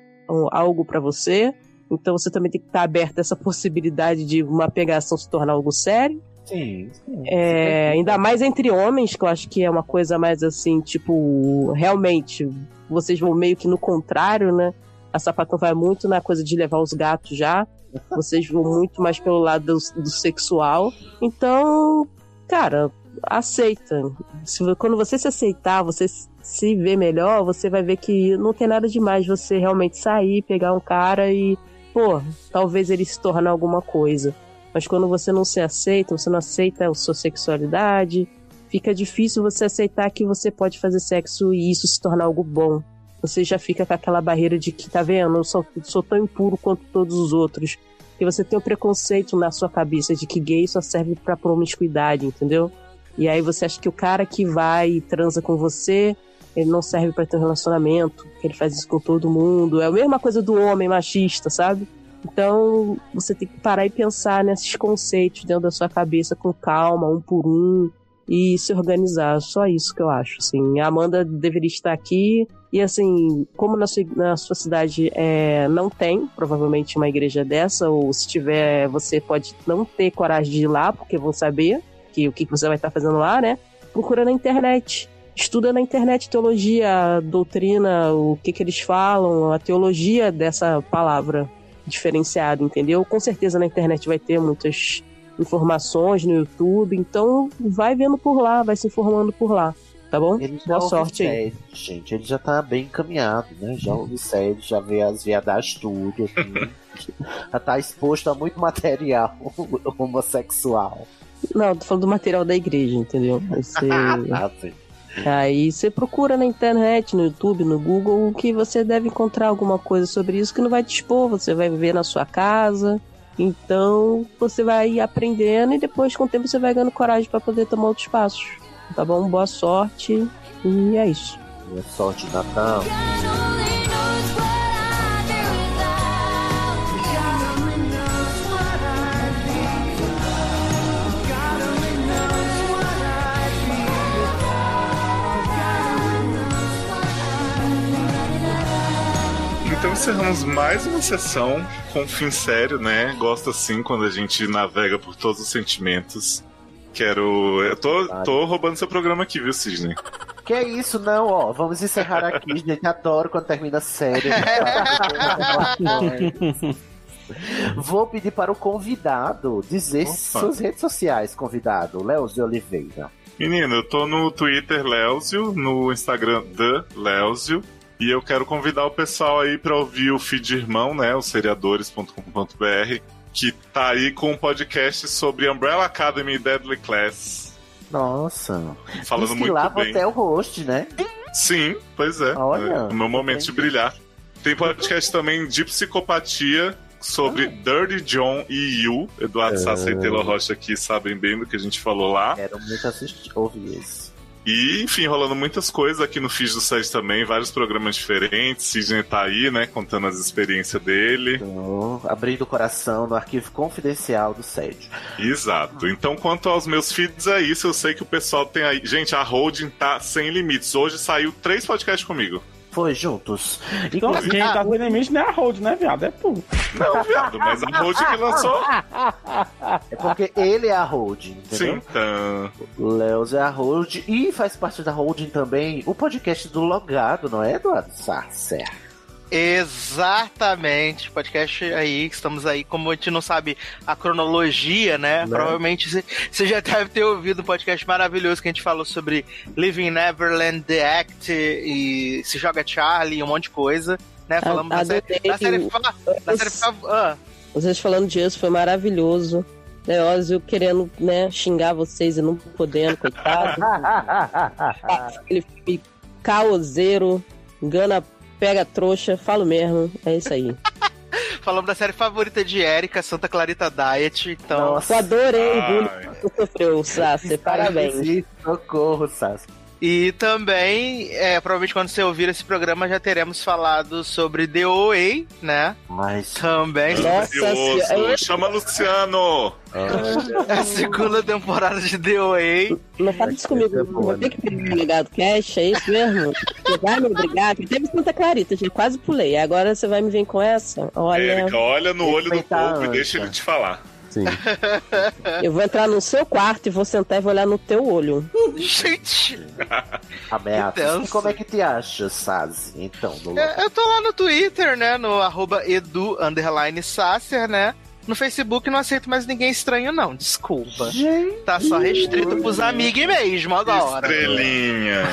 algo para você. Então você também tem que estar aberto a essa possibilidade de uma pegação se tornar algo sério. Sim, sim. É, ainda mais entre homens, que eu acho que é uma coisa mais assim, tipo, realmente, vocês vão meio que no contrário, né? A sapatão vai muito na coisa de levar os gatos já. Vocês vão muito mais pelo lado do, do sexual. Então, cara, aceita. Se, quando você se aceitar, você se ver melhor, você vai ver que não tem nada demais você realmente sair, pegar um cara e, pô, talvez ele se torne alguma coisa. Mas quando você não se aceita, você não aceita a sua sexualidade, fica difícil você aceitar que você pode fazer sexo e isso se tornar algo bom. Você já fica com aquela barreira de que, tá vendo, eu sou, sou tão impuro quanto todos os outros. E você tem o preconceito na sua cabeça de que gay só serve pra promiscuidade, entendeu? E aí você acha que o cara que vai e transa com você, ele não serve pra ter um relacionamento, que ele faz isso com todo mundo. É a mesma coisa do homem machista, sabe? Então, você tem que parar e pensar nesses conceitos dentro da sua cabeça com calma, um por um, e se organizar. Só isso que eu acho. Assim, a Amanda deveria estar aqui. E assim, como na sua, na sua cidade é, não tem, provavelmente, uma igreja dessa, ou se tiver, você pode não ter coragem de ir lá, porque vão saber que o que você vai estar fazendo lá, né? procura na internet. Estuda na internet teologia, a doutrina, o que, que eles falam, a teologia dessa palavra diferenciada, entendeu? Com certeza na internet vai ter muitas informações no YouTube, então vai vendo por lá, vai se informando por lá, tá bom? Ele Boa sorte aí. sede, gente. Ele já tá bem encaminhado, né? Já ouve sede, já vê as viadagens tudo. Assim. já tá exposto a muito material homossexual. Não, tô falando do material da igreja, entendeu? Você... Ah, sim. Aí você procura na internet, no YouTube, no Google, que você deve encontrar alguma coisa sobre isso que não vai te expor, você vai ver na sua casa. Então você vai aprendendo e depois com o tempo você vai ganhando coragem para poder tomar outros passos. Tá bom? Boa sorte e é isso. Boa sorte, Natal. Encerramos mais uma sessão com um fim sério, né? Gosto assim quando a gente navega por todos os sentimentos. Quero. Eu tô, tô roubando seu programa aqui, viu, Sidney? Que é isso, não, ó. Vamos encerrar aqui, gente. Adoro quando termina sério. Vou pedir para o convidado dizer Opa. suas redes sociais, convidado. De Oliveira. Menino, eu tô no Twitter Leozio, no Instagram The Leozio. E eu quero convidar o pessoal aí pra ouvir o feed irmão, né? O seriadores.com.br, que tá aí com um podcast sobre Umbrella Academy e Deadly Class. Nossa. Falando Diz que muito lá bem. você é o host, né? Sim, pois é. Olha, é o meu momento de brilhar. Tem podcast também de psicopatia sobre Dirty John e You. Eduardo É. Sassa e Taylor Rocha aqui sabem bem do que a gente falou lá. Quero muito assistir, ouvir esse. E, enfim, rolando muitas coisas aqui no Feed do Sede também, vários programas diferentes. Sidney tá aí, né, contando as experiências dele. Então, abrindo o coração no arquivo confidencial do SED. Exato. Então, quanto aos meus feeds, é isso. Eu sei que o pessoal tem aí. Gente, a holding tá sem limites. Hoje saiu três podcasts comigo. Foi juntos. Então, quem tá sem limite não é a Hold, né, viado? É tu. Não, viado, mas a holding que lançou. É porque ele é a holding, entendeu? Sim, então. O Leos é a holding e faz parte da holding também o podcast do Logado, não é, Eduardo Sasser? Exatamente, podcast aí, que estamos aí, como a gente não sabe a cronologia, né? Né? Provavelmente você- já deve ter ouvido um podcast maravilhoso que a gente falou sobre Living Neverland, The Act e Se Joga Charlie e um monte de coisa, né? Falamos da série, adorei da série, que- fa- da série ah, Vocês falando disso foi maravilhoso. Leózio querendo, né, xingar vocês e não podendo, coitado. Aquele filme caoseiro, engana, pega trouxa, falo mesmo, é isso aí. falamos da série favorita de Erika, Santa Clarita Diet, então... Eu adorei o Ai. bullying que sofreu, Sassi, parabéns. Socorro, Sasser. E também, é, provavelmente quando você ouvir esse programa já teremos falado sobre The OA, né? Mas Também. Nossa senhora. Chama Luciano. É a segunda temporada de The OA. Não fala isso comigo, é vou ter que pedir o legado cash, é isso mesmo? Você vai me obrigar? Que teve Santa Clarita, gente, quase pulei. Agora você vai me vir com essa? Olha, Érica, olha no olho do povo e deixa ele te falar. Sim. eu vou entrar no seu quarto e vou sentar e vou olhar no teu olho. Gente, ameaças. tenso. E como é que te acha, Sazi? Então, no é, eu tô lá no Twitter, né? No arroba edu underline Sasser, né? No Facebook não aceito mais ninguém estranho, não. Desculpa. Tá só restrito pros amigos mesmo agora. Estrelinha.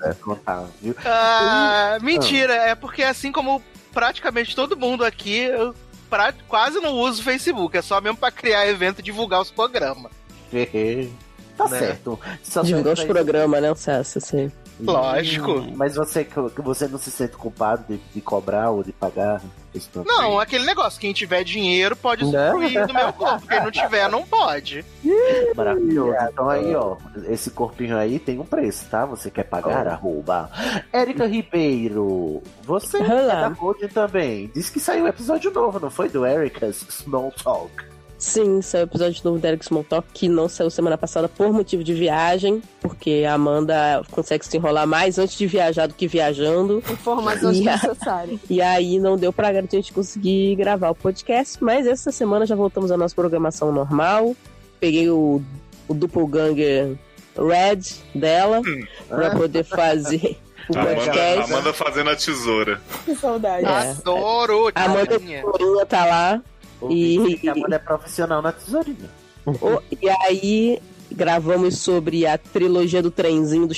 Na sua cara. Ah, mentira, é porque assim como praticamente todo mundo aqui, eu pra- quase não uso o Facebook. É só mesmo pra criar evento e divulgar os programas. tá Né? certo. Só Divulgar os programas, né, Sassi? Assim. Lógico. Mas você, você não se sente culpado de, de cobrar ou de pagar? Não, aquele negócio, quem tiver dinheiro pode usufruir do meu corpo. Quem não tiver, não pode. Maravilhoso. Então aí, ó, esse corpinho aí tem um preço, tá? Você quer pagar? Arroba. Érica Ribeiro, você é Olá. da Holding também. Diz que saiu um episódio novo, não foi? Do Ericas Small Talk. Sim, saiu o episódio novo do Derek Small Talk, que não saiu semana passada por motivo de viagem, porque a Amanda consegue se enrolar mais antes de viajar do que viajando. Informações E necessárias. E aí não deu pra gente conseguir gravar o podcast, mas essa semana já voltamos à nossa programação normal. Peguei o o doppelganger Red dela pra poder fazer o Amanda, podcast. Amanda fazendo a tesoura. Que saudade. É. Adoro, A Amanda. Tesourinha tá lá. E, A Amanda é profissional na tesourinha. o- e aí gravamos sobre a trilogia do trenzinho do.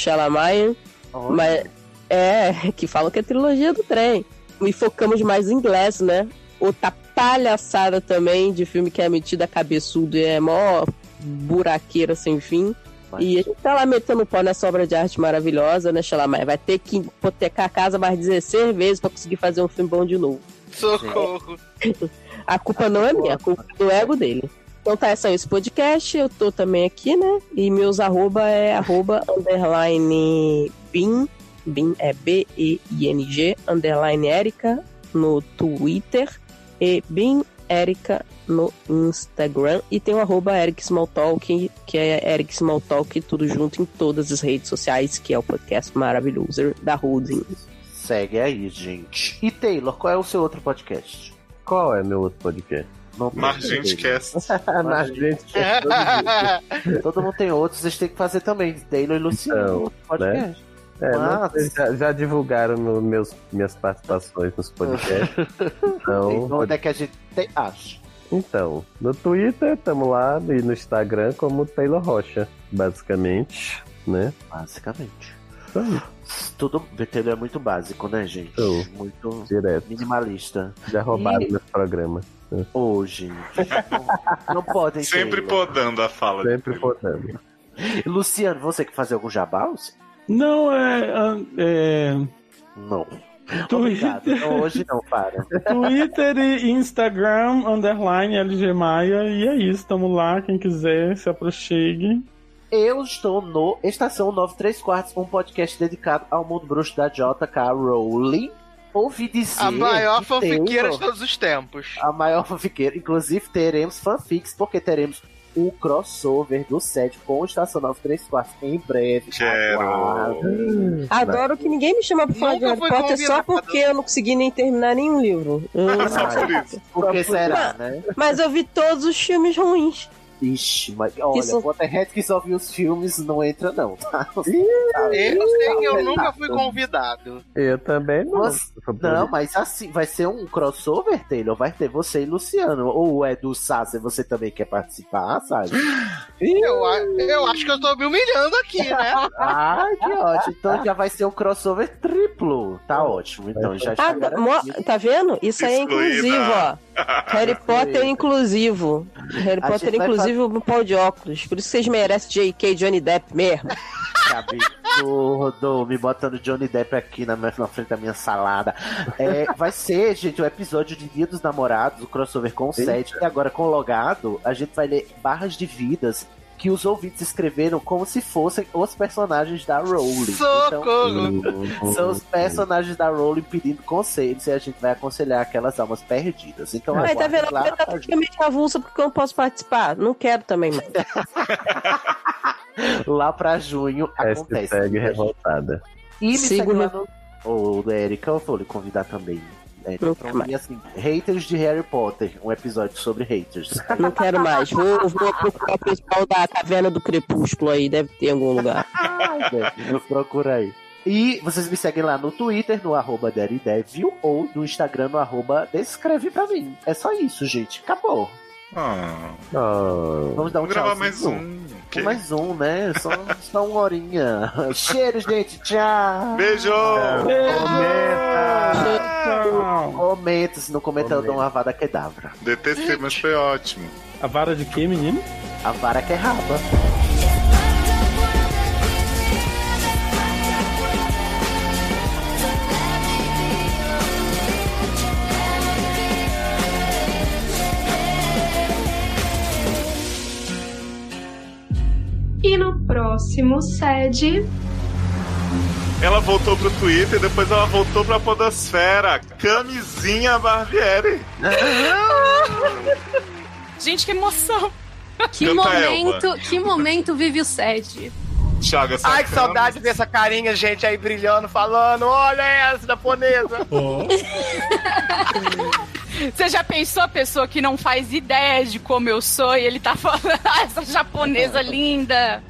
Olha. Mas é, que falam que é trilogia do trem. E focamos mais em inglês, né? Outra palhaçada também de filme que é metido a cabeçudo e é mó buraqueira sem fim. Mas- E a gente tá lá metendo pau nessa obra de arte maravilhosa, né, Xalamai? Vai ter que hipotecar a casa mais 16 vezes pra conseguir fazer um filme bom de novo. Socorro. A culpa não é minha, a culpa é do ego dele. Então tá, é esse podcast, eu tô também aqui, né? E meus arroba é arroba underline bin, bin é B-E-I-N-G, underline Erika no Twitter e bin Erika no Instagram. E tem o arroba Eric Smalltalk, que é Eric Smalltalk, tudo junto em todas as redes sociais, que é o podcast maravilhoso da Holding. Segue aí, gente. E Taylor, qual é o seu outro podcast? Qual é meu outro podcast? Não gente é todo. Todo mundo tem outros, vocês têm que fazer também. Taylor e Luciano, Então, outro podcast. É, não, Mas- já, já divulgaram no meus, minhas participações nos podcasts. Então, Então, onde é que a gente tem? Acho. então, no Twitter, estamos lá, e no Instagram como Taylor Rocha, basicamente, né? Basicamente. Aí, Tudo. Taylor é muito básico, né, gente? Tô. Muito direto. minimalista. Já roubaram E- meu programa. Ô, gente. Não, não podem. Sempre Taylor. podando a fala. Sempre podendo. Luciano, você que fazer algum jabá? Luciano? Não, é. é Não. Twitter, Obrigado. Não, hoje não, para. Twitter e Instagram, underline LG Maia, e é isso, tamo lá, quem quiser, se aproxime. Eu estou no Estação 93 Quartos, um podcast dedicado ao mundo bruxo da J.K. Rowling. Ouvi dizer. A maior que fanfiqueira de todos os tempos. A maior fanfiqueira. Inclusive, teremos fanfics, porque teremos o crossover do set com o Estação 93 Quartos em breve. Quero. Aguardem. Adoro que ninguém me chama pra falar de Nunca Harry fui Potter só porque eu não consegui nem terminar nenhum livro. Só por isso. Por que será, né? Mas eu vi todos os filmes ruins. Ixi, mas olha, Isso- Potterhead que só viu os filmes não entra, não, tá? Eu sei que eu nunca fui convidado. Eu também não. Você- Não, mas assim, vai ser um crossover, Taylor. Vai ter você e Luciano. Ou é do Sasser, você também quer participar, sabe? Eu, eu acho que eu tô me humilhando aqui, né? Ai, que ótimo. Então já vai ser um crossover triplo. Tá ótimo. Então já está Ah, mo- garantido. tá vendo? Isso aí é inclusivo, ó. Harry Potter é inclusivo. Harry A Potter é vai inclusive no pau de óculos. Por isso que vocês merecem J.K. Johnny Depp mesmo. Que absurdo. Me botando Johnny Depp aqui na, minha- na frente da minha salada. É, vai ser, gente, o episódio de Dia dos Namorados, o crossover com o set. E agora com o logado, a gente vai ler barras de vidas que os ouvintes escreveram como se fossem os personagens da Rowling. Então, Socorro! São os personagens da Rowling pedindo conselhos e a gente vai aconselhar aquelas almas perdidas. Então, Mas tá vendo? lá Eu tá praticamente avulsa porque eu não posso participar. Não quero também mais. lá pra junho acontece. Hashtag revoltada. E me Sigo segue lá no. Ô, Erika, eu vou lhe convidar também. É, então, mais. e assim, haters de Harry Potter, um episódio sobre haters. Não quero mais. Vou, vou procurar o pessoal da Caverna do Crepúsculo aí. Deve ter em algum lugar. Procura aí. E vocês me seguem lá no Twitter, no arroba Daredevil, ou no Instagram, no arroba Descreve pra mim. É só isso, gente. Acabou. Ah, Oh, Vamos dar um vamos gravar tchau. mais um. Ok. Mais um, né? Só, só uma horinha. Cheiro, gente. Tchau. Beijo! Tchau. Comenta, se não comenta, eu dou uma vada quedavra. Detestei, mas foi ótimo. A vara de quê, menino? A vara que é raba. E no próximo sede. Ela voltou pro Twitter, depois ela voltou pra Podosfera. Camisinha Barbieri. Gente, que emoção! Que Canta, momento, que momento vive o Sede. Thiago, essa Ai, que cama- saudade dessa carinha, gente, aí brilhando, falando, olha essa japonesa. Você já pensou a pessoa que não faz ideia de como eu sou e ele tá falando, ah, essa japonesa linda?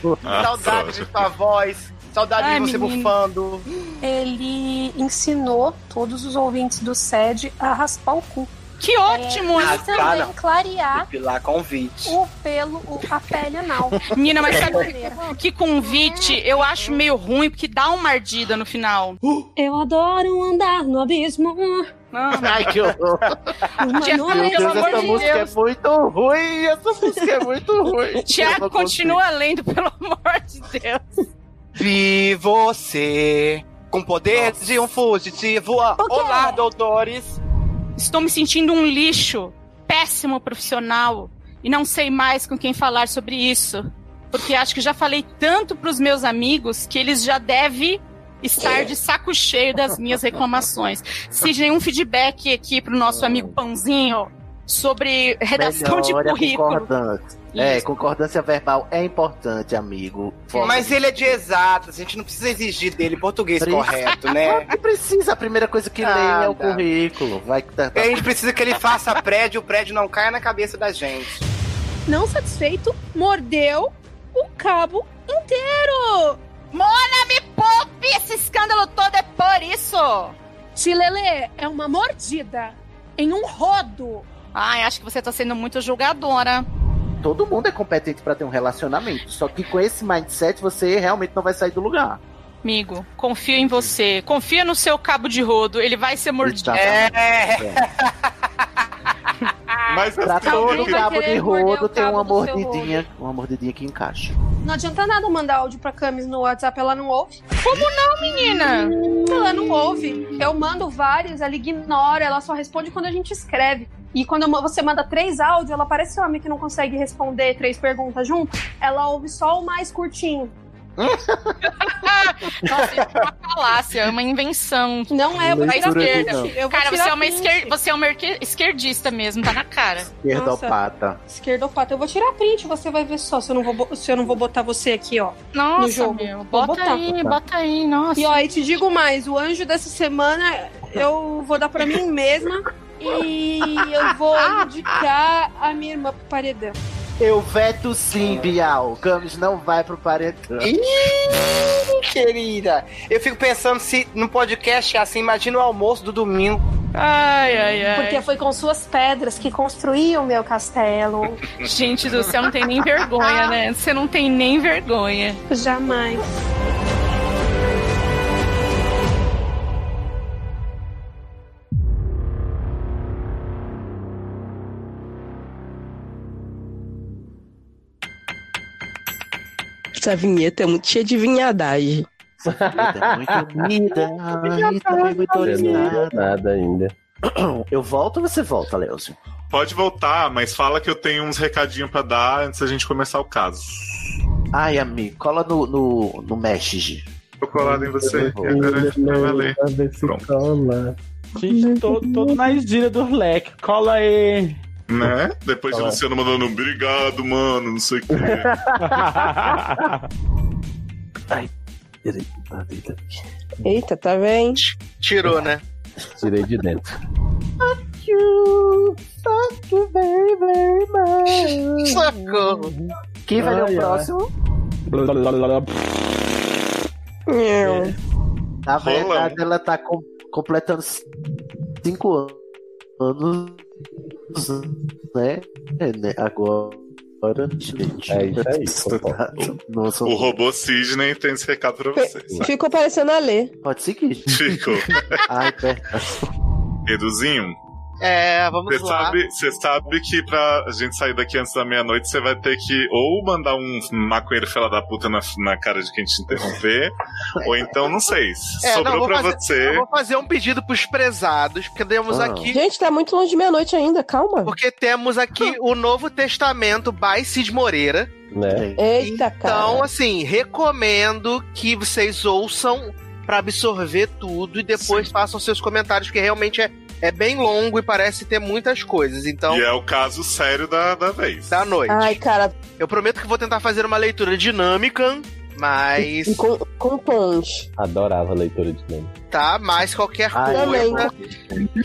Saudade de sua voz. Saudade Ai, de você menino. bufando. Ele ensinou todos os ouvintes do SED a raspar o cu. Que ótimo! E Ah, também cara. clarear Depilar convite. o pelo, o- a pele anal. Menina, mas sabe que convite eu acho meio ruim, porque dá uma ardida no final. Eu adoro andar no abismo. Ai, que horror. Tiago, pelo Deus, amor essa de música Deus. é muito ruim. Essa música é muito ruim. Tiago, não continua lendo, pelo amor de Deus. Vi você com poder de um fugitivo. Olá, doutores. Estou me sentindo um lixo, péssimo profissional, e não sei mais com quem falar sobre isso. Porque acho que já falei tanto pros meus amigos que eles já devem estar de saco cheio das minhas reclamações. Se nenhum feedback aqui pro nosso amigo Pãozinho sobre redação de Melhore a currículo. concordância. É, concordância verbal é importante, amigo. Mas ele é de exatas, a gente não precisa exigir dele português Precisa. correto, né? Não precisa, a primeira coisa que lê é o currículo. Vai que tá, A gente precisa que ele faça prédio, o prédio não caia na cabeça da gente. Não satisfeito, mordeu o cabo inteiro. Mona, me poupe! Esse escândalo todo é por isso! Tilele é uma mordida em um rodo. Ai, acho que você tá sendo muito julgadora. Todo mundo é competente pra ter um relacionamento. Só que com esse mindset você realmente não vai sair do lugar. Amigo, confio em você. Confia no seu cabo de rodo. Ele vai ser mordido. É. Mas Pra todo cabo de rodo tem uma mordidinha. Uma mordidinha que encaixa. Não adianta nada mandar áudio pra Camis no WhatsApp, ela não ouve. Como não, menina? Ela não ouve. Eu mando vários, ela ignora, ela só responde quando a gente escreve. E quando você manda três áudios, ela parece homem que não consegue responder três perguntas junto. Ela ouve só o mais curtinho. Nossa, isso é uma falácia, é uma invenção. Não é, da esquerda. Cara, você é, uma esquer... você é uma esquerdista mesmo, tá na cara. Esquerdopata. Esquerdopata. Eu vou tirar print, você vai ver só se eu não vou, se eu não vou botar você aqui, ó. Nossa, no jogo. meu, bota botar. aí, bota aí, nossa. E ó, e te digo mais, o anjo dessa semana eu vou dar pra mim mesma e eu vou indicar a minha irmã pro paredão. Eu veto sim, Bial. Camis não vai pro paredão. Ih, querida. Eu fico pensando se no podcast é assim, imagina o almoço do domingo. Ai, ai, ai. Porque foi com suas pedras que construí o meu castelo. Gente do céu, não tem nem vergonha, né? Você não tem nem vergonha. Jamais. Essa vinheta é muito cheia de vinhadagem. É muito bonita. Muito Eu vi nada ainda. Eu volto ou você volta, Leozio? Pode voltar, mas fala que eu tenho uns recadinhos pra dar antes da gente começar o caso. Ai, amigo, cola no, no, no Mesh. Tô colado em você. E agora vai valer. Pronto. Gente, todo, todo na esdilha do leque. Cola aí. Né? Depois de Luciano mandando obrigado, mano, não sei o que. Ai, Eita, tá bem? Tirou, né? Tirei de dentro. Socorro. Quem vai ler o próximo? Na verdade, ela tá com- completando cinco anos, né? É, né? Agora. Gente, É isso aí, sou... O robô Sidney tem esse recado pra vocês. Ficou parecendo a Lê. Pode seguir. Ficou. Ai, pera. Eduzinho, É, vamos você lá. sabe, você sabe que pra gente sair daqui antes da meia-noite, você vai ter que ou mandar um maconheiro fela da puta na, na cara de quem te interromper, ou então, não sei, É, sobrou não, pra fazer- você. Eu vou fazer um pedido pros prezados, porque temos Ah. aqui. Gente, tá muito longe de meia-noite ainda, calma. Porque temos aqui o Novo Testamento by Cid Moreira. Né? Eita, cara. Então, assim, recomendo que vocês ouçam pra absorver tudo e depois façam seus comentários, porque realmente é, é bem longo e parece ter muitas coisas. Então, E é o caso sério da, da vez. da noite. Ai, cara, Eu prometo que vou tentar fazer uma leitura dinâmica Mas. E com, com punch. Adorava a leitura nome. Tá, mas qualquer Também. coisa.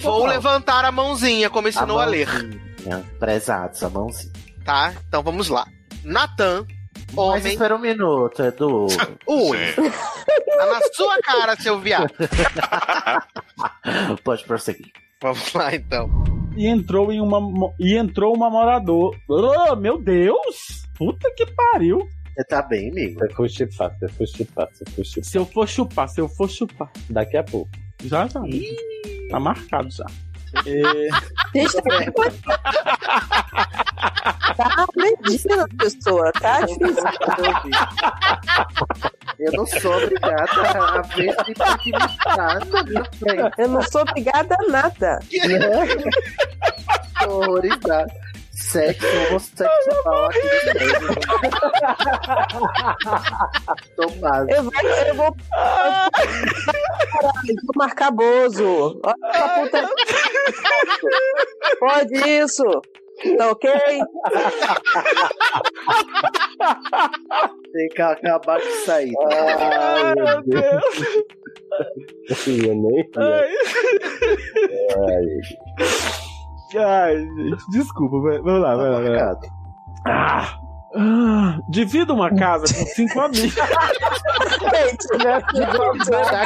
Vou levantar a mãozinha, como ensinou a, ler. mãozinha. Prezados, a mãozinha. Tá? Então vamos lá. Natan, Mas homem. espera um minuto, Edu. Ui. Tá na sua cara, seu viado. Pode prosseguir. Vamos lá, então. E entrou em uma. E entrou uma morador. Oh, meu Deus! Puta que pariu! Você tá bem, amigo? Você foi chipar, você foi chipar, você foi chipar. Se eu for chupar, se eu for chupar. Daqui a pouco. Já, já. Tá marcado já. Gente, tá agredindo a pessoa, tá difícil. Eu não sou obrigada a ver tipo de intimidade na minha frente. Eu não sou obrigada a nada. Tô horrorizado. Sexo homossexual aqui no. Tô base. Eu vou. Eu vou. Caralho, vou marcar Bozo. Olha puta. Pode isso. Tá ok? Tem que acabar de sair. Ai, meu Deus. Ia nem. Ai. Ai, gente, desculpa. vai- Vamos lá, vai lá, vai lá. Ah, ah, divido uma casa com cinco amigos. Já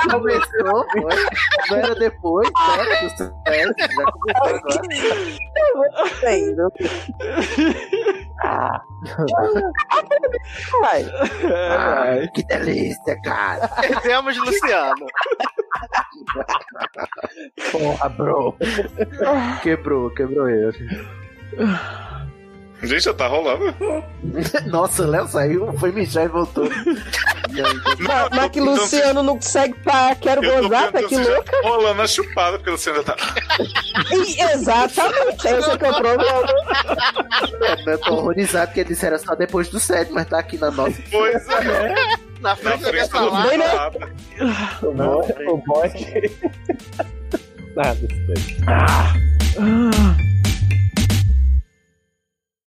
começou, foi? Não era depois, né? do sucesso, Já começou agora. Ah. Vai. Ai, que delícia, cara. Perdemos Luciano. Porra, bro. Quebrou, quebrou ele. Gente, já tá rolando. Nossa, o Léo saiu, foi mijar e voltou. Mas, que Luciano não consegue parar, quero gozar, tá que louca. rolando a chupada, porque você ainda tá. Exatamente, esse é que é o problema. Eu tô horrorizado que ele disse era só depois do set, mas tá aqui na nossa. Pois é. Na frente Na frente do lado. O bom, o que. Nada, isso daí. Ah,